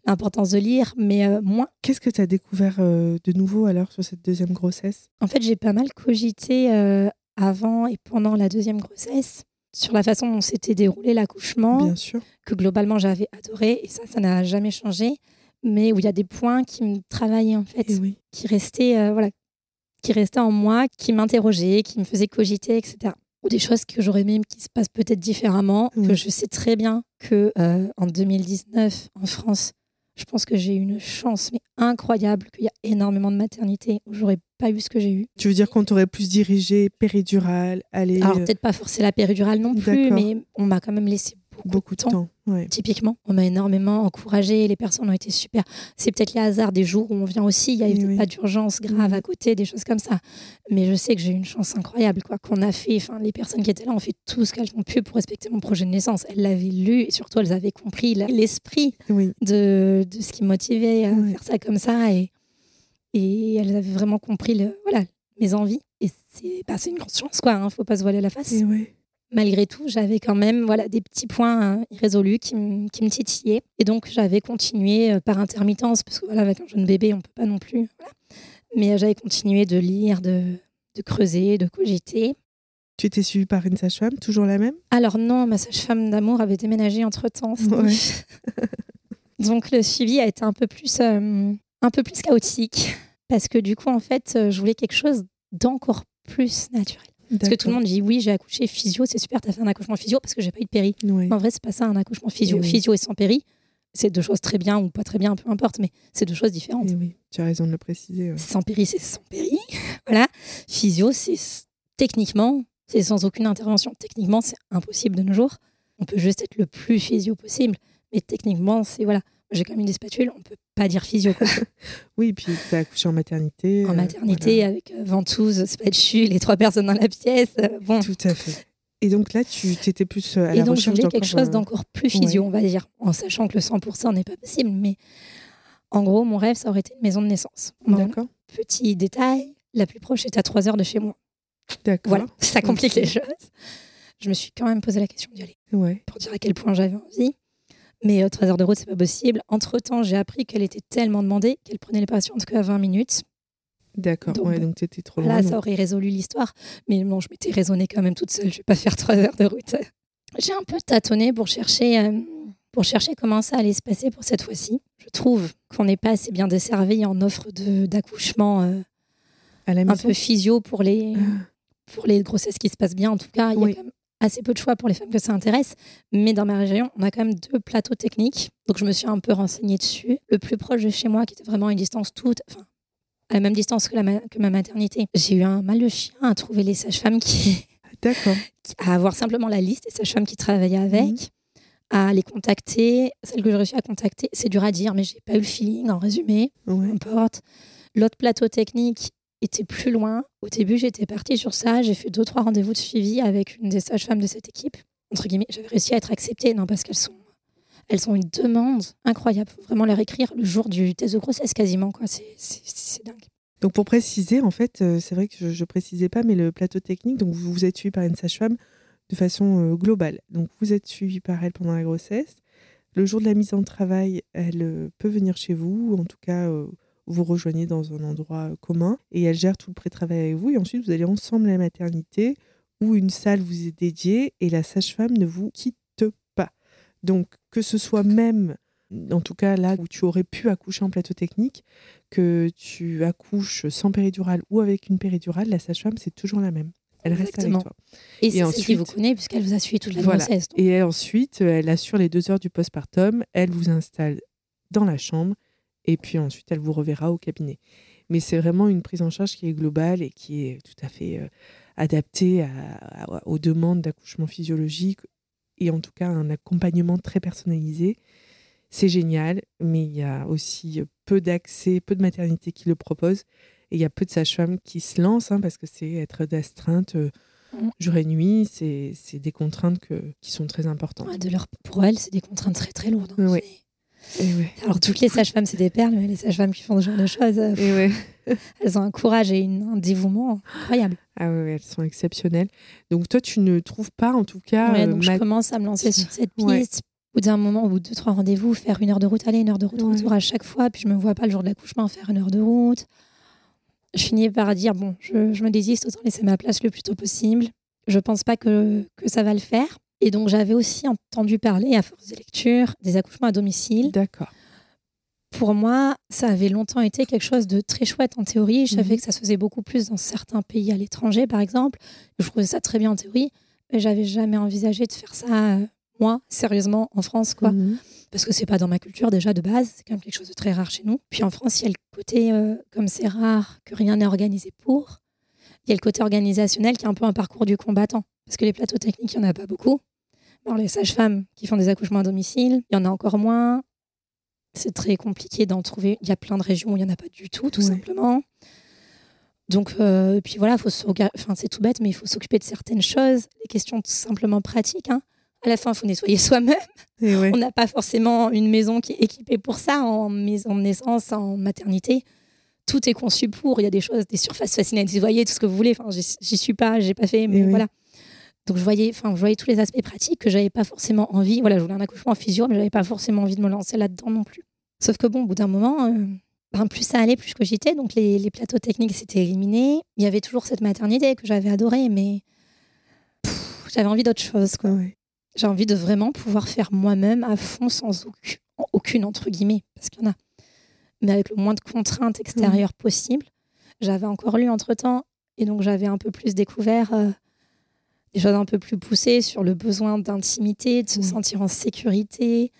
Speaker 2: l'importance de lire, mais euh, moins.
Speaker 1: Qu'est-ce que tu as découvert euh, de nouveau alors sur cette deuxième grossesse?
Speaker 2: En fait, j'ai pas mal cogité euh, avant et pendant la deuxième grossesse sur la façon dont s'était déroulé l'accouchement,
Speaker 1: Bien sûr.
Speaker 2: que globalement j'avais adoré, et ça, ça n'a jamais changé, mais où il y a des points qui me travaillaient en fait,
Speaker 1: eh
Speaker 2: qui restaient, voilà, qui restaient en moi, qui m'interrogeaient, qui me faisaient cogiter, etc ou des choses que j'aurais aimé qui se passent peut-être différemment, que je sais très bien que en 2019 en France, je pense que j'ai une chance mais incroyable qu'il y a énormément de maternités où j'aurais pas eu ce que j'ai eu.
Speaker 1: Tu veux dire qu'on t'aurait plus dirigé péridurale, aller
Speaker 2: Alors peut-être pas forcer la péridurale non plus, mais on m'a quand même laissé beaucoup, de temps. Typiquement, on m'a énormément encouragé, les personnes ont été super. C'est peut-être les hasards des jours où on vient aussi, il n'y a pas d'urgence grave à côté, des choses comme ça. Mais je sais que j'ai eu une chance incroyable, quoi, qu'on a fait, enfin, les personnes qui étaient là ont fait tout ce qu'elles ont pu pour respecter mon projet de naissance. Elles l'avaient lu et surtout elles avaient compris l'esprit de, de, ce qui motivait à faire ça comme ça et, et elles avaient vraiment compris le, voilà, mes envies. Et c'est bah, une grosse chance, quoi, hein, faut pas se voiler la face.
Speaker 1: Et eh
Speaker 2: malgré tout, j'avais quand même voilà, des petits points euh, irrésolus qui, me titillaient. Et donc, j'avais continué euh, par intermittence, parce que voilà, avec un jeune bébé, on ne peut pas non plus. Mais euh, j'avais continué de lire, de, creuser, de cogiter.
Speaker 1: Tu étais suivie par une sage-femme, toujours la même?
Speaker 2: Alors non, ma sage-femme d'amour avait déménagé entre-temps. donc, le suivi a été un peu plus, un peu plus chaotique, parce que du coup, en fait, je voulais quelque chose d'encore plus naturel. Parce que tout le monde dit oui, j'ai accouché physio, c'est super, t'as fait un accouchement physio parce que j'ai pas eu de péri. En vrai, c'est pas ça un accouchement physio. Eh physio et sans péri, c'est deux choses très bien ou pas très bien, peu importe, mais c'est deux choses différentes.
Speaker 1: Eh oui, tu as raison de le préciser.
Speaker 2: Sans péri, c'est sans péri. voilà. Physio, c'est techniquement, c'est sans aucune intervention. Techniquement, c'est impossible de nos jours. On peut juste être le plus physio possible, mais techniquement, c'est voilà j'ai quand même des spatules, on peut pas dire physio.
Speaker 1: oui, puis tu as accouché en maternité.
Speaker 2: En euh, maternité, avec euh, ventouse, spatule, les trois personnes dans la pièce. Euh, bon.
Speaker 1: Tout à fait. Et donc là, tu étais plus à
Speaker 2: Et
Speaker 1: donc, je
Speaker 2: voulais quelque chose d'encore plus physio, on va dire, en sachant que le 100% n'est pas possible. Mais en gros, mon rêve, ça aurait été une maison de naissance.
Speaker 1: D'accord.
Speaker 2: Petit détail, la plus proche est à 3 heures de chez moi.
Speaker 1: D'accord.
Speaker 2: Voilà, ça complique les choses. Je me suis quand même posé la question d'y aller.
Speaker 1: Ouais.
Speaker 2: Pour dire à quel point j'avais envie. Mais euh, 3 heures de route, c'est pas possible. Entre temps, j'ai appris qu'elle était tellement demandée qu'elle prenait les patients en tout cas à 20 minutes.
Speaker 1: D'accord, donc, ouais, donc tu étais trop loin.
Speaker 2: Là, ça aurait résolu l'histoire. Mais non, je m'étais raisonnée quand même toute seule. Je vais pas faire 3 heures de route. J'ai un peu tâtonné pour chercher euh, pour chercher comment ça allait se passer pour cette fois-ci. Je trouve qu'on n'est pas assez bien desservi en offre de- d'accouchement euh,
Speaker 1: À la
Speaker 2: un peu physio pour les, pour les grossesses qui se passent bien. En tout cas, il y a quand même assez peu de choix pour les femmes que ça intéresse. Mais dans ma région, on a quand même deux plateaux techniques. Donc je me suis un peu renseignée dessus. Le plus proche de chez moi, qui était vraiment à une distance toute, enfin, à la même distance que, la ma- que ma maternité. J'ai eu un mal de chien à trouver les sages-femmes qui,
Speaker 1: D'accord.
Speaker 2: à avoir simplement la liste des sages-femmes qui travaillaient avec,
Speaker 1: Mhm.
Speaker 2: à les contacter. Celle que j'ai réussi à contacter, c'est dur à dire, mais j'ai pas eu le feeling en résumé
Speaker 1: Ouais.
Speaker 2: peu importe. L'autre plateau technique était plus loin. Au début, j'étais partie sur ça. J'ai fait deux, trois rendez-vous de suivi avec une des sages-femmes de cette équipe. Entre guillemets, j'avais réussi à être acceptée, non, parce qu'elles sont, elles ont une demande incroyable. Faut vraiment leur écrire le jour du test de grossesse quasiment, quoi. C'est, dingue.
Speaker 1: Donc pour préciser, en fait, euh, c'est vrai que je ne précisais pas, mais le plateau technique, donc vous vous êtes suivi par une sage-femme de façon euh, globale. Donc vous êtes suivi par elle pendant la grossesse. Le jour de la mise en travail, elle euh, peut venir chez vous, ou en tout cas vous rejoignez dans un endroit euh, commun, et elle gère tout le pré-travail avec vous, et ensuite vous allez ensemble à la maternité, où une salle vous est dédiée, et la sage-femme ne vous quitte pas. Donc que ce soit même, en tout cas là où tu aurais pu accoucher en plateau technique, que tu accouches sans péridurale ou avec une péridurale, la sage-femme, c'est toujours la même. Elle reste avec toi.
Speaker 2: Et, c'est celle qui
Speaker 1: ensuite-
Speaker 2: vous connaît, puisqu'elle vous a suivi toute la
Speaker 1: Voilà.
Speaker 2: grossesse. donc.
Speaker 1: Et elle, ensuite, elle assure les deux heures du postpartum, elle vous installe dans la chambre et puis ensuite, elle vous reverra au cabinet. Mais c'est vraiment une prise en charge qui est globale et qui est tout à fait euh, adaptée à- à- aux demandes d'accouchement physiologique et en tout cas un accompagnement très personnalisé. C'est génial, mais il y a aussi peu d'accès, peu de maternités qui le proposent. Et il y a peu de sages-femmes qui se lancent, hein, parce que c'est être d'astreinte euh,
Speaker 2: Mm.
Speaker 1: jour et nuit, c'est c'est des contraintes que, qui sont très importantes.
Speaker 2: Ouais, de leur, pour elles, c'est des contraintes très très lourdes. hein.
Speaker 1: Ouais. Ouais.
Speaker 2: Alors, toutes les sages-femmes, c'est des perles, mais les sages-femmes qui font ce genre de choses,
Speaker 1: ouais.
Speaker 2: elles ont un courage et une- un dévouement incroyable.
Speaker 1: Ah ouais, elles sont exceptionnelles. Donc toi, tu ne trouves pas, en tout cas,
Speaker 2: Ouais,
Speaker 1: euh,
Speaker 2: je commence à me lancer sur cette piste. Au bout d'un moment, au bout de deux, trois rendez-vous, faire une heure de route aller, une heure de route retour à chaque fois, puis je me vois pas le jour de l'accouchement faire une heure de route. Je finis par dire bon, je, je me désiste, autant laisser ma place le plus tôt possible. Je pense pas que, que ça va le faire. Et donc j'avais aussi entendu parler, à force de lecture, des accouchements à domicile.
Speaker 1: D'accord.
Speaker 2: Pour moi, ça avait longtemps été quelque chose de très chouette en théorie. Je savais
Speaker 1: Mhm.
Speaker 2: que ça se faisait beaucoup plus dans certains pays à l'étranger, par exemple. Je trouvais ça très bien en théorie, mais j'avais jamais envisagé de faire ça, euh, moi, sérieusement, en France, quoi.
Speaker 1: Mhm.
Speaker 2: Parce que c'est pas dans ma culture déjà de base, c'est quand même quelque chose de très rare chez nous. Puis en France, il y a le côté, euh, comme c'est rare que rien n'est organisé pour, il y a le côté organisationnel qui est un peu un parcours du combattant. Parce que les plateaux techniques, il n'y en a pas beaucoup. Les sages-femmes qui font des accouchements à domicile, il y en a encore moins. C'est très compliqué d'en trouver. Il y a plein de régions où il n'y en a pas du tout, tout
Speaker 1: Ouais.
Speaker 2: simplement. Donc, euh, et puis voilà, faut enfin, c'est tout bête, mais il faut s'occuper de certaines choses, les questions tout simplement pratiques. hein. À la fin, il faut nettoyer soi-même.
Speaker 1: Ouais.
Speaker 2: On n'a pas forcément une maison qui est équipée pour ça en maison de naissance, en maternité. Tout est conçu pour. Il y a des choses, des surfaces faciles à nettoyer, tout ce que vous voulez. Enfin, j'y suis pas, j'ai pas fait, mais
Speaker 1: Et oui.
Speaker 2: Donc je voyais, enfin, je voyais tous les aspects pratiques que j'avais pas forcément envie. Voilà, je voulais un accouchement en physio, mais j'avais pas forcément envie de me lancer là-dedans non plus. Sauf que bon, au bout d'un moment, euh, ben, plus ça allait, plus je cogitais. Donc les, les plateaux techniques s'étaient éliminés. Il y avait toujours cette maternité que j'avais adorée, mais pff, j'avais envie d'autre chose. Quoi.
Speaker 1: Ouais.
Speaker 2: J'ai envie de vraiment pouvoir faire moi-même à fond sans aucune, aucune entre guillemets, parce qu'il y en a, mais avec le moins de contraintes extérieures possible. J'avais encore lu entre-temps, et donc j'avais un peu plus découvert euh, des choses un peu plus poussées sur le besoin d'intimité, de se
Speaker 1: Oui.
Speaker 2: sentir en sécurité,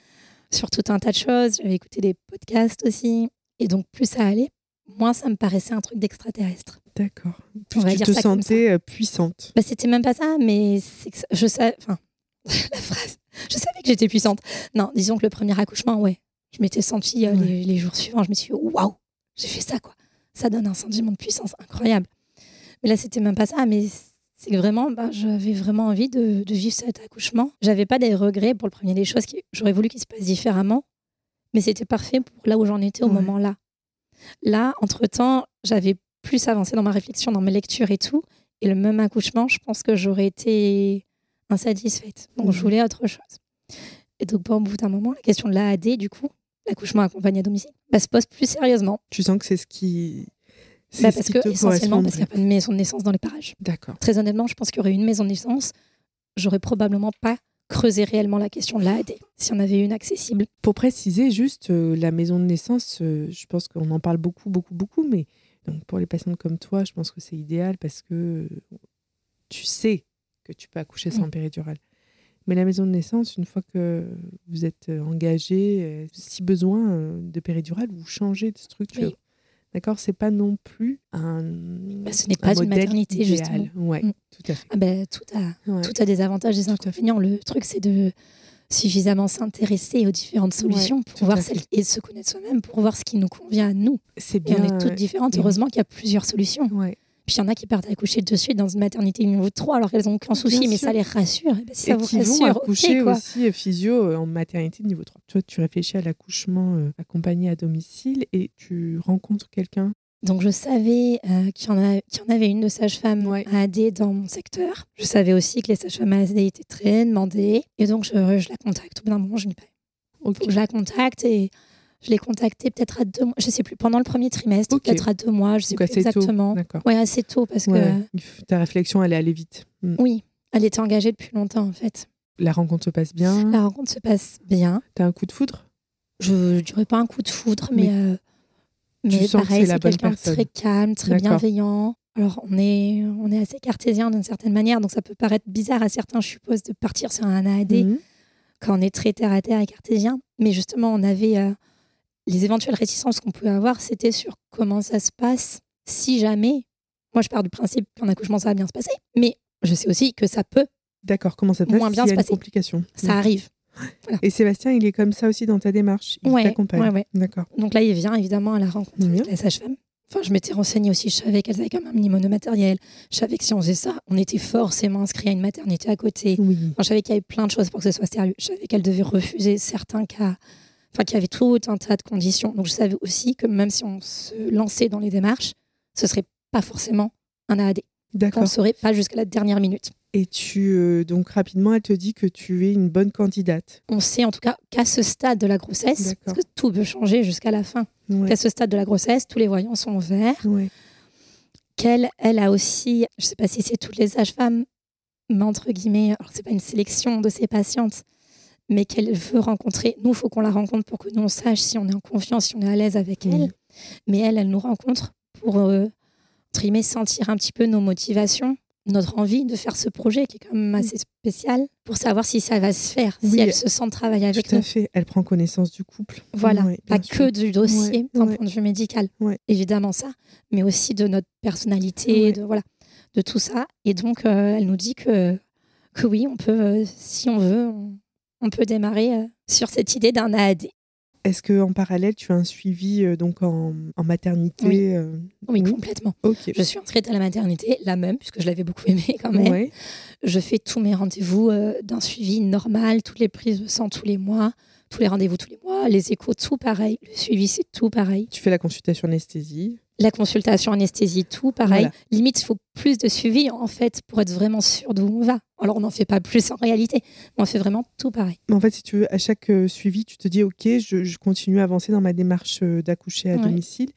Speaker 2: sur tout un tas de choses. J'avais écouté des podcasts aussi. Et donc plus ça allait, moins ça me paraissait un truc d'extraterrestre.
Speaker 1: D'accord.
Speaker 2: On
Speaker 1: Plus
Speaker 2: va
Speaker 1: tu
Speaker 2: dire
Speaker 1: te
Speaker 2: ça
Speaker 1: sentais euh, puissante.
Speaker 2: Bah, c'était même pas ça, mais c'est que ça- je savais. Enfin, la phrase. Je savais que j'étais puissante. Non, disons que le premier accouchement, ouais. Je m'étais sentie euh,
Speaker 1: Ouais.
Speaker 2: les, les jours suivants, je me suis dit, waouh, j'ai fait ça, quoi. Ça donne un sentiment de puissance incroyable. Mais là, c'était même pas ça, mais c'est que vraiment, bah, j'avais vraiment envie de, de vivre cet accouchement. J'avais pas des regrets pour le premier des choses. qui- J'aurais voulu qu'il se passe différemment, mais c'était parfait pour là où j'en étais au
Speaker 1: Ouais.
Speaker 2: moment là. Là, entre-temps, j'avais plus avancé dans ma réflexion, dans mes lectures et tout. Et le même accouchement, je pense que j'aurais été insatisfaite. Donc, je voulais autre chose. Et donc, bon, au bout d'un moment, la question de l'AAD, du coup, l'accouchement accompagné à domicile, bah, se pose plus sérieusement.
Speaker 1: Tu sens que c'est ce qui.
Speaker 2: Bah,
Speaker 1: ce
Speaker 2: parce que, essentiellement, parce qu'il n'y a pas de maison de naissance dans les parages.
Speaker 1: D'accord.
Speaker 2: Très honnêtement, je pense qu'il y aurait une maison de naissance. J'aurais probablement pas creuser réellement la question de l'AD, s'il y en avait une accessible.
Speaker 1: Pour préciser, juste euh, la maison de naissance, euh, je pense qu'on en parle beaucoup, beaucoup, beaucoup, mais donc pour les patientes comme toi, je pense que c'est idéal parce que euh, tu sais que tu peux accoucher sans
Speaker 2: Mm.
Speaker 1: péridurale. Mais la maison de naissance, une fois que vous êtes engagé, si besoin de péridurale, vous changez de structure.
Speaker 2: Oui.
Speaker 1: D'accord C'est pas non plus un.
Speaker 2: Bah, ce n'est
Speaker 1: un
Speaker 2: pas une maternité,
Speaker 1: idéal.
Speaker 2: justement.
Speaker 1: Ouais,
Speaker 2: Mm.
Speaker 1: tout à fait.
Speaker 2: Ah ben, tout, a,
Speaker 1: Ouais.
Speaker 2: tout a des avantages et des inconvénients. Le truc, c'est de suffisamment s'intéresser aux différentes solutions pour voir celles, et se connaître soi-même pour voir ce qui nous convient à nous.
Speaker 1: C'est
Speaker 2: Et
Speaker 1: bien.
Speaker 2: on est toutes différentes. Heureusement qu'il y a plusieurs solutions.
Speaker 1: Ouais.
Speaker 2: Puis il y en a qui partent accoucher de suite dans une maternité niveau 3 alors qu'elles n'ont aucun souci, mais ça les rassure. Et ben, si
Speaker 1: et
Speaker 2: ça vous
Speaker 1: qui vont
Speaker 2: rassure,
Speaker 1: accoucher
Speaker 2: quoi.
Speaker 1: aussi euh, physio euh, en maternité niveau 3. Toi, tu réfléchis à l'accouchement euh, accompagné à domicile et tu rencontres quelqu'un?
Speaker 2: Donc je savais euh, qu'il y, en y avait une de sage-femme
Speaker 1: Ouais.
Speaker 2: à AD dans mon secteur. Je savais aussi que les sages-femmes à AD étaient très demandées. Et donc je, je la contacte. Au bout d'un moment, je me dis, bah,
Speaker 1: Ok.
Speaker 2: faut que je la contacte et je l'ai contactée peut-être à deux mois. Je sais plus, pendant le premier trimestre, peut-être à deux mois, je sais
Speaker 1: Donc
Speaker 2: plus
Speaker 1: assez tôt.
Speaker 2: exactement.
Speaker 1: D'accord.
Speaker 2: Ouais, assez tôt parce que
Speaker 1: Ouais, ta réflexion, elle est allée vite. Mm.
Speaker 2: oui, elle était engagée depuis longtemps en fait.
Speaker 1: La rencontre se passe bien.
Speaker 2: La rencontre se passe bien.
Speaker 1: T'as un coup de foudre?
Speaker 2: Je ne dirais pas un coup de foudre, mais,
Speaker 1: Mais
Speaker 2: euh, mais pareil,
Speaker 1: c'est
Speaker 2: quelqu'un de très calme, très bienveillant. Alors, on est, on est assez cartésien d'une certaine manière, donc ça peut paraître bizarre à certains, je suppose, de partir sur un AAD
Speaker 1: Mhm.
Speaker 2: quand on est très terre à terre et cartésien. Mais justement, on avait euh, les éventuelles réticences qu'on pouvait avoir, c'était sur comment ça se passe si jamais. Moi, je pars du principe qu'un accouchement, ça va bien se passer, mais je sais aussi que ça peut,
Speaker 1: D'accord, comment ça se passe
Speaker 2: Moins bien
Speaker 1: s'il y
Speaker 2: se passer.
Speaker 1: complication
Speaker 2: ça arrive.
Speaker 1: Et Sébastien, il est comme ça aussi dans ta démarche. Il
Speaker 2: Ouais,
Speaker 1: t'accompagne.
Speaker 2: ouais, ouais.
Speaker 1: D'accord.
Speaker 2: Donc là, il vient évidemment à la rencontre avec la sage-femme. Enfin, je m'étais renseignée aussi, je savais qu'elles avaient quand même un minimum de matériel. Je savais que si on faisait ça, on était forcément inscrit à une maternité à côté.
Speaker 1: Oui.
Speaker 2: Enfin, je savais qu'il y avait plein de choses pour que ce soit sérieux. Je savais qu'elle devait refuser certains cas, enfin qu'il y avait tout un tas de conditions. Donc je savais aussi que même si on se lançait dans les démarches, ce serait pas forcément un AAD. On
Speaker 1: D'accord.
Speaker 2: ne saurait pas jusqu'à la dernière minute.
Speaker 1: Et tu, euh, donc rapidement, elle te dit que tu es une bonne candidate.
Speaker 2: On sait en tout cas qu'à ce stade de la grossesse, parce que tout peut changer jusqu'à la fin,
Speaker 1: Ouais.
Speaker 2: qu'à ce stade de la grossesse, tous les voyants sont verts.
Speaker 1: Ouais.
Speaker 2: qu'elle, elle a aussi, je sais pas si c'est toutes les sages-femmes, mais entre guillemets, alors c'est pas une sélection de ses patientes, mais qu'elle veut rencontrer. Nous, il faut qu'on la rencontre pour que nous, on sache si on est en confiance, si on est à l'aise avec
Speaker 1: Oui.
Speaker 2: elle. Mais elle, elle nous rencontre pour, euh, guillemets, sentir un petit peu nos motivations, notre envie de faire ce projet qui est quand même assez spécial, pour savoir si ça va se faire, si elle se sent travailler avec
Speaker 1: Tout à
Speaker 2: nous.
Speaker 1: fait. Elle prend connaissance du couple.
Speaker 2: Voilà,
Speaker 1: Ouais,
Speaker 2: pas que du dossier d'un
Speaker 1: ouais.
Speaker 2: point de vue médical. Évidemment ça, mais aussi de notre personnalité, de voilà, de tout ça. Et donc euh, elle nous dit que que oui, on peut, euh, si on veut, on, on peut démarrer euh, sur cette idée d'un AAD.
Speaker 1: Est-ce qu'en parallèle, tu as un suivi euh, donc en, en maternité
Speaker 2: Oui.
Speaker 1: euh,
Speaker 2: Oui,
Speaker 1: Oui.
Speaker 2: complètement.
Speaker 1: Ok.
Speaker 2: Je suis inscrite à la maternité, la même, puisque je l'avais beaucoup aimée quand même.
Speaker 1: Ouais.
Speaker 2: Je fais tous mes rendez-vous euh, d'un suivi normal, toutes les prises de sang tous les mois, tous les rendez-vous tous les mois, les échos, tout pareil. Le suivi, c'est tout pareil.
Speaker 1: Tu fais la consultation anesthésie.
Speaker 2: La consultation anesthésie, tout pareil.
Speaker 1: Voilà.
Speaker 2: Limite, il faut plus de suivi en fait pour être vraiment sûr d'où on va. Alors, on n'en fait pas plus en réalité, mais on fait vraiment tout pareil.
Speaker 1: Mais en fait, si tu veux, à chaque euh, suivi, tu te dis, OK, je, je continue à avancer dans ma démarche euh, d'accoucher à
Speaker 2: Ouais.
Speaker 1: domicile.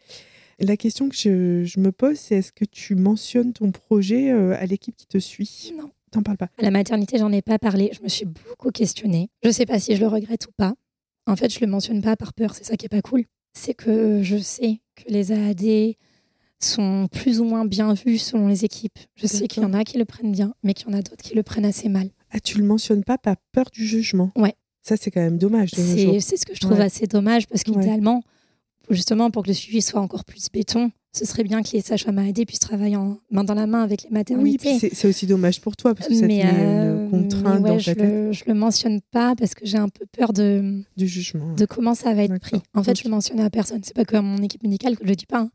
Speaker 1: La question que je, je me pose, c'est est-ce que tu mentionnes ton projet euh, à l'équipe qui te suit?
Speaker 2: Non.
Speaker 1: T'en parles pas.
Speaker 2: À la maternité, j'en ai pas parlé. Je me suis beaucoup questionnée. Je sais pas si je le regrette ou pas. En fait, je le mentionne pas par peur. C'est ça qui est pas cool. C'est que je sais que les AAD sont plus ou moins bien vus selon les équipes. Je sais qu'il y en a qui le prennent bien, mais qu'il y en a d'autres qui le prennent assez mal.
Speaker 1: Ah, tu le mentionnes pas par peur du jugement?
Speaker 2: Ouais.
Speaker 1: Ça, c'est quand même dommage.
Speaker 2: C'est ce que je trouve
Speaker 1: Ouais.
Speaker 2: assez dommage parce
Speaker 1: Ouais.
Speaker 2: qu'idéalement, justement, pour que le suivi soit encore plus béton, ce serait bien que les sages-femmes AAD puissent travailler en main dans la main avec les
Speaker 1: Oui,
Speaker 2: maternités.
Speaker 1: puis c'est aussi dommage pour toi parce que ça te
Speaker 2: mais,
Speaker 1: met
Speaker 2: euh,
Speaker 1: une contrainte
Speaker 2: mais ouais,
Speaker 1: dans
Speaker 2: je,
Speaker 1: ta tête
Speaker 2: le, je le mentionne pas parce que j'ai un peu peur de,
Speaker 1: du jugement.
Speaker 2: de comment ça va être pris. En fait,
Speaker 1: Ok.
Speaker 2: je le mentionne à personne. C'est pas que à mon équipe médicale que je le dis pas. hein.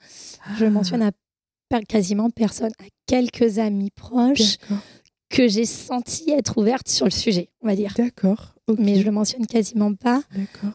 Speaker 2: Je le mentionne à per- quasiment personne, à quelques amis proches que j'ai senti être ouvertes sur le sujet, on va dire.
Speaker 1: D'accord.
Speaker 2: Mais je le mentionne quasiment pas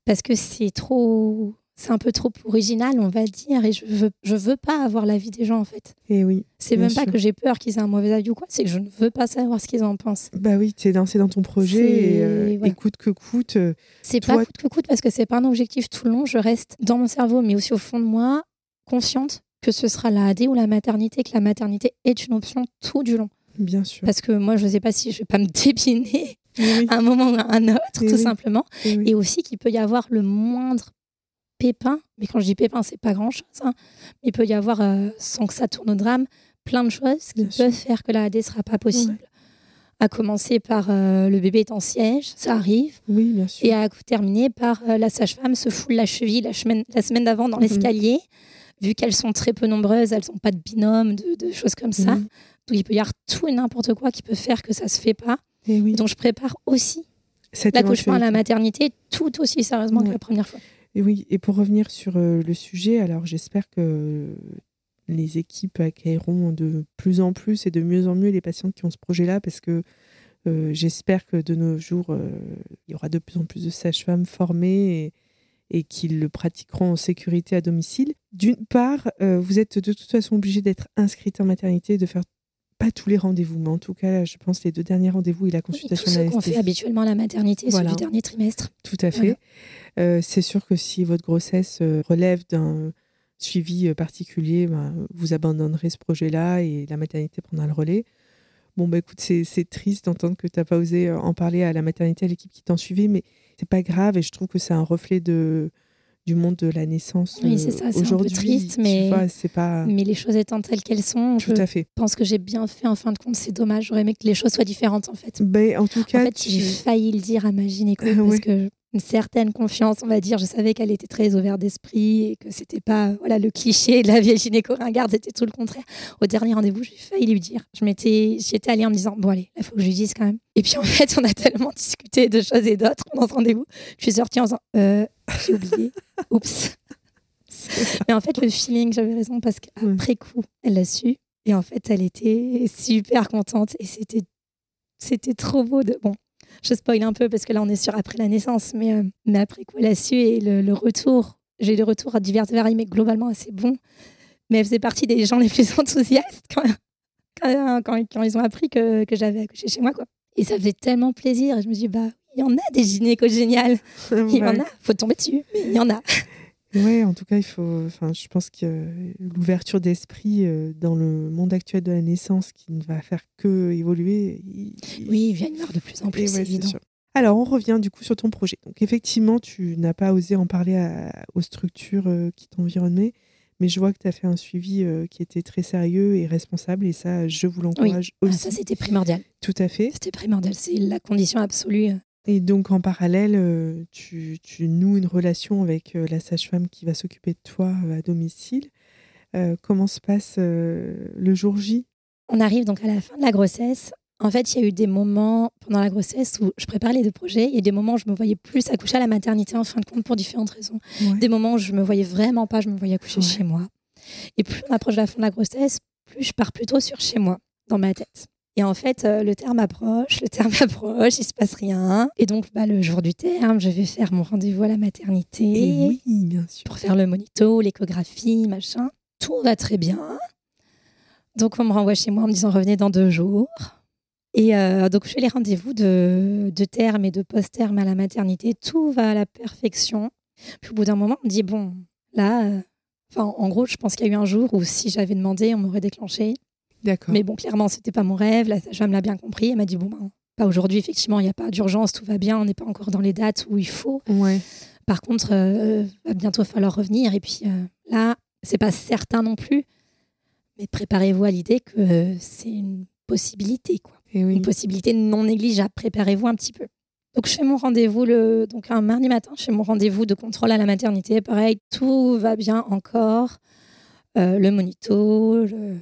Speaker 2: parce que c'est trop c'est un peu trop original on va dire et je veux je veux pas avoir l'avis des gens en fait
Speaker 1: Et oui.
Speaker 2: c'est même pas que j'ai peur qu'ils aient un mauvais avis ou quoi c'est que je ne veux pas savoir ce qu'ils en pensent
Speaker 1: Bah oui, tu es lancé dans ton projet
Speaker 2: C'est-
Speaker 1: et euh,
Speaker 2: voilà.
Speaker 1: écoute que coûte. euh,
Speaker 2: c'est
Speaker 1: Toi-
Speaker 2: pas coûte que coûte parce que c'est pas un objectif tout le long je reste dans mon cerveau mais aussi au fond de moi consciente que ce sera la AD ou la maternité que la maternité est une option tout du long
Speaker 1: bien sûr.
Speaker 2: parce que moi je sais pas si je vais pas me dépiner à un moment ou à un autre,
Speaker 1: Et
Speaker 2: tout
Speaker 1: oui.
Speaker 2: simplement.
Speaker 1: Et oui.
Speaker 2: Et aussi qu'il peut y avoir le moindre pépin, mais quand je dis pépin, c'est pas grand-chose, hein, il peut y avoir, euh, sans que ça tourne au drame, plein de choses qui peuvent faire que la AD sera pas possible. À commencer par euh, le bébé est en siège, ça arrive,
Speaker 1: Oui, bien sûr.
Speaker 2: et à terminer par euh, la sage-femme se foule la cheville la semaine, la semaine d'avant dans
Speaker 1: Mhm.
Speaker 2: l'escalier. Vu qu'elles sont très peu nombreuses, elles n'ont pas de binôme, de, de choses comme ça.
Speaker 1: Mhm.
Speaker 2: Donc il peut y avoir tout et n'importe quoi qui peut faire que ça se fait pas.
Speaker 1: Et oui.
Speaker 2: Donc je prépare aussi l'accouchement à la maternité tout aussi sérieusement que la première fois.
Speaker 1: Et oui, et pour revenir sur euh, le sujet, alors j'espère que les équipes accueilleront de plus en plus et de mieux en mieux les patientes qui ont ce projet-là, parce que euh, j'espère que de nos jours, euh, il y aura de plus en plus de sages-femmes formées et, et qui le pratiqueront en sécurité à domicile. D'une part, vous êtes de toute façon obligé d'être inscrite en maternité, de faire pas tous les rendez-vous, mais en tout cas, je pense les deux derniers rendez-vous et la
Speaker 2: Oui, tout
Speaker 1: consultation
Speaker 2: ce qu'on fait habituellement à la maternité,
Speaker 1: Voilà.
Speaker 2: ceux du dernier trimestre.
Speaker 1: Tout à fait.
Speaker 2: Voilà.
Speaker 1: Euh, c'est sûr que si votre grossesse euh, relève d'un suivi euh, particulier, ben, vous abandonnerez ce projet-là et la maternité prendra le relais. Bon, bah écoute, c'est c'est triste d'entendre que tu n'as pas osé en parler à la maternité, à l'équipe qui t'en suivait, mais c'est pas grave et je trouve que c'est un reflet de, du monde de la naissance.
Speaker 2: Oui,
Speaker 1: euh,
Speaker 2: c'est ça, c'est un peu triste, mais-
Speaker 1: vois, pas.
Speaker 2: Mais les choses étant telles qu'elles sont,
Speaker 1: Tout
Speaker 2: je
Speaker 1: à fait.
Speaker 2: pense que j'ai bien fait. En fin de compte, c'est dommage. J'aurais aimé que les choses soient différentes, en fait.
Speaker 1: Ben, en tout
Speaker 2: En
Speaker 1: cas,
Speaker 2: fait,
Speaker 1: tu-
Speaker 2: j'ai failli le dire à ma gynéco
Speaker 1: Ah
Speaker 2: parce
Speaker 1: ouais.
Speaker 2: que une certaine confiance, on va dire. Je savais qu'elle était très ouverte d'esprit et que c'était pas voilà le cliché de la vieille gynéco ringarde, c'était tout le contraire. Au dernier rendez-vous, j'ai failli lui dire. Je m'étais, j'y étais allée en me disant bon allez, il faut que je lui dise quand même. Et puis en fait, on a tellement discuté de choses et d'autres pendant ce rendez-vous. Je suis sortie en disant euh, j'ai oublié. Oups. Mais en fait, le feeling, j'avais raison parce qu'après coup, elle l'a su et en fait, elle était super contente et c'était c'était trop beau de bon je spoil un peu parce que là on est sur après la naissance mais, euh, mais après quoi elle a su et le, le retour j'ai eu des retours à divers et variés mais globalement assez bons mais elle faisait partie des gens les plus enthousiastes quand, quand, quand- quand ils ont appris que, que j'avais accouché chez moi quoi. Et ça faisait tellement plaisir. Et je me suis dit bah il y en a des gynécos géniales il y en a. Faut tomber dessus mais il y en a
Speaker 1: Ouais, en tout cas, il faut. Enfin, je pense que l'ouverture d'esprit euh, dans le monde actuel de la naissance, qui ne va faire que évoluer. il-
Speaker 2: oui il vient y avoir de plus en plus
Speaker 1: ouais,
Speaker 2: c'est évident
Speaker 1: sûr. Alors, on revient du coup sur ton projet. Donc, effectivement, tu n'as pas osé en parler à- aux structures euh, qui t'environnaient, mais je vois que tu as fait un suivi euh, qui était très sérieux et responsable, et ça, je vous l'encourage
Speaker 2: Ah,
Speaker 1: aussi.
Speaker 2: ça c'était primordial
Speaker 1: Tout à fait.
Speaker 2: c'était primordial c'est la condition absolue
Speaker 1: Et donc, en parallèle, euh, tu, tu noues une relation avec euh, la sage-femme qui va s'occuper de toi euh, à domicile. Euh, comment se passe euh, le jour J?
Speaker 2: On arrive donc à la fin de la grossesse. En fait, il y a eu des moments pendant la grossesse où je préparais les deux projets. Il y a des moments où je me voyais plus accoucher à la maternité en fin de compte pour différentes raisons.
Speaker 1: Ouais.
Speaker 2: Des moments où je me voyais vraiment pas, je me voyais accoucher
Speaker 1: Ouais.
Speaker 2: chez moi. Et plus on approche de la fin de la grossesse, plus je pars plutôt sur chez moi, dans ma tête. Et en fait, euh, le terme approche, le terme approche, il se passe rien. Et donc, bah, le jour du terme, je vais faire mon rendez-vous à la maternité
Speaker 1: Et oui, bien sûr.
Speaker 2: pour faire le monito, l'échographie, machin. Tout va très bien. Donc, on me renvoie chez moi en me disant revenez dans deux jours. Et euh, donc, je fais les rendez-vous de, de terme et de post-terme à la maternité. Tout va à la perfection. Puis, au bout d'un moment, on me dit bon, là, euh, en gros, je pense qu'il y a eu un jour où si j'avais demandé, on m'aurait déclenché.
Speaker 1: D'accord.
Speaker 2: Mais bon, clairement, c'était pas mon rêve. La sage-femme l'a bien compris. Elle m'a dit bon, ben, pas aujourd'hui, effectivement, il n'y a pas d'urgence, tout va bien. On n'est pas encore dans les dates où il faut.
Speaker 1: Ouais.
Speaker 2: Par contre, euh, va bientôt falloir revenir. Et puis euh, là, c'est pas certain non plus, mais préparez-vous à l'idée que euh, c'est une possibilité, quoi.
Speaker 1: Et oui.
Speaker 2: Une possibilité non négligeable. Préparez-vous un petit peu. Donc je fais mon rendez-vous le donc un mardi matin, je fais mon rendez-vous de contrôle à la maternité. Pareil, tout va bien encore. Euh, le monito, le-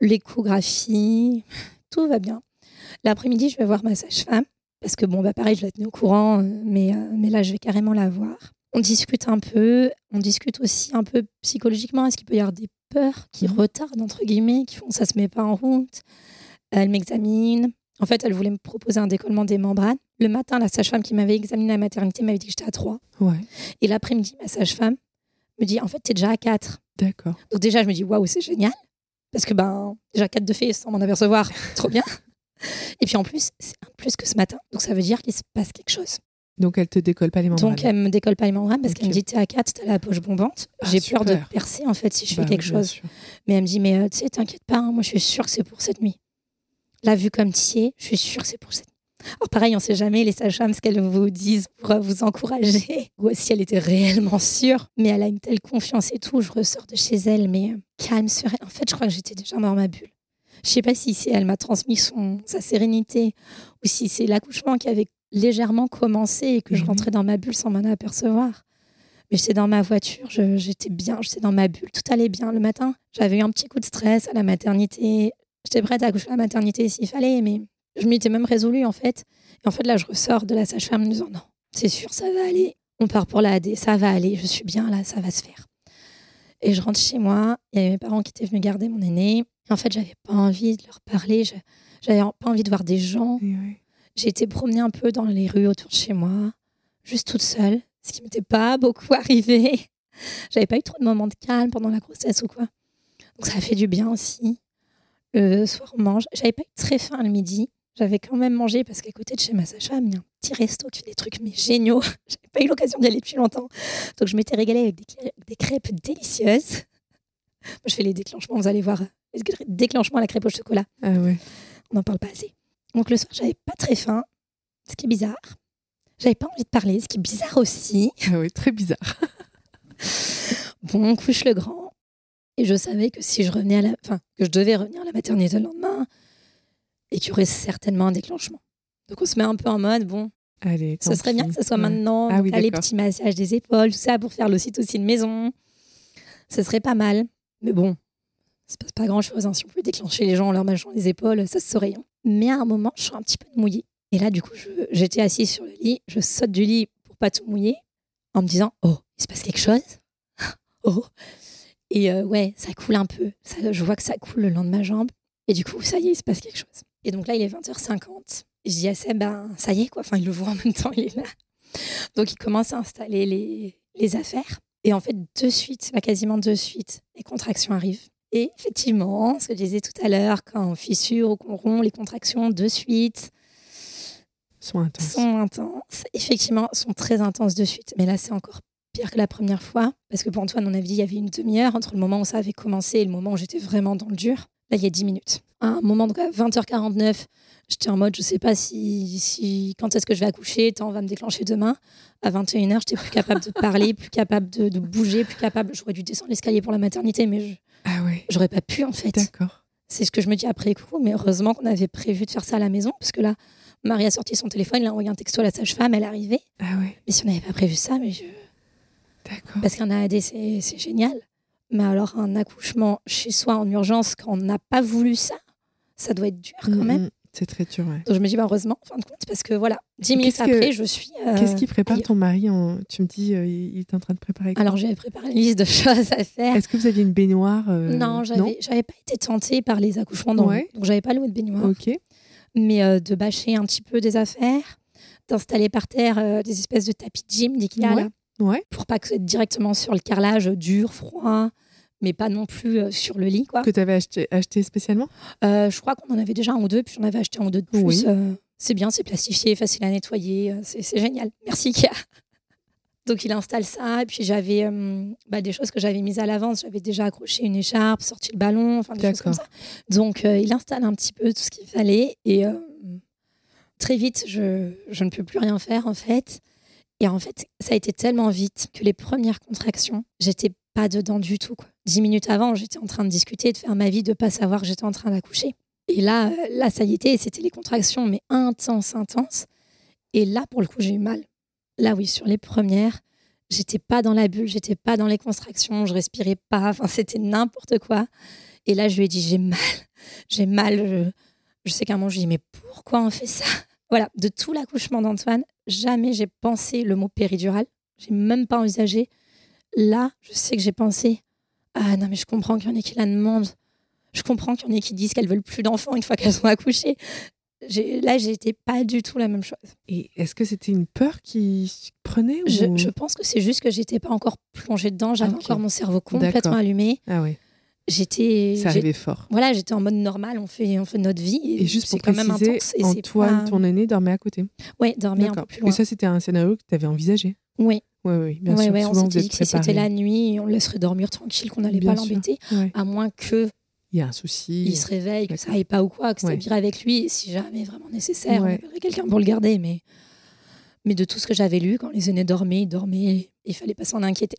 Speaker 2: l'échographie, tout va bien. L'après-midi, je vais voir ma sage-femme parce que bon, bah pareil, je la tenais au courant, euh, mais, euh, mais là, je vais carrément la voir. On discute un peu, on discute aussi un peu psychologiquement. Est-ce qu'il peut y avoir des peurs qui
Speaker 1: Mhm.
Speaker 2: retardent, entre guillemets, qui font ça se met pas en route? Elle m'examine. En fait, elle voulait me proposer un décollement des membranes. Le matin, la sage-femme qui m'avait examiné à la maternité m'avait dit que j'étais à 3.
Speaker 1: Ouais.
Speaker 2: Et l'après-midi, ma sage-femme me dit en fait, tu es déjà à 4.
Speaker 1: D'accord.
Speaker 2: Donc déjà, je me dis, waouh, c'est génial. Parce que ben, déjà 4 de fait sans m'en apercevoir, trop bien. Et puis en plus, c'est un plus que ce matin. Donc ça veut dire qu'il se passe quelque chose.
Speaker 1: Donc, elle te décolle pas les membranes.
Speaker 2: Donc elle me décolle pas les membranes parce qu'elle me dit, t'es à 4, t'as la poche bombante.
Speaker 1: Ah,
Speaker 2: J'ai peur de percer en fait si je
Speaker 1: Bah,
Speaker 2: fais quelque
Speaker 1: bien
Speaker 2: chose.
Speaker 1: sûr.
Speaker 2: Mais elle me dit, mais euh, tu sais, t'inquiète pas, hein, moi je suis sûre que c'est pour cette nuit. Là, vu comme tu es, je suis sûre que c'est pour cette nuit. Alors pareil, on ne sait jamais les sages-femmes ce qu'elles vous disent pour vous encourager ou si elle était réellement sûre. Mais elle a une telle confiance et tout. Je ressors de chez elle, mais euh, calme, sereine. En fait, je crois que j'étais déjà dans ma bulle. Je sais pas si elle m'a transmis son, sa sérénité ou si c'est l'accouchement qui avait légèrement commencé et que je rentrais dans ma bulle sans m'en apercevoir. Mais j'étais dans ma voiture, j'étais bien, j'étais dans ma bulle, tout allait bien. Le matin, j'avais eu un petit coup de stress à la maternité. J'étais prête à accoucher à la maternité s'il fallait, mais je m'étais même résolue en fait. Et en fait, là, je ressors de la sage-femme en me disant non, c'est sûr, ça va aller. On part pour la AD, ça va aller, je suis bien là, ça va se faire. Et je rentre chez moi, il y avait mes parents qui étaient venus garder mon aîné. En fait, j'avais pas envie de leur parler, j'avais pas envie de voir des gens. J'ai été promener un peu dans les rues autour de chez moi, juste toute seule, ce qui m'était pas beaucoup arrivé. J'avais pas eu trop de moments de calme pendant la grossesse ou quoi. Donc ça a fait du bien aussi. Le soir, on mange. J'avais pas eu très faim le midi. J'avais quand même mangé parce qu'à côté de chez ma sage-femme, il y a un petit resto qui fait des trucs mais géniaux. J'avais pas eu l'occasion d'y aller depuis longtemps. Donc je m'étais régalée avec des, crêpes délicieuses. Moi, je fais les déclenchements, vous allez voir. Déclenchement à la crêpe au chocolat.
Speaker 1: Ah ouais.
Speaker 2: On n'en parle pas assez. Donc le soir, j'avais pas très faim, ce qui est bizarre. J'avais pas envie de parler, ce qui est bizarre aussi.
Speaker 1: Ah oui, très bizarre.
Speaker 2: bon, on couche le grand. Et je savais que si je revenais à la... Enfin, que je devais revenir à la maternité le lendemain, et qu'il y aurait certainement un déclenchement. Donc on se met un peu en mode, bon,
Speaker 1: Allez,
Speaker 2: ce serait bien que ce soit maintenant. Ah, oui, les petits massages des épaules, tout ça pour faire l'ocytocine maison. Ce serait pas mal. Mais bon, ça se passe pas grand chose. Hein. Si on peut déclencher les gens en leur mâchant les épaules, ça se saurait. Hein. Mais à un moment, je suis un petit peu mouillée. Et là, du coup, j'étais assise sur le lit. Je saute du lit pour pas tout mouiller en me disant Oh, il se passe quelque chose? Oh Et euh, ouais, ça coule un peu. Ça, je vois que ça coule le long de ma jambe. Et du coup, ça y est, il se passe quelque chose. Et donc là, il est 20h50. Et je dis à Seb, ben, ça y est, quoi. Enfin, il le voit en même temps, il est là. Donc, il commence à installer les, les affaires. Et en fait, de suite, bah, quasiment de suite, les contractions arrivent. Et effectivement, ce que je disais tout à l'heure, quand on fissure ou qu'on rompt, les contractions de suite
Speaker 1: sont intenses.
Speaker 2: Sont intenses. Effectivement, sont très intenses de suite. Mais là, c'est encore pire que la première fois. Parce que pour Antoine, on avait dit il y avait une demi-heure entre le moment où ça avait commencé et le moment où j'étais vraiment dans le dur. Là, il y a 10 minutes. À un moment, donc à 20h49, j'étais en mode, je sais pas si, si quand est-ce que je vais accoucher, tant on va me déclencher demain. À 21h, j'étais plus capable de parler, plus capable de, bouger, plus capable. J'aurais dû descendre l'escalier pour la maternité, mais je,
Speaker 1: ah ouais.
Speaker 2: j'aurais pas pu en fait.
Speaker 1: D'accord.
Speaker 2: C'est ce que je me dis après coup, mais heureusement qu'on avait prévu de faire ça à la maison, parce que là, Marie a sorti son téléphone, il a envoyé un texto à la sage-femme, elle est arrivée.
Speaker 1: Ah ouais.
Speaker 2: Mais si on n'avait pas prévu ça, mais je.
Speaker 1: D'accord.
Speaker 2: Parce qu'un AD, c'est génial. Mais alors, un accouchement chez soi en urgence, quand on n'a pas voulu ça, ça doit être dur quand mm, même. Mm.
Speaker 1: C'est très dur, ouais.
Speaker 2: Donc je me dis, bah, heureusement, en fin de compte, parce que voilà, dix minutes après, je suis.
Speaker 1: Euh, qu'est-ce qui prépare ton mari en... Tu me dis, euh, il est en train de préparer
Speaker 2: Alors j'avais préparé une liste de choses à faire.
Speaker 1: Est-ce que vous aviez une baignoire euh,
Speaker 2: Non, j'avais, j'avais pas été tentée par les accouchements dans Donc j'avais pas loué de baignoire.
Speaker 1: Ok.
Speaker 2: Mais de bâcher un petit peu des affaires, d'installer par terre des espèces de tapis de gym d'IKEA,
Speaker 1: ouais. ouais.
Speaker 2: pour pas que ce soit directement sur le carrelage dur, froid mais pas non plus euh, sur le lit. Quoi.
Speaker 1: Que tu avais acheté, acheté spécialement?
Speaker 2: Euh, Je crois qu'on en avait déjà un ou deux, puis j'en avais acheté un ou deux de plus. Euh, c'est bien, c'est plastifié, facile à nettoyer, c'est génial. Merci Kia. Donc il installe ça, et puis j'avais bah, des choses que j'avais mises à l'avance. J'avais déjà accroché une écharpe, sorti le ballon, enfin des choses comme ça. Donc il installe un petit peu tout ce qu'il fallait, et très vite, je, je, ne peux plus rien faire en fait. Et en fait, ça a été tellement vite que les premières contractions, j'étais pas dedans du tout. Quoi. Dix minutes avant, j'étais en train de discuter, de faire ma vie, de pas savoir que j'étais en train d'accoucher. Et là, euh, là, ça y était, c'était les contractions, mais intenses, intenses. Et là, pour le coup, j'ai eu mal. Là, oui, sur les premières, j'étais pas dans la bulle, j'étais pas dans les contractions, je respirais pas, enfin, c'était n'importe quoi. Et là, je lui ai dit, j'ai mal, j'ai mal. Je, je sais qu'à un moment, je lui ai dit, mais pourquoi on fait ça? Voilà, de tout l'accouchement d'Antoine, jamais j'ai pensé le mot péridural. J'ai même pas envisagé Là, je sais que j'ai pensé Ah non, mais je comprends qu'il y en ait qui la demandent. Je comprends qu'il y en ait qui disent qu'elles veulent plus d'enfants une fois qu'elles ont accouché. Là, j'étais pas du tout la même chose.
Speaker 1: Et est-ce que c'était une peur qui prenait
Speaker 2: je, pense que c'est juste que j'étais pas encore plongée dedans. J'avais encore mon cerveau complètement allumé.
Speaker 1: Ah oui.
Speaker 2: J'étais.
Speaker 1: Ça arrivait fort.
Speaker 2: Voilà, j'étais en mode normal. On fait, on fait notre vie.
Speaker 1: Et, juste pour quand même intense. Et Antoine, ton aîné, dormait à côté.
Speaker 2: Oui, dormait un peu plus loin.
Speaker 1: Et ça, c'était un scénario que tu avais envisagé.
Speaker 2: Oui.
Speaker 1: Oui, oui, bien sûr.
Speaker 2: on s'était dit que si c'était la nuit, on le laisserait dormir tranquille, qu'on n'allait pas l'embêter. À moins que
Speaker 1: Il y a un souci.
Speaker 2: il se réveille, que ça aille pas ou quoi, que ça vire avec lui, si jamais vraiment nécessaire, on appellerait quelqu'un pour le garder. Mais, mais de tout ce que j'avais lu, quand les aînés dormaient, ils dormaient, il fallait pas s'en inquiéter.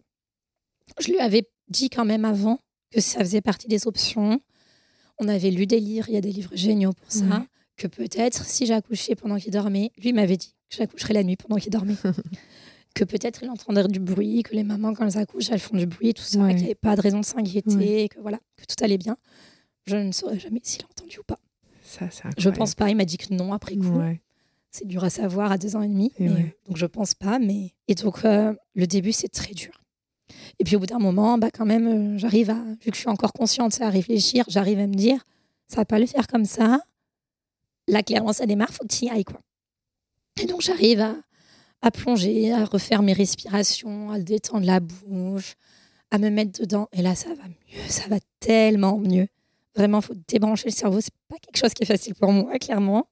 Speaker 2: Je lui avais dit quand même avant que ça faisait partie des options. On avait lu des livres, il y a des livres géniaux pour ça, que peut-être si j'accouchais pendant qu'il dormait, lui m'avait dit que j'accoucherais la nuit pendant qu'il dormait. que peut-être il entendrait du bruit, que les mamans quand elles accouchent, elles font du bruit, tout ça,
Speaker 1: Ouais.
Speaker 2: qu'il n'y avait pas de raison de s'inquiéter,
Speaker 1: Ouais.
Speaker 2: que voilà, que tout allait bien. Je ne saurais jamais s'il a entendu ou pas.
Speaker 1: Ça,
Speaker 2: Je pense pas. Il m'a dit que non après coup.
Speaker 1: Ouais.
Speaker 2: C'est dur à savoir à deux ans et demi.
Speaker 1: Et
Speaker 2: mais-. Donc je pense pas. Mais et donc euh, le début c'est très dur. Et puis au bout d'un moment, bah quand même, euh, j'arrive à vu que je suis encore consciente, à réfléchir, j'arrive à me dire, ça va pas le faire comme ça. Là clairement ça démarre, faut que tu y ailles quoi. Et donc j'arrive à, à plonger, à refaire mes respirations, à détendre la bouche, à me mettre dedans. Et là ça va mieux, ça va tellement mieux. Vraiment, faut débrancher le cerveau. C'est pas quelque chose qui est facile pour moi, clairement,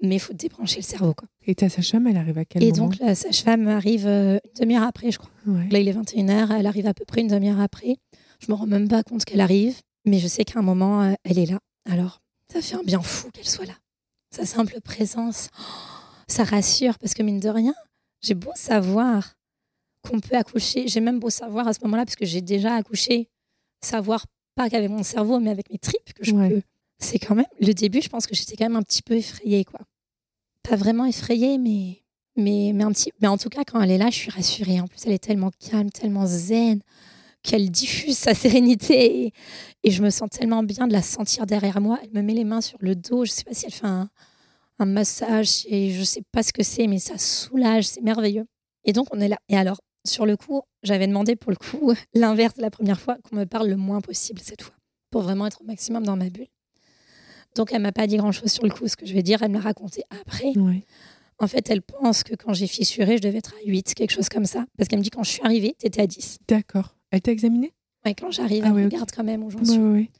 Speaker 2: mais il faut débrancher le cerveau. Quoi.
Speaker 1: Et ta sage-femme, elle arrive à quel
Speaker 2: Et
Speaker 1: moment
Speaker 2: donc, la sage-femme arrive euh, une demi-heure après, je crois.
Speaker 1: Ouais.
Speaker 2: Là, il est 21h, elle arrive à peu près une demi-heure après. Je me rends même pas compte qu'elle arrive, mais je sais qu'à un moment, euh, elle est là. Alors, ça fait un bien fou qu'elle soit là. Sa simple présence, oh, ça rassure, parce que mine de rien, j'ai beau savoir qu'on peut accoucher, j'ai même beau savoir à ce moment-là, parce que j'ai déjà accouché, savoir pas qu'avec mon cerveau, mais avec mes tripes que je
Speaker 1: Ouais.
Speaker 2: peux. C'est quand même, le début, je pense que j'étais quand même un petit peu effrayée, quoi. Pas vraiment effrayée, mais, mais, mais, un petit, mais en tout cas, quand elle est là, je suis rassurée. En plus, elle est tellement calme, tellement zen, qu'elle diffuse sa sérénité. Et, et je me sens tellement bien de la sentir derrière moi. Elle me met les mains sur le dos. Je sais pas si elle fait un, un massage. Et je sais pas ce que c'est, mais ça soulage. C'est merveilleux. Et donc, on est là. Et alors, sur le coup, j'avais demandé pour le coup l'inverse de la première fois, qu'on me parle le moins possible cette fois, pour vraiment être au maximum dans ma bulle. Donc, elle m'a pas dit grand-chose sur le coup. Ce que je vais dire, elle me l'a raconté après. En fait, elle pense que quand j'ai fissuré, je devais être à 8, quelque chose comme ça. Parce qu'elle me dit, quand je suis arrivée, t'étais à 10.
Speaker 1: D'accord. Elle t'a examiné
Speaker 2: Ouais, quand j'arrive,
Speaker 1: Ah
Speaker 2: elle
Speaker 1: ouais, ok.
Speaker 2: regarde quand même où j'en
Speaker 1: Ouais,
Speaker 2: suis.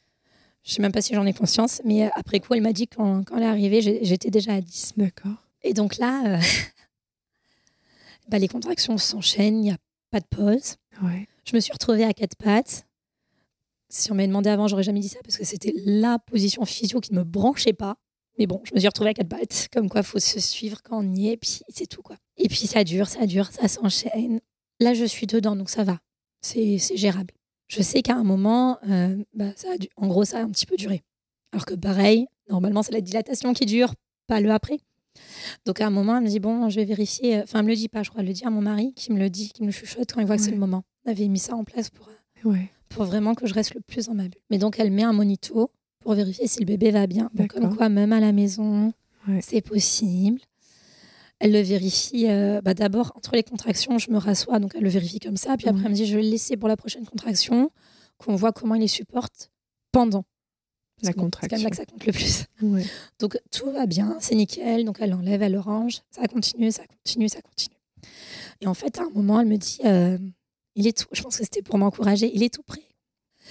Speaker 2: Je sais même pas si j'en ai conscience, mais euh, après coup, elle m'a dit quand, quand elle est arrivée, j'étais déjà à 10.
Speaker 1: D'accord.
Speaker 2: Et donc là, euh, bah, les contractions s'enchaînent, il n'y a pas de pause.
Speaker 1: Ouais.
Speaker 2: Je me suis retrouvée à quatre pattes. Si on m'avait demandé avant, j'aurais jamais dit ça parce que c'était la position physio qui ne me branchait pas. Mais bon, je me suis retrouvée à quatre pattes. Comme quoi, faut se suivre quand on y est, puis c'est tout quoi. Et puis ça dure, ça dure, ça s'enchaîne. Là, je suis dedans, donc ça va. C'est gérable. Je sais qu'à un moment, euh, bah, ça a dû- en gros, ça a un petit peu duré. Alors que pareil, normalement, c'est la dilatation qui dure, pas le après. Donc à un moment, elle me dit bon, je vais vérifier. Enfin, elle me le dit pas, je crois. Elle le dit à mon mari qui me le dit, qui me le chuchote quand il voit que c'est le moment. On avait mis ça en place pour,
Speaker 1: Ouais.
Speaker 2: pour vraiment que je reste le plus dans ma bulle. Mais donc elle met un monito pour vérifier si le bébé va bien. Donc comme quoi, même à la maison,
Speaker 1: Ouais.
Speaker 2: c'est possible. Elle le vérifie euh, bah, d'abord entre les contractions, je me rassois, donc elle le vérifie comme ça. Puis après, elle me dit je vais le laisser pour la prochaine contraction, qu'on voit comment il les supporte pendant.
Speaker 1: La
Speaker 2: Parce bon, C'est quand même là que ça compte le plus.
Speaker 1: Ouais.
Speaker 2: Donc tout va bien, c'est nickel. Donc elle l'enlève, elle le range. Ça continue, ça continue, ça continue. Et en fait, à un moment, elle me dit euh, il est tout. Je pense que c'était pour m'encourager. Il est tout prêt.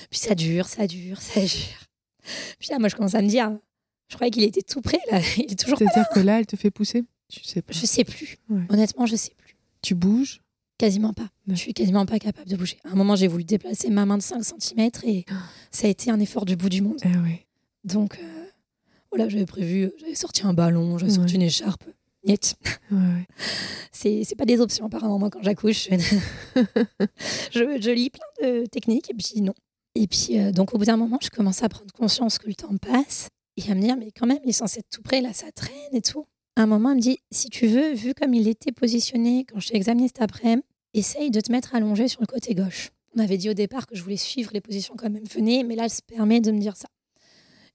Speaker 2: Puis ça dure, ça dure, ça dure. Puis là, moi, je commence à me dire je croyais qu'il était tout prêt. Là, il est toujours.
Speaker 1: C'est-à-dire que là, elle te fait pousser? Tu sais pas.
Speaker 2: Je sais plus.
Speaker 1: Ouais.
Speaker 2: Honnêtement, je sais plus.
Speaker 1: Tu bouges?
Speaker 2: Quasiment pas. Je suis quasiment pas capable de bouger. À un moment, j'ai voulu déplacer ma main de 5 cm et ça a été un effort du bout du monde.
Speaker 1: Ouais.
Speaker 2: Donc, euh, voilà, j'avais prévu, j'avais sorti un ballon, j'avais sorti une écharpe. Niet.
Speaker 1: Ouais.
Speaker 2: C'est pas des options, apparemment, moi, quand j'accouche. je, je lis plein de techniques et puis non. Et puis, euh, donc, au bout d'un moment, je commence à prendre conscience que le temps passe et à me dire, mais quand même, il est censé être tout près, là, ça traîne et tout. À un moment, elle me dit, si tu veux, vu comme il était positionné quand je t'ai examiné cet après-midi, essaye de te mettre allongé sur le côté gauche. On avait dit au départ que je voulais suivre les positions comme elles me venaient, mais là, elle se permet de me dire ça.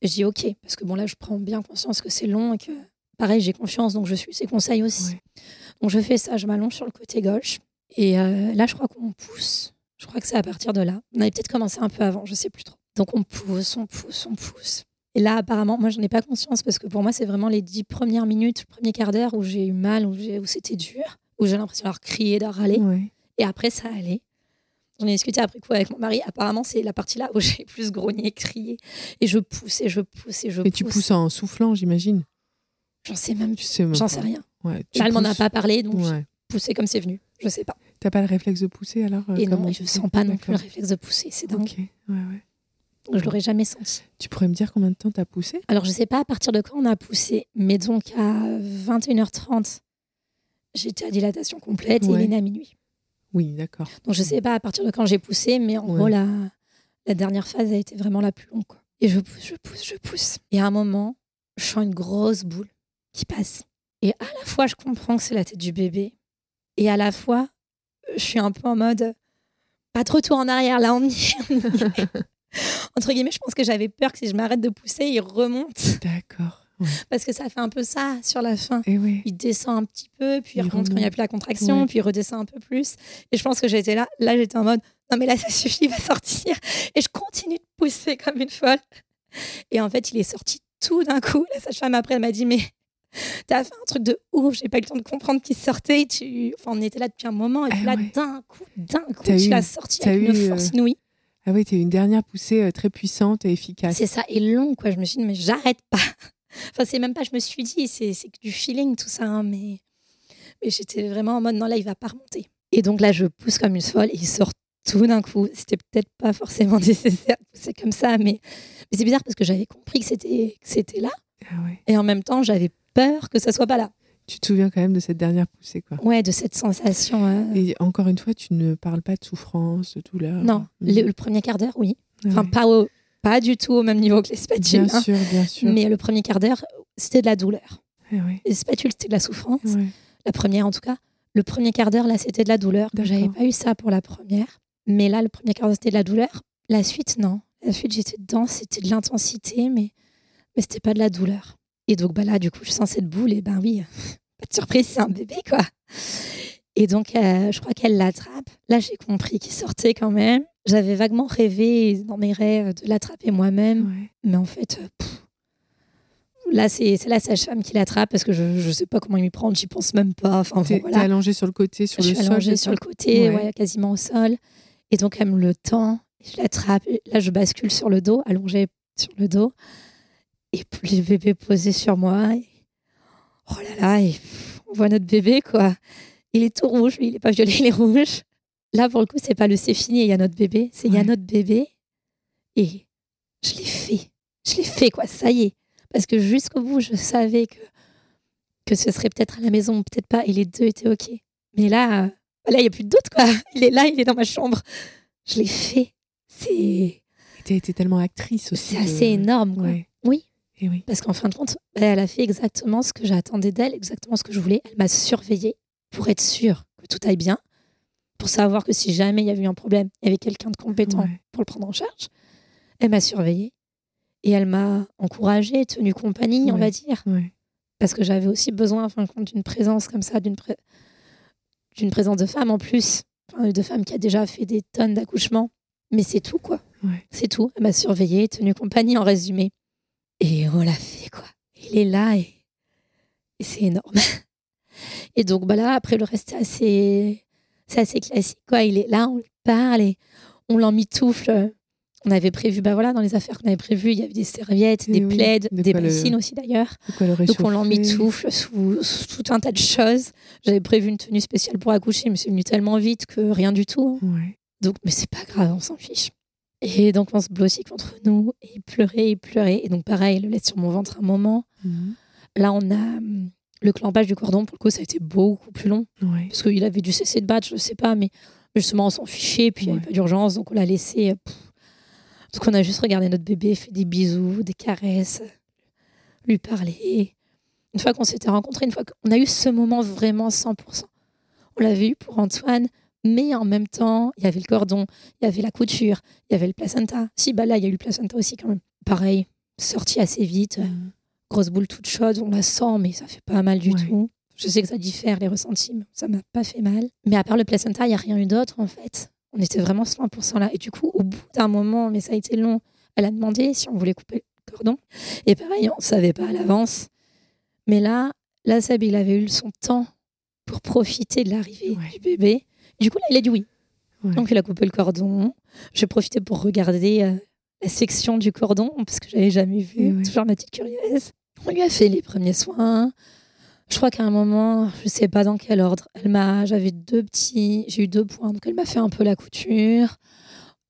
Speaker 2: Et je dis OK, parce que bon, là, je prends bien conscience que c'est long et que, pareil, j'ai confiance, donc je suis ses conseils aussi.
Speaker 1: Ouais.
Speaker 2: Donc je fais ça, je m'allonge sur le côté gauche. Et euh, là, je crois qu'on pousse. Je crois que c'est à partir de là. On avait peut-être commencé un peu avant, je sais plus trop. Donc on pousse, on pousse, on pousse. Et là, apparemment, moi, j'en ai pas conscience parce que pour moi, c'est vraiment les dix premières minutes, le premier quart d'heure où j'ai eu mal, où, c'était dur, où j'ai l'impression d'avoir crié, d'avoir râlé.
Speaker 1: Ouais.
Speaker 2: Et après, ça allait. J'en ai discuté après coup avec mon mari. Apparemment, c'est la partie là où j'ai plus grogné, crié. Et je pousse et je pousse et je
Speaker 1: Et tu
Speaker 2: pousse.
Speaker 1: pousses en soufflant, j'imagine.
Speaker 2: J'en sais même
Speaker 1: même
Speaker 2: J'en
Speaker 1: pas.
Speaker 2: sais rien.
Speaker 1: Ouais, tu
Speaker 2: Là, elle m'en a pas parlé, donc
Speaker 1: Ouais.
Speaker 2: poussé comme c'est venu. Je sais pas.
Speaker 1: T'as pas le réflexe de pousser alors euh,
Speaker 2: et non, je sens pas non plus le réflexe de pousser. C'est dingue.
Speaker 1: Ok, ouais, ouais.
Speaker 2: Donc, je l'aurais jamais senti.
Speaker 1: Tu pourrais me dire combien de temps t'as poussé?
Speaker 2: Alors, je sais pas à partir de quand on a poussé, mais donc à 21h30, j'étais à dilatation complète et il est né à minuit.
Speaker 1: Oui, d'accord.
Speaker 2: Donc, je sais pas à partir de quand j'ai poussé, mais en
Speaker 1: Ouais.
Speaker 2: gros, la, la dernière phase a été vraiment la plus longue. Quoi. Et je pousse, je pousse, je pousse. Et à un moment, je sens une grosse boule qui passe. Et à la fois, je comprends que c'est la tête du bébé. Et à la fois, je suis un peu en mode pas de retour en arrière, là, on y est. Entre guillemets, je pense que j'avais peur que si je m'arrête de pousser, il remonte.
Speaker 1: D'accord. Ouais.
Speaker 2: Parce que ça fait un peu ça sur la fin.
Speaker 1: Et oui.
Speaker 2: Il descend un petit peu, puis il,
Speaker 1: Il
Speaker 2: remonte quand il n'y a plus la contraction,
Speaker 1: Ouais.
Speaker 2: puis il redescend un peu plus. Et je pense que j'étais là. Là, j'étais en mode non, mais là, ça suffit, il va sortir. Et je continue de pousser comme une folle. Et en fait, il est sorti tout d'un coup. La sage-femme, après, elle m'a dit mais t'as fait un truc de ouf, j'ai pas eu le temps de comprendre qu'il sortait. Tu... Enfin, on était là depuis un moment, et puis
Speaker 1: Ah
Speaker 2: là,
Speaker 1: ouais.
Speaker 2: d'un coup, d'un coup, tu l'as sorti avec
Speaker 1: eu,
Speaker 2: une force
Speaker 1: euh,
Speaker 2: inouïe.
Speaker 1: Ah oui, t'as eu une dernière poussée euh, très puissante et efficace.
Speaker 2: C'est ça, et long, quoi. Je me suis dit, mais j'arrête pas. Enfin, c'est même pas, je me suis dit, c'est du feeling, tout ça. hein, mais mais j'étais vraiment en mode, non, là, il va pas remonter. Et donc là, je pousse comme une folle et il sort tout d'un coup. C'était peut-être pas forcément nécessaire de pousser comme ça, mais, mais c'est bizarre parce que j'avais compris que c'était que c'était là.
Speaker 1: Ah ouais.
Speaker 2: Et en même temps, j'avais peur que ça soit pas là.
Speaker 1: Tu te souviens quand même de cette dernière poussée, quoi.
Speaker 2: Ouais, de cette sensation. euh,
Speaker 1: Et encore une fois, tu ne parles pas de souffrance, de douleur.
Speaker 2: Non,
Speaker 1: Mhm.
Speaker 2: le, le premier quart d'heure, oui. Enfin,
Speaker 1: ouais.
Speaker 2: pas, au- pas du tout au même niveau que les spatules.
Speaker 1: Bien
Speaker 2: hein.
Speaker 1: sûr, bien sûr.
Speaker 2: Mais le premier quart d'heure, c'était de la douleur.
Speaker 1: Ah ouais.
Speaker 2: Les spatules, c'était de la souffrance.
Speaker 1: Ouais.
Speaker 2: la première en tout cas. Le premier quart d'heure, là, c'était de la douleur. J'avais pas eu ça pour la première. Mais là, le premier quart d'heure, c'était de la douleur. La suite, non. La suite, j'étais dedans, c'était de l'intensité, mais, mais c'était pas de la douleur. Et donc, bah là, du coup, je sens cette boule, et ben oui, pas de surprise, c'est un bébé, quoi. Et donc, euh, je crois qu'elle l'attrape. Là, j'ai compris qu'il sortait quand même. J'avais vaguement rêvé dans mes rêves de l'attraper moi-même.
Speaker 1: Ouais.
Speaker 2: Mais en fait, euh, pff, là, c'est la sage-femme qui l'attrape parce que je ne sais pas comment m'y prendre, j'y pense même pas. Enfin, bon,
Speaker 1: T'es
Speaker 2: voilà.
Speaker 1: t'es allongé sur le côté, sur
Speaker 2: je
Speaker 1: le
Speaker 2: suis
Speaker 1: sol.
Speaker 2: allongée sur le côté,
Speaker 1: Ouais.
Speaker 2: ouais, quasiment au sol. Et donc, elle me le tend, je l'attrape. Et Là, je bascule sur le dos, allongée sur le dos. Et puis, le bébé posé sur moi. Et... Oh là là, et on voit notre bébé, quoi. Il est tout rouge, lui, il n'est pas violet, il est rouge. Là, pour le coup, c'est pas le c'est fini, il y a notre bébé. C'est il y a notre bébé. Et je l'ai fait. Je l'ai fait, quoi. Ça y est. Parce que jusqu'au bout, je savais que, que ce serait peut-être à la maison, peut-être pas. Et les deux étaient OK. Mais là, euh, là, il n'y a plus de doute, quoi. Il est là, il est dans ma chambre. Je l'ai fait. C'est
Speaker 1: T'as été tellement actrice aussi.
Speaker 2: c'est
Speaker 1: de-
Speaker 2: assez énorme, quoi.
Speaker 1: Ouais.
Speaker 2: Oui.
Speaker 1: Et oui.
Speaker 2: Parce qu'en fin de compte, bah, elle a fait exactement ce que j'attendais d'elle, exactement ce que je voulais. Elle m'a surveillée pour être sûre que tout aille bien, pour savoir que si jamais il y avait eu un problème, il y avait quelqu'un de compétent
Speaker 1: Ouais.
Speaker 2: pour le prendre en charge. Elle m'a surveillée et elle m'a encouragée, tenue compagnie, on va dire.
Speaker 1: Ouais.
Speaker 2: Parce que j'avais aussi besoin, en fin de compte, d'une présence comme ça, d'une pré- d'une présence de femme en plus, Enfin, de femme qui a déjà fait des tonnes d'accouchements. Mais c'est tout, quoi. C'est tout. Elle m'a surveillée, tenue compagnie en résumé. Et on l'a fait, quoi. Il est là et, et c'est énorme. Et donc, bah là, après, le reste, c'est assez, c'est assez classique, quoi. Il est là, on lui parle et on l'emmitoufle. On avait prévu, bah voilà, dans les affaires qu'on avait prévues, il y avait des serviettes,
Speaker 1: Et
Speaker 2: des
Speaker 1: oui,
Speaker 2: plaids,
Speaker 1: de
Speaker 2: des
Speaker 1: le-
Speaker 2: bassines aussi d'ailleurs. Donc on l'emmitoufle sous, sous tout un tas de choses. J'avais prévu une tenue spéciale pour accoucher, mais c'est venu tellement vite que rien du tout. hein.
Speaker 1: Ouais.
Speaker 2: Donc, mais c'est pas grave, on s'en fiche. Et donc on se blottit contre nous et il pleurait, il pleurait. Et donc pareil, il le laisse sur mon ventre un moment.
Speaker 1: Mhm.
Speaker 2: Là, on a le clampage du cordon. Pour le coup, ça a été beaucoup plus long
Speaker 1: Ouais.
Speaker 2: parce qu'il avait dû cesser de battre, je sais pas, mais justement on s'en fichait. Puis il n'y avait pas d'urgence, donc on l'a laissé. euh, pff. Donc on a juste regardé notre bébé, fait des bisous, des caresses, lui parler. Une fois qu'on s'était rencontrés, une fois qu'on a eu ce moment vraiment 100%. On l'avait eu pour Antoine, mais en même temps, il y avait le cordon, il y avait la couture, il y avait le placenta. Si, bah là, il y a eu le placenta aussi quand même. Pareil, sorti assez vite,
Speaker 1: Mhm.
Speaker 2: grosse boule toute chaude, on la sent, mais ça fait pas mal du
Speaker 1: Ouais.
Speaker 2: tout. Je sais que ça diffère les ressentis, mais ça m'a pas fait mal. Mais à part le placenta, il n'y a rien eu d'autre en fait. On était vraiment 100% là. Et du coup, au bout d'un moment, mais ça a été long, elle a demandé si on voulait couper le cordon. Et pareil, on ne savait pas à l'avance. Mais là, là, Seb, il avait eu son temps pour profiter de l'arrivée
Speaker 1: Ouais.
Speaker 2: du bébé. Du coup, là, il a dit oui.
Speaker 1: Ouais.
Speaker 2: Donc, il a coupé le cordon. J'ai profité pour regarder euh, la section du cordon, parce que je n'avais jamais vu.
Speaker 1: Oui.
Speaker 2: Toujours ma petite curieuse. On lui a fait les premiers soins. Je crois qu'à un moment, je sais pas dans quel ordre, elle m'a, j'avais deux petits, j'ai eu deux points, donc elle m'a fait un peu la couture.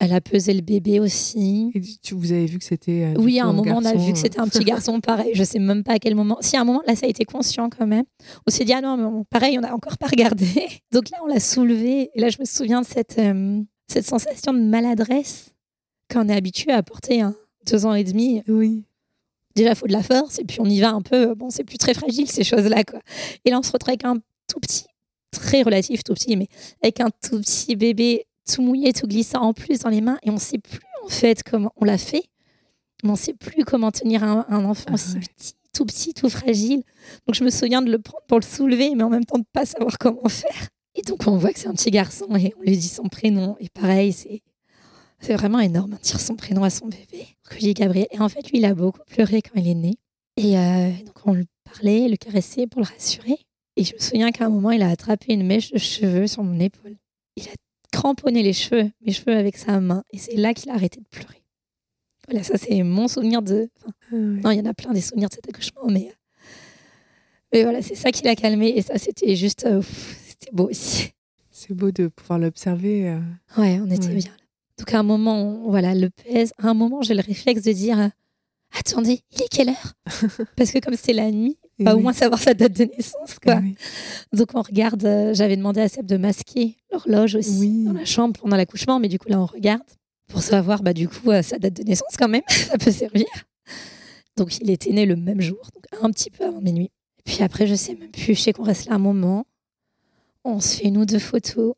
Speaker 2: Elle a pesé le bébé aussi.
Speaker 1: Et tu, vous avez vu que c'était. euh,
Speaker 2: Oui, à un moment, on a vu que
Speaker 1: euh,
Speaker 2: c'était un petit garçon, pareil. Je sais même pas à quel moment. Si, à un moment, là, ça a été conscient quand même. On s'est dit, ah non, mais bon, pareil, on n'a encore pas regardé. Donc là, on l'a soulevé. Et là, je me souviens de cette, euh, cette sensation de maladresse quand on est habitué à porter un deux ans et demi.
Speaker 1: Oui.
Speaker 2: Déjà, il faut de la force. Et puis, on y va un peu. Bon, c'est plus très fragile, ces choses-là, quoi. Et là, on se retrouve avec un tout petit, très relatif tout petit, mais avec un tout petit bébé tout mouillé, tout glissant en plus dans les mains. Et on sait plus, en fait, comment on l'a fait. Mais on sait plus comment tenir un, un enfant
Speaker 1: Ah
Speaker 2: aussi
Speaker 1: ouais.
Speaker 2: petit, tout petit, tout fragile. Donc, je me souviens de le prendre pour le soulever, mais en même temps de pas savoir comment faire. Et donc, on voit que c'est un petit garçon et on lui dit son prénom. Et pareil, c'est. C'est vraiment énorme, dire son prénom à son bébé. Dis Gabriel. Et en fait, lui, il a beaucoup pleuré quand il est né. Et euh, donc, on le parlait, le caressait pour le rassurer. Et je me souviens qu'à un moment, il a attrapé une mèche de cheveux sur mon épaule. Il a cramponné les cheveux, mes cheveux avec sa main. Et c'est là qu'il a arrêté de pleurer. Voilà, ça, c'est mon souvenir de. enfin,
Speaker 1: Ah
Speaker 2: non, il y en a plein des souvenirs de cet accouchement, mais. Mais voilà, c'est ça qui l'a calmé. Et ça, c'était juste. euh, c'était beau aussi.
Speaker 1: C'est beau de pouvoir l'observer. euh.
Speaker 2: Ouais, on était
Speaker 1: Ouais.
Speaker 2: bien là. Donc à un moment, on- voilà, le pèse. À un moment, j'ai le réflexe de dire Attendez, il est quelle heure? Parce que comme c'était la nuit,
Speaker 1: Et
Speaker 2: bah, au moins savoir sa date de naissance, quoi.
Speaker 1: Oui.
Speaker 2: Donc on regarde. euh, J'avais demandé à Seb de masquer l'horloge aussi
Speaker 1: Oui.
Speaker 2: dans la chambre pendant l'accouchement, mais du coup là, on regarde pour savoir, bah, du coup, euh, sa date de naissance quand même. ça peut servir. Donc il était né le même jour, donc un petit peu avant minuit. Et puis après, je sais même plus. Je sais qu'on reste là un moment. On se fait nous deux photos.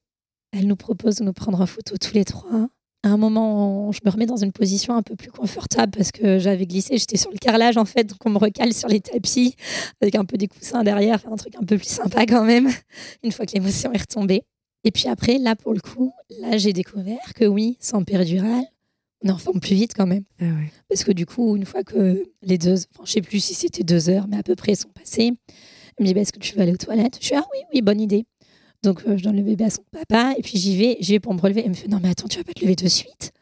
Speaker 2: Elle nous propose de nous prendre en photo tous les trois. À un moment, je me remets dans une position un peu plus confortable parce que j'avais glissé, j'étais sur le carrelage en fait, donc on me recale sur les tapis avec un peu des coussins derrière, un truc un peu plus sympa quand même, une fois que l'émotion est retombée. Et puis après, là pour le coup, là j'ai découvert que oui, sans péridurale, on en forme plus vite quand même.
Speaker 1: Ah ouais.
Speaker 2: Parce que du coup, une fois que les deux, enfin, je sais plus si c'était deux heures, mais à peu près sont passées, elle me dit bah, Est-ce que tu veux aller aux toilettes? Je suis Ah oui, oui, bonne idée. Donc, euh, je donne le bébé à son papa, et puis j'y vais, j'y vais pour me relever. Elle me fait Non, mais attends, tu vas pas te lever de suite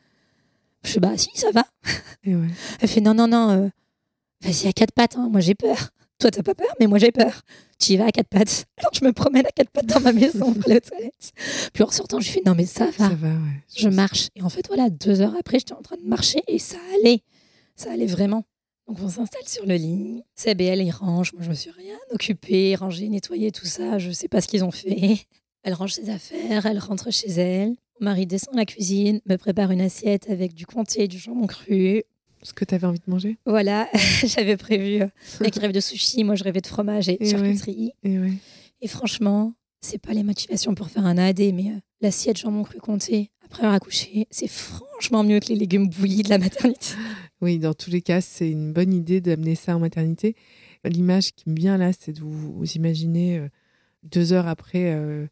Speaker 2: Je fais Bah, si, ça va.
Speaker 1: Et ouais.
Speaker 2: Elle fait Non, non, non, euh, vas-y à quatre pattes, hein, moi j'ai peur. Toi, t'as pas peur, mais moi j'ai peur. Tu y vas à quatre pattes. Alors, je me promène à quatre pattes dans ma maison pour aller aux toilettes. Puis en sortant, je fais Non, mais ça va
Speaker 1: Ça va, ouais.
Speaker 2: je marche. Et en fait, voilà, deux heures après, j'étais en train de marcher et ça allait. Ça allait vraiment. Donc, on s'installe sur le lit. Seb et elle, ils rangent. Moi, je me suis rien occupée, rangée, nettoyée, tout ça. Je sais pas ce qu'ils ont fait. Elle range ses affaires, elle rentre chez elle. Mon mari descend à la cuisine, me prépare une assiette avec du comté, du jambon cru.
Speaker 1: Ce que tu avais envie de manger?
Speaker 2: Voilà, j'avais prévu. euh, mec, il rêve de sushi, moi, je rêvais de fromage et de
Speaker 1: Et
Speaker 2: charcuterie.
Speaker 1: Et ouais.
Speaker 2: Et franchement, c'est pas les motivations pour faire un AD, mais euh, l'assiette jambon cru comté après avoir accouché, c'est franchement mieux que les légumes bouillis de la maternité.
Speaker 1: Oui, dans tous les cas, c'est une bonne idée d'amener ça en maternité. L'image qui me vient là, c'est de vous, vous imaginer euh, deux heures après euh,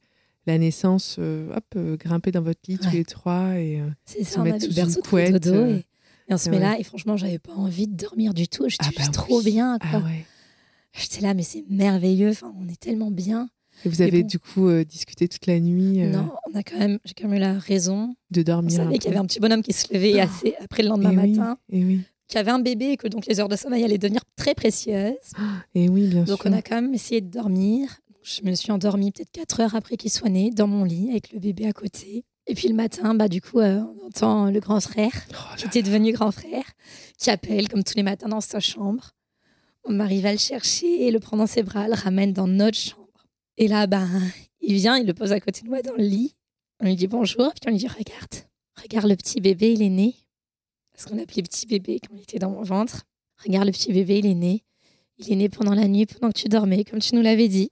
Speaker 1: la naissance, euh, hop, grimper dans votre lit tous
Speaker 2: Ouais.
Speaker 1: les trois et
Speaker 2: C'est
Speaker 1: Se
Speaker 2: ça,
Speaker 1: mettre sous une couette,
Speaker 2: dodo et, et on se
Speaker 1: et
Speaker 2: met
Speaker 1: ouais.
Speaker 2: là et franchement, j'avais pas envie de dormir du tout. J'étais
Speaker 1: Ah bah
Speaker 2: juste
Speaker 1: oui.
Speaker 2: trop bien. Quoi.
Speaker 1: ah ouais.
Speaker 2: J'étais là, mais c'est merveilleux. Enfin, on est tellement bien.
Speaker 1: Et vous avez
Speaker 2: bon.
Speaker 1: du coup euh, discuté toute la nuit euh,
Speaker 2: Non, on a quand même, j'ai quand même eu la raison.
Speaker 1: de
Speaker 2: On
Speaker 1: dormir. un
Speaker 2: savait qu'il y avait un petit bonhomme qui se levait
Speaker 1: Oh.
Speaker 2: assez après le lendemain
Speaker 1: et oui,
Speaker 2: matin,
Speaker 1: Et oui,
Speaker 2: qui avait un bébé et que donc les heures de sommeil allaient devenir très précieuses.
Speaker 1: et oui, bien
Speaker 2: Donc
Speaker 1: sûr.
Speaker 2: on a quand même essayé de dormir. Je me suis endormie peut-être 4 heures après qu'il soit né, dans mon lit, avec le bébé à côté. Et puis le matin, bah, du coup, euh, on entend le grand frère,
Speaker 1: Oh
Speaker 2: qui était devenu grand frère, qui appelle comme tous les matins dans sa chambre. On m'arrive à le chercher et le prend dans ses bras, le ramène dans notre chambre. Et là, ben, il vient, il le pose à côté de moi dans le lit. On lui dit bonjour, puis on lui dit regarde, regarde le petit bébé, il est né. Parce qu'on appelait petit bébé quand il était dans mon ventre. Regarde le petit bébé, il est né. Il est né pendant la nuit, pendant que tu dormais, comme tu nous l'avais dit.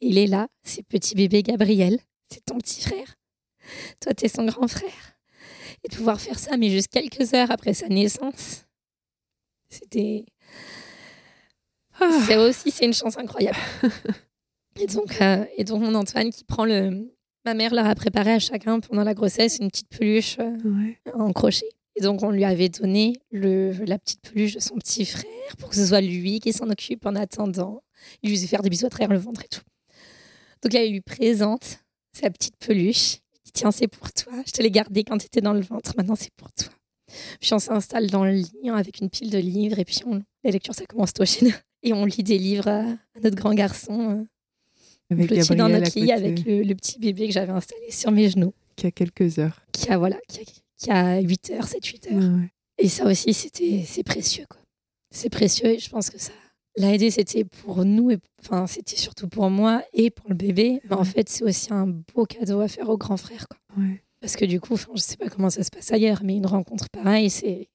Speaker 2: Il est là, c'est petit bébé Gabriel. C'est ton petit frère. Toi, t'es son grand frère. Et de pouvoir faire ça, mais juste quelques heures après sa naissance, c'était.
Speaker 1: Ah.
Speaker 2: C'est aussi, c'est une chance incroyable. et, donc, euh, et donc, mon Antoine qui prend le. Ma mère leur a préparé à chacun pendant la grossesse une petite peluche euh,
Speaker 1: Ouais.
Speaker 2: en crochet. Et donc, on lui avait donné le, la petite peluche de son petit frère pour que ce soit lui qui s'en occupe en attendant. Il lui faisait faire des bisous à travers le ventre et tout. Donc là, il lui présente sa petite peluche. Il dit Tiens, c'est pour toi. Je te l'ai gardée quand tu étais dans le ventre. Maintenant, c'est pour toi. Puis on s'installe dans le lit avec une pile de livres. Et puis on- la lecture, ça commence tôt chez nous. Et on lit des livres à, à notre grand garçon.
Speaker 1: Avec Gabriel
Speaker 2: dans notre lit avec le, le petit bébé que j'avais installé sur mes genoux
Speaker 1: qui a quelques heures.
Speaker 2: qui a voilà qui a, jusqu'à 8h, 7-8 heures.
Speaker 1: Ouais.
Speaker 2: Et ça aussi, c'était c'est précieux. quoi. C'est précieux et je pense que ça l'a aidé. C'était pour nous, et, enfin, c'était surtout pour moi et pour le bébé. Mais en fait, c'est aussi un beau cadeau à faire au grand frère. Quoi.
Speaker 1: Ouais.
Speaker 2: Parce que du coup, je sais pas comment ça se passe ailleurs, mais une rencontre pareille, c'est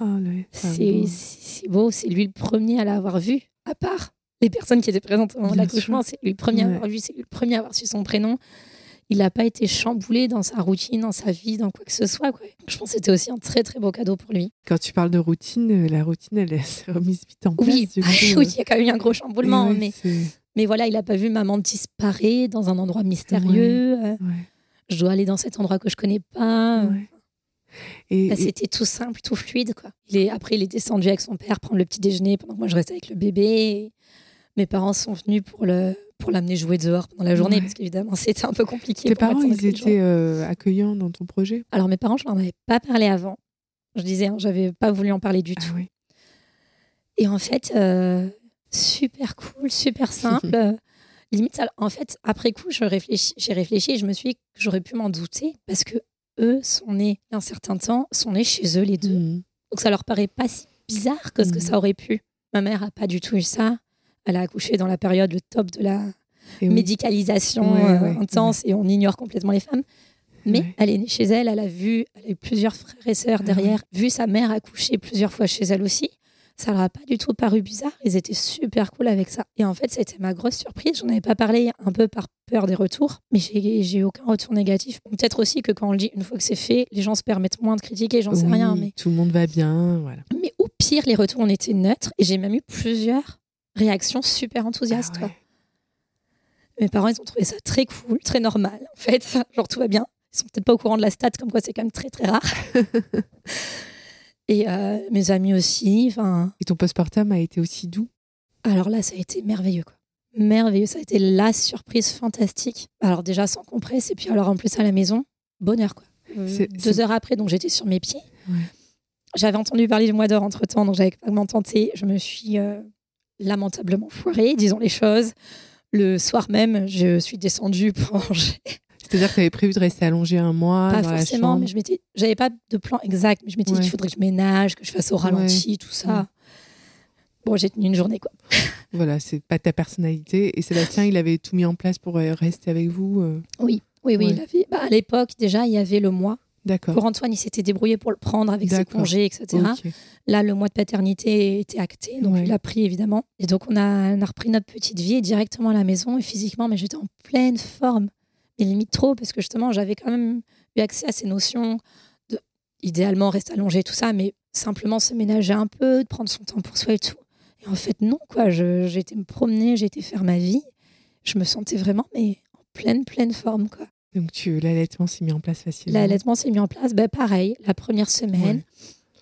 Speaker 1: Oh, beau.
Speaker 2: c'est- c'est beau. C'est lui le premier à l'avoir vu, à part les personnes qui étaient présentes au moment de l'accouchement. C'est lui le premier à
Speaker 1: Ouais.
Speaker 2: avoir vu, c'est lui le premier à avoir su son prénom. Il n'a pas été chamboulé dans sa routine, dans sa vie, dans quoi que ce soit. Quoi. Je pense que c'était aussi un très très beau cadeau pour lui.
Speaker 1: Quand tu parles de routine, euh, la routine, elle s'est remise vite en place.
Speaker 2: Oui,
Speaker 1: du coup,
Speaker 2: oui,
Speaker 1: euh.
Speaker 2: il y a quand même eu un gros chamboulement.
Speaker 1: Ouais,
Speaker 2: mais, mais voilà, il n'a pas vu maman disparaître dans un endroit mystérieux. euh,
Speaker 1: ouais,
Speaker 2: Je dois aller dans cet endroit que je connais pas.
Speaker 1: et-
Speaker 2: c'était tout simple, tout fluide. Quoi. Il est, après, il est descendu avec son père prendre le petit déjeuner pendant que moi je restais avec le bébé. Mes parents sont venus pour le pour l'amener jouer dehors pendant la journée
Speaker 1: Ouais.
Speaker 2: parce qu'évidemment c'était un peu compliqué.
Speaker 1: tes parents, ils étaient euh, accueillants dans ton projet?
Speaker 2: Alors mes parents, je n'en avais pas parlé avant. Je disais, hein, j'avais pas voulu en parler du
Speaker 1: Ah
Speaker 2: tout. Et en fait, euh, super cool, super simple. Limite, en fait, après coup, je réfléchis- j'ai réfléchi et je me suis dit que j'aurais pu m'en douter parce que eux sont nés il y a un certain temps, sont nés chez eux les deux.
Speaker 1: Mhm.
Speaker 2: Donc ça leur paraît pas si bizarre que ce que
Speaker 1: Mhm.
Speaker 2: ça aurait pu. Ma mère a pas du tout eu ça. Elle a accouché dans la période le top de la
Speaker 1: Et
Speaker 2: médicalisation euh, intense et on ignore complètement les femmes. Mais elle est née chez elle, elle a vu, elle a eu plusieurs frères et sœurs
Speaker 1: Ah
Speaker 2: derrière, vu sa mère accoucher plusieurs fois chez elle aussi. Ça leur a pas du tout paru bizarre. Ils étaient super cool avec ça. Et en fait, ça a été ma grosse surprise. J'en avais pas parlé un peu par peur des retours, mais j'ai eu aucun retour négatif. Peut-être aussi que quand on le dit une fois que c'est fait, les gens se permettent moins de critiquer, j'en sais rien. Mais,
Speaker 1: Tout le monde va bien, voilà.
Speaker 2: mais au pire, les retours ont été neutres et j'ai même eu plusieurs réactions super enthousiastes.
Speaker 1: Ah
Speaker 2: quoi. Mes parents, ils ont trouvé ça très cool, très normal, en fait. Genre, tout va bien. Ils sont peut-être pas au courant de la stat, comme quoi c'est quand même très, très rare. Et euh, mes amis aussi. Enfin,
Speaker 1: Et ton postpartum a été aussi doux?
Speaker 2: Alors là, ça a été merveilleux, quoi. Merveilleux. Ça a été la surprise fantastique. Alors, déjà, sans compresse, et puis alors, en plus, à la maison, bonheur, quoi. Euh, Deux heures après, donc j'étais sur mes pieds.
Speaker 1: Ouais.
Speaker 2: J'avais entendu parler du mois d'or entre temps, donc j'avais tenté. Je me suis euh, lamentablement foirée, disons les choses. Le soir même, je suis descendue pour manger.
Speaker 1: C'est-à-dire que tu avais prévu de rester allongé un mois
Speaker 2: pas
Speaker 1: dans
Speaker 2: forcément, mais je m'étais, j'avais pas de plan exact, mais je m'étais dit qu'il faudrait que je ménage, que je fasse au ralenti, tout ça.
Speaker 1: Ouais.
Speaker 2: Bon, j'ai tenu une journée, quoi.
Speaker 1: Voilà, c'est pas ta personnalité. Et Sébastien, il avait tout mis en place pour euh, rester avec vous. euh,
Speaker 2: Oui, oui, oui.
Speaker 1: Ouais.
Speaker 2: il avait- bah, à l'époque, déjà, il y avait le mois.
Speaker 1: D'accord.
Speaker 2: Pour Antoine, il s'était débrouillé pour le prendre avec ses congés, etc. Là, le mois de paternité était acté, donc
Speaker 1: Ouais.
Speaker 2: il a pris évidemment. Et donc, on a, on a repris notre petite vie directement à la maison et physiquement, mais j'étais en pleine forme. Mais limite trop, parce que justement, j'avais quand même eu accès à ces notions de, idéalement, rester allongé, tout ça, mais simplement se ménager un peu, de prendre son temps pour soi et tout. Et en fait, non, quoi. J'ai été me promener, j'ai été faire ma vie. Je me sentais vraiment, mais en pleine, pleine forme, quoi.
Speaker 1: Donc tu, l'allaitement s'est mis en place facilement.
Speaker 2: L'allaitement s'est mis en place. Ben, pareil, la première semaine,
Speaker 1: Ouais.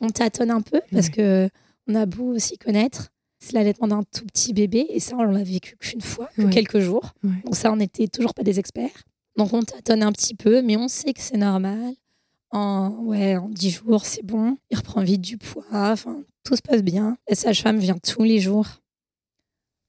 Speaker 2: on tâtonne un peu parce
Speaker 1: Ouais.
Speaker 2: que on a beau aussi connaître. C'est l'allaitement d'un tout petit bébé et ça, on l'a vécu qu'une fois, que
Speaker 1: Ouais.
Speaker 2: quelques jours. Donc ça, on n'était toujours pas des experts. Donc on tâtonne un petit peu, mais on sait que c'est normal. En, ouais, en 10 jours, c'est bon. Il reprend vite du poids. Enfin, tout se passe bien. La sage-femme vient tous les jours.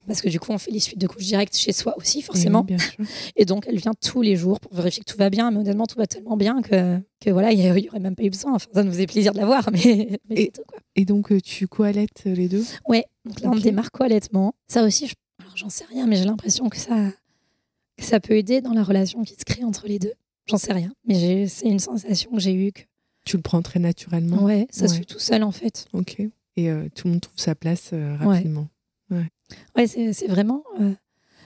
Speaker 2: Parce que du coup, on fait les suites de couches directes chez soi aussi, forcément.
Speaker 1: oui, bien sûr.
Speaker 2: Et donc, elle vient tous les jours pour vérifier que tout va bien. Mais honnêtement, tout va tellement bien que, que voilà, il n'y aurait même pas eu besoin. Enfin, ça nous faisait plaisir de la voir, mais, mais
Speaker 1: Et-
Speaker 2: c'est tout, quoi.
Speaker 1: Et donc euh, tu co-allaites euh, les deux?
Speaker 2: Ouais, donc là, on démarre co-allaitement. Ça aussi, je... alors j'en sais rien, mais j'ai l'impression que ça, que ça peut aider dans la relation qui se crée entre les deux. J'en sais rien, mais c'est une sensation que j'ai eue. Que...
Speaker 1: Tu le prends très naturellement?
Speaker 2: Ouais, ça se
Speaker 1: Ouais.
Speaker 2: fait tout seul, en fait.
Speaker 1: Ok. Et euh, tout le monde trouve sa place euh,
Speaker 2: Ouais.
Speaker 1: Rapidement.
Speaker 2: Ouais, c'est vraiment euh,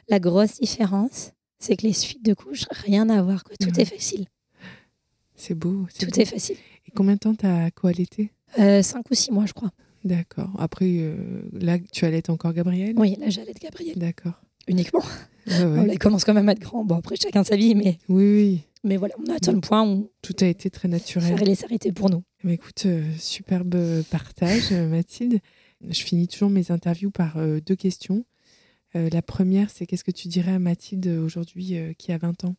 Speaker 2: la grosse différence. C'est que les suites de couches, rien à voir. Quoi. Tout
Speaker 1: Ouais.
Speaker 2: est facile.
Speaker 1: C'est beau.
Speaker 2: Tout
Speaker 1: beau.
Speaker 2: est facile.
Speaker 1: Et combien de temps t'as co-allaité?
Speaker 2: Euh, cinq ou six mois, je crois.
Speaker 1: D'accord. Après, euh, là, tu allaites encore Gabriel?
Speaker 2: Oui, là, j'allais de Gabriel.
Speaker 1: D'accord.
Speaker 2: Uniquement.
Speaker 1: Ouais, ouais.
Speaker 2: Il commence quand même à être grand. Bon, après, chacun sa vie, mais,
Speaker 1: Oui, oui.
Speaker 2: mais voilà, on a atteint le point où
Speaker 1: Tout a été très naturel.
Speaker 2: fallait s'arrêter pour nous.
Speaker 1: Bah, écoute, euh, superbe partage, Mathilde. Je finis toujours mes interviews par euh, deux questions. Euh, la première, c'est qu'est-ce que tu dirais à Mathilde aujourd'hui euh, qui a 20 ans?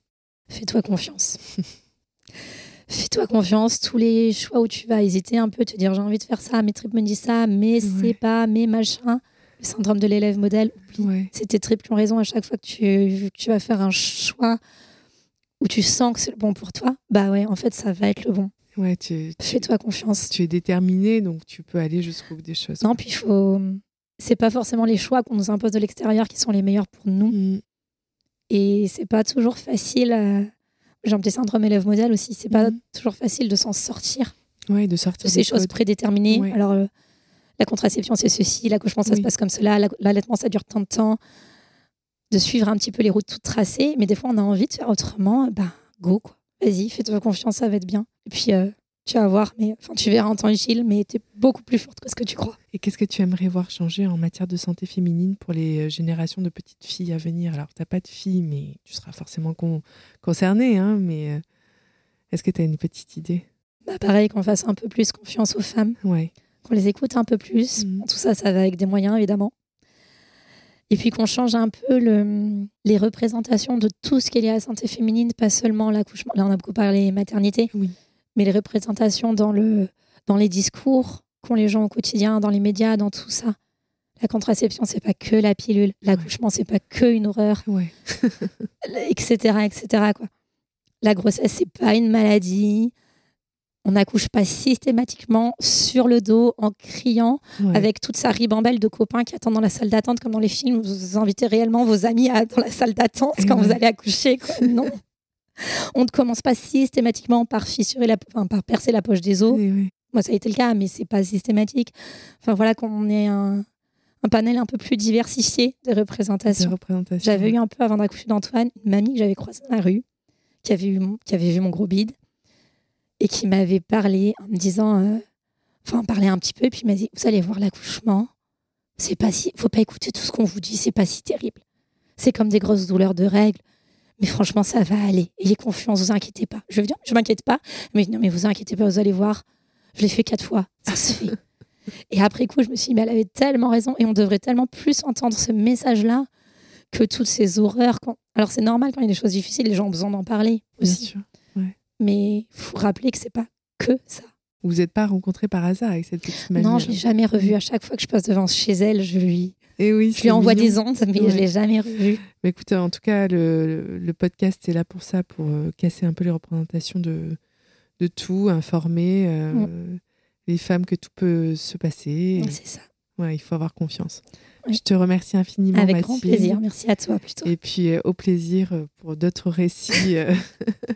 Speaker 2: Fais-toi confiance. Fais-toi confiance. Tous les choix où tu vas hésiter un peu, te dire j'ai envie de faire ça, mes tripes me disent ça, mais
Speaker 1: Ouais.
Speaker 2: c'est pas, mais machin. Le syndrome de l'élève modèle, oublie.
Speaker 1: Ouais.
Speaker 2: C'est tes tripes qui ont raison à chaque fois que tu, que tu vas faire un choix où tu sens que c'est le bon pour toi. Bah ouais, en fait, ça va être le bon.
Speaker 1: Ouais, tu, tu,
Speaker 2: Fais-toi confiance.
Speaker 1: tu es déterminé, donc tu peux aller jusqu'au bout des choses.
Speaker 2: Non, puis il faut. C'est pas forcément les choix qu'on nous impose de l'extérieur qui sont les meilleurs pour nous.
Speaker 1: Mm.
Speaker 2: Et c'est pas toujours facile. J'ai un petit syndrome élève modèle aussi. C'est pas
Speaker 1: Mhm.
Speaker 2: toujours facile de s'en sortir
Speaker 1: Ouais, de sortir
Speaker 2: de ces choses
Speaker 1: codes.
Speaker 2: prédéterminées.
Speaker 1: Ouais.
Speaker 2: Alors, euh, la contraception, c'est ceci. L'accouchement, ça se passe comme cela. la- L'allaitement, ça dure tant de temps. De suivre un petit peu les routes toutes tracées. Mais des fois, on a envie de faire autrement. Ben, go, quoi. Vas-y, fais-toi confiance, ça va être bien. Et puis, euh, tu vas voir. Mais, enfin, tu verras en temps utile, mais tu es beaucoup plus forte que ce que tu crois.
Speaker 1: Et qu'est-ce que tu aimerais voir changer en matière de santé féminine pour les euh, générations de petites filles à venir? Alors, tu n'as pas de filles, mais tu seras forcément con- concernée. Hein, mais euh, est-ce que tu as une petite idée?
Speaker 2: Bah, pareil, qu'on fasse un peu plus confiance aux femmes.
Speaker 1: Ouais.
Speaker 2: qu'on les écoute un peu plus.
Speaker 1: Mhm.
Speaker 2: Tout ça, ça va avec des moyens, évidemment. Et puis qu'on change un peu le, les représentations de tout ce qui est lié à la santé féminine, pas seulement l'accouchement. Là, on a beaucoup parlé maternité,
Speaker 1: Oui.
Speaker 2: mais les représentations dans, le, dans les discours qu'ont les gens au quotidien, dans les médias, dans tout ça. La contraception, c'est pas que la pilule. L'accouchement, c'est pas que une horreur,
Speaker 1: Ouais.
Speaker 2: etc., etc. Quoi. La grossesse, c'est pas une maladie. On n'accouche pas systématiquement sur le dos en criant
Speaker 1: ouais.
Speaker 2: avec toute sa ribambelle de copains qui attendent dans la salle d'attente, comme dans les films. Vous invitez réellement vos amis à, dans la salle d'attente
Speaker 1: Et
Speaker 2: quand vous allez accoucher. quoi. Non. On ne commence pas systématiquement par fissurer la, enfin, par percer la poche des os.
Speaker 1: Oui.
Speaker 2: Moi, ça a été le cas, mais c'est pas systématique. Enfin voilà, qu'on ait un, un panel un peu plus diversifié de représentations.
Speaker 1: représentations.
Speaker 2: J'avais eu un peu avant d'accoucher d'Antoine une mamie que j'avais croisée dans la rue, qui avait, eu qui avait vu mon gros bide et qui m'avait parlé en me disant, euh, enfin, parlé un petit peu, et puis il m'a dit Vous allez voir l'accouchement, c'est pas si, faut pas écouter tout ce qu'on vous dit, c'est pas si terrible. C'est comme des grosses douleurs de règles, mais franchement, ça va aller. Ayez confiance, vous inquiétez pas. Je veux dire, je m'inquiète pas, mais non, mais vous inquiétez pas, vous allez voir, je l'ai fait quatre fois, ça se fait. Et après coup, je me suis dit, mais elle avait tellement raison et on devrait tellement plus entendre ce message-là que toutes ces horreurs. Quand... Alors c'est normal quand il y a des choses difficiles, les gens ont besoin d'en parler
Speaker 1: Bien
Speaker 2: aussi.
Speaker 1: sûr.
Speaker 2: Mais il faut rappeler que c'est pas que ça.
Speaker 1: Vous n'êtes pas rencontrés par hasard avec cette petite mamie
Speaker 2: non, je l'ai jamais revue. À chaque fois que je passe devant chez elle, je lui,
Speaker 1: Eh oui,
Speaker 2: je lui envoie
Speaker 1: mignon.
Speaker 2: des ondes, mais
Speaker 1: Ouais.
Speaker 2: je l'ai jamais revue.
Speaker 1: Mais écoute, en tout cas, le, le podcast est là pour ça, pour euh, casser un peu les représentations de, de tout, informer euh, les femmes que tout peut se passer. Et,
Speaker 2: C'est ça.
Speaker 1: ouais, il faut avoir confiance. Je te remercie infiniment,
Speaker 2: Avec grand plaisir. Merci à toi plutôt.
Speaker 1: Et puis euh, au plaisir euh, pour d'autres récits euh,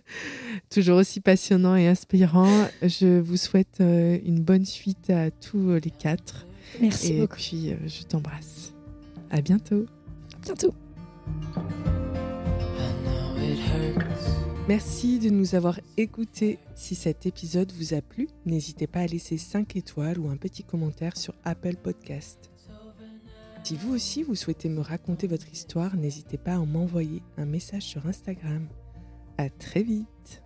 Speaker 1: toujours aussi passionnants et inspirants. Je vous souhaite euh, une bonne suite à tous les quatre.
Speaker 2: Merci
Speaker 1: et
Speaker 2: beaucoup.
Speaker 1: puis euh, je t'embrasse. À bientôt.
Speaker 2: À bientôt.
Speaker 1: Merci de nous avoir écoutés. Si cet épisode vous a plu, n'hésitez pas à laisser 5 étoiles ou un petit commentaire sur Apple Podcast. Si vous aussi vous souhaitez me raconter votre histoire, n'hésitez pas à m'envoyer un message sur Instagram. À très vite.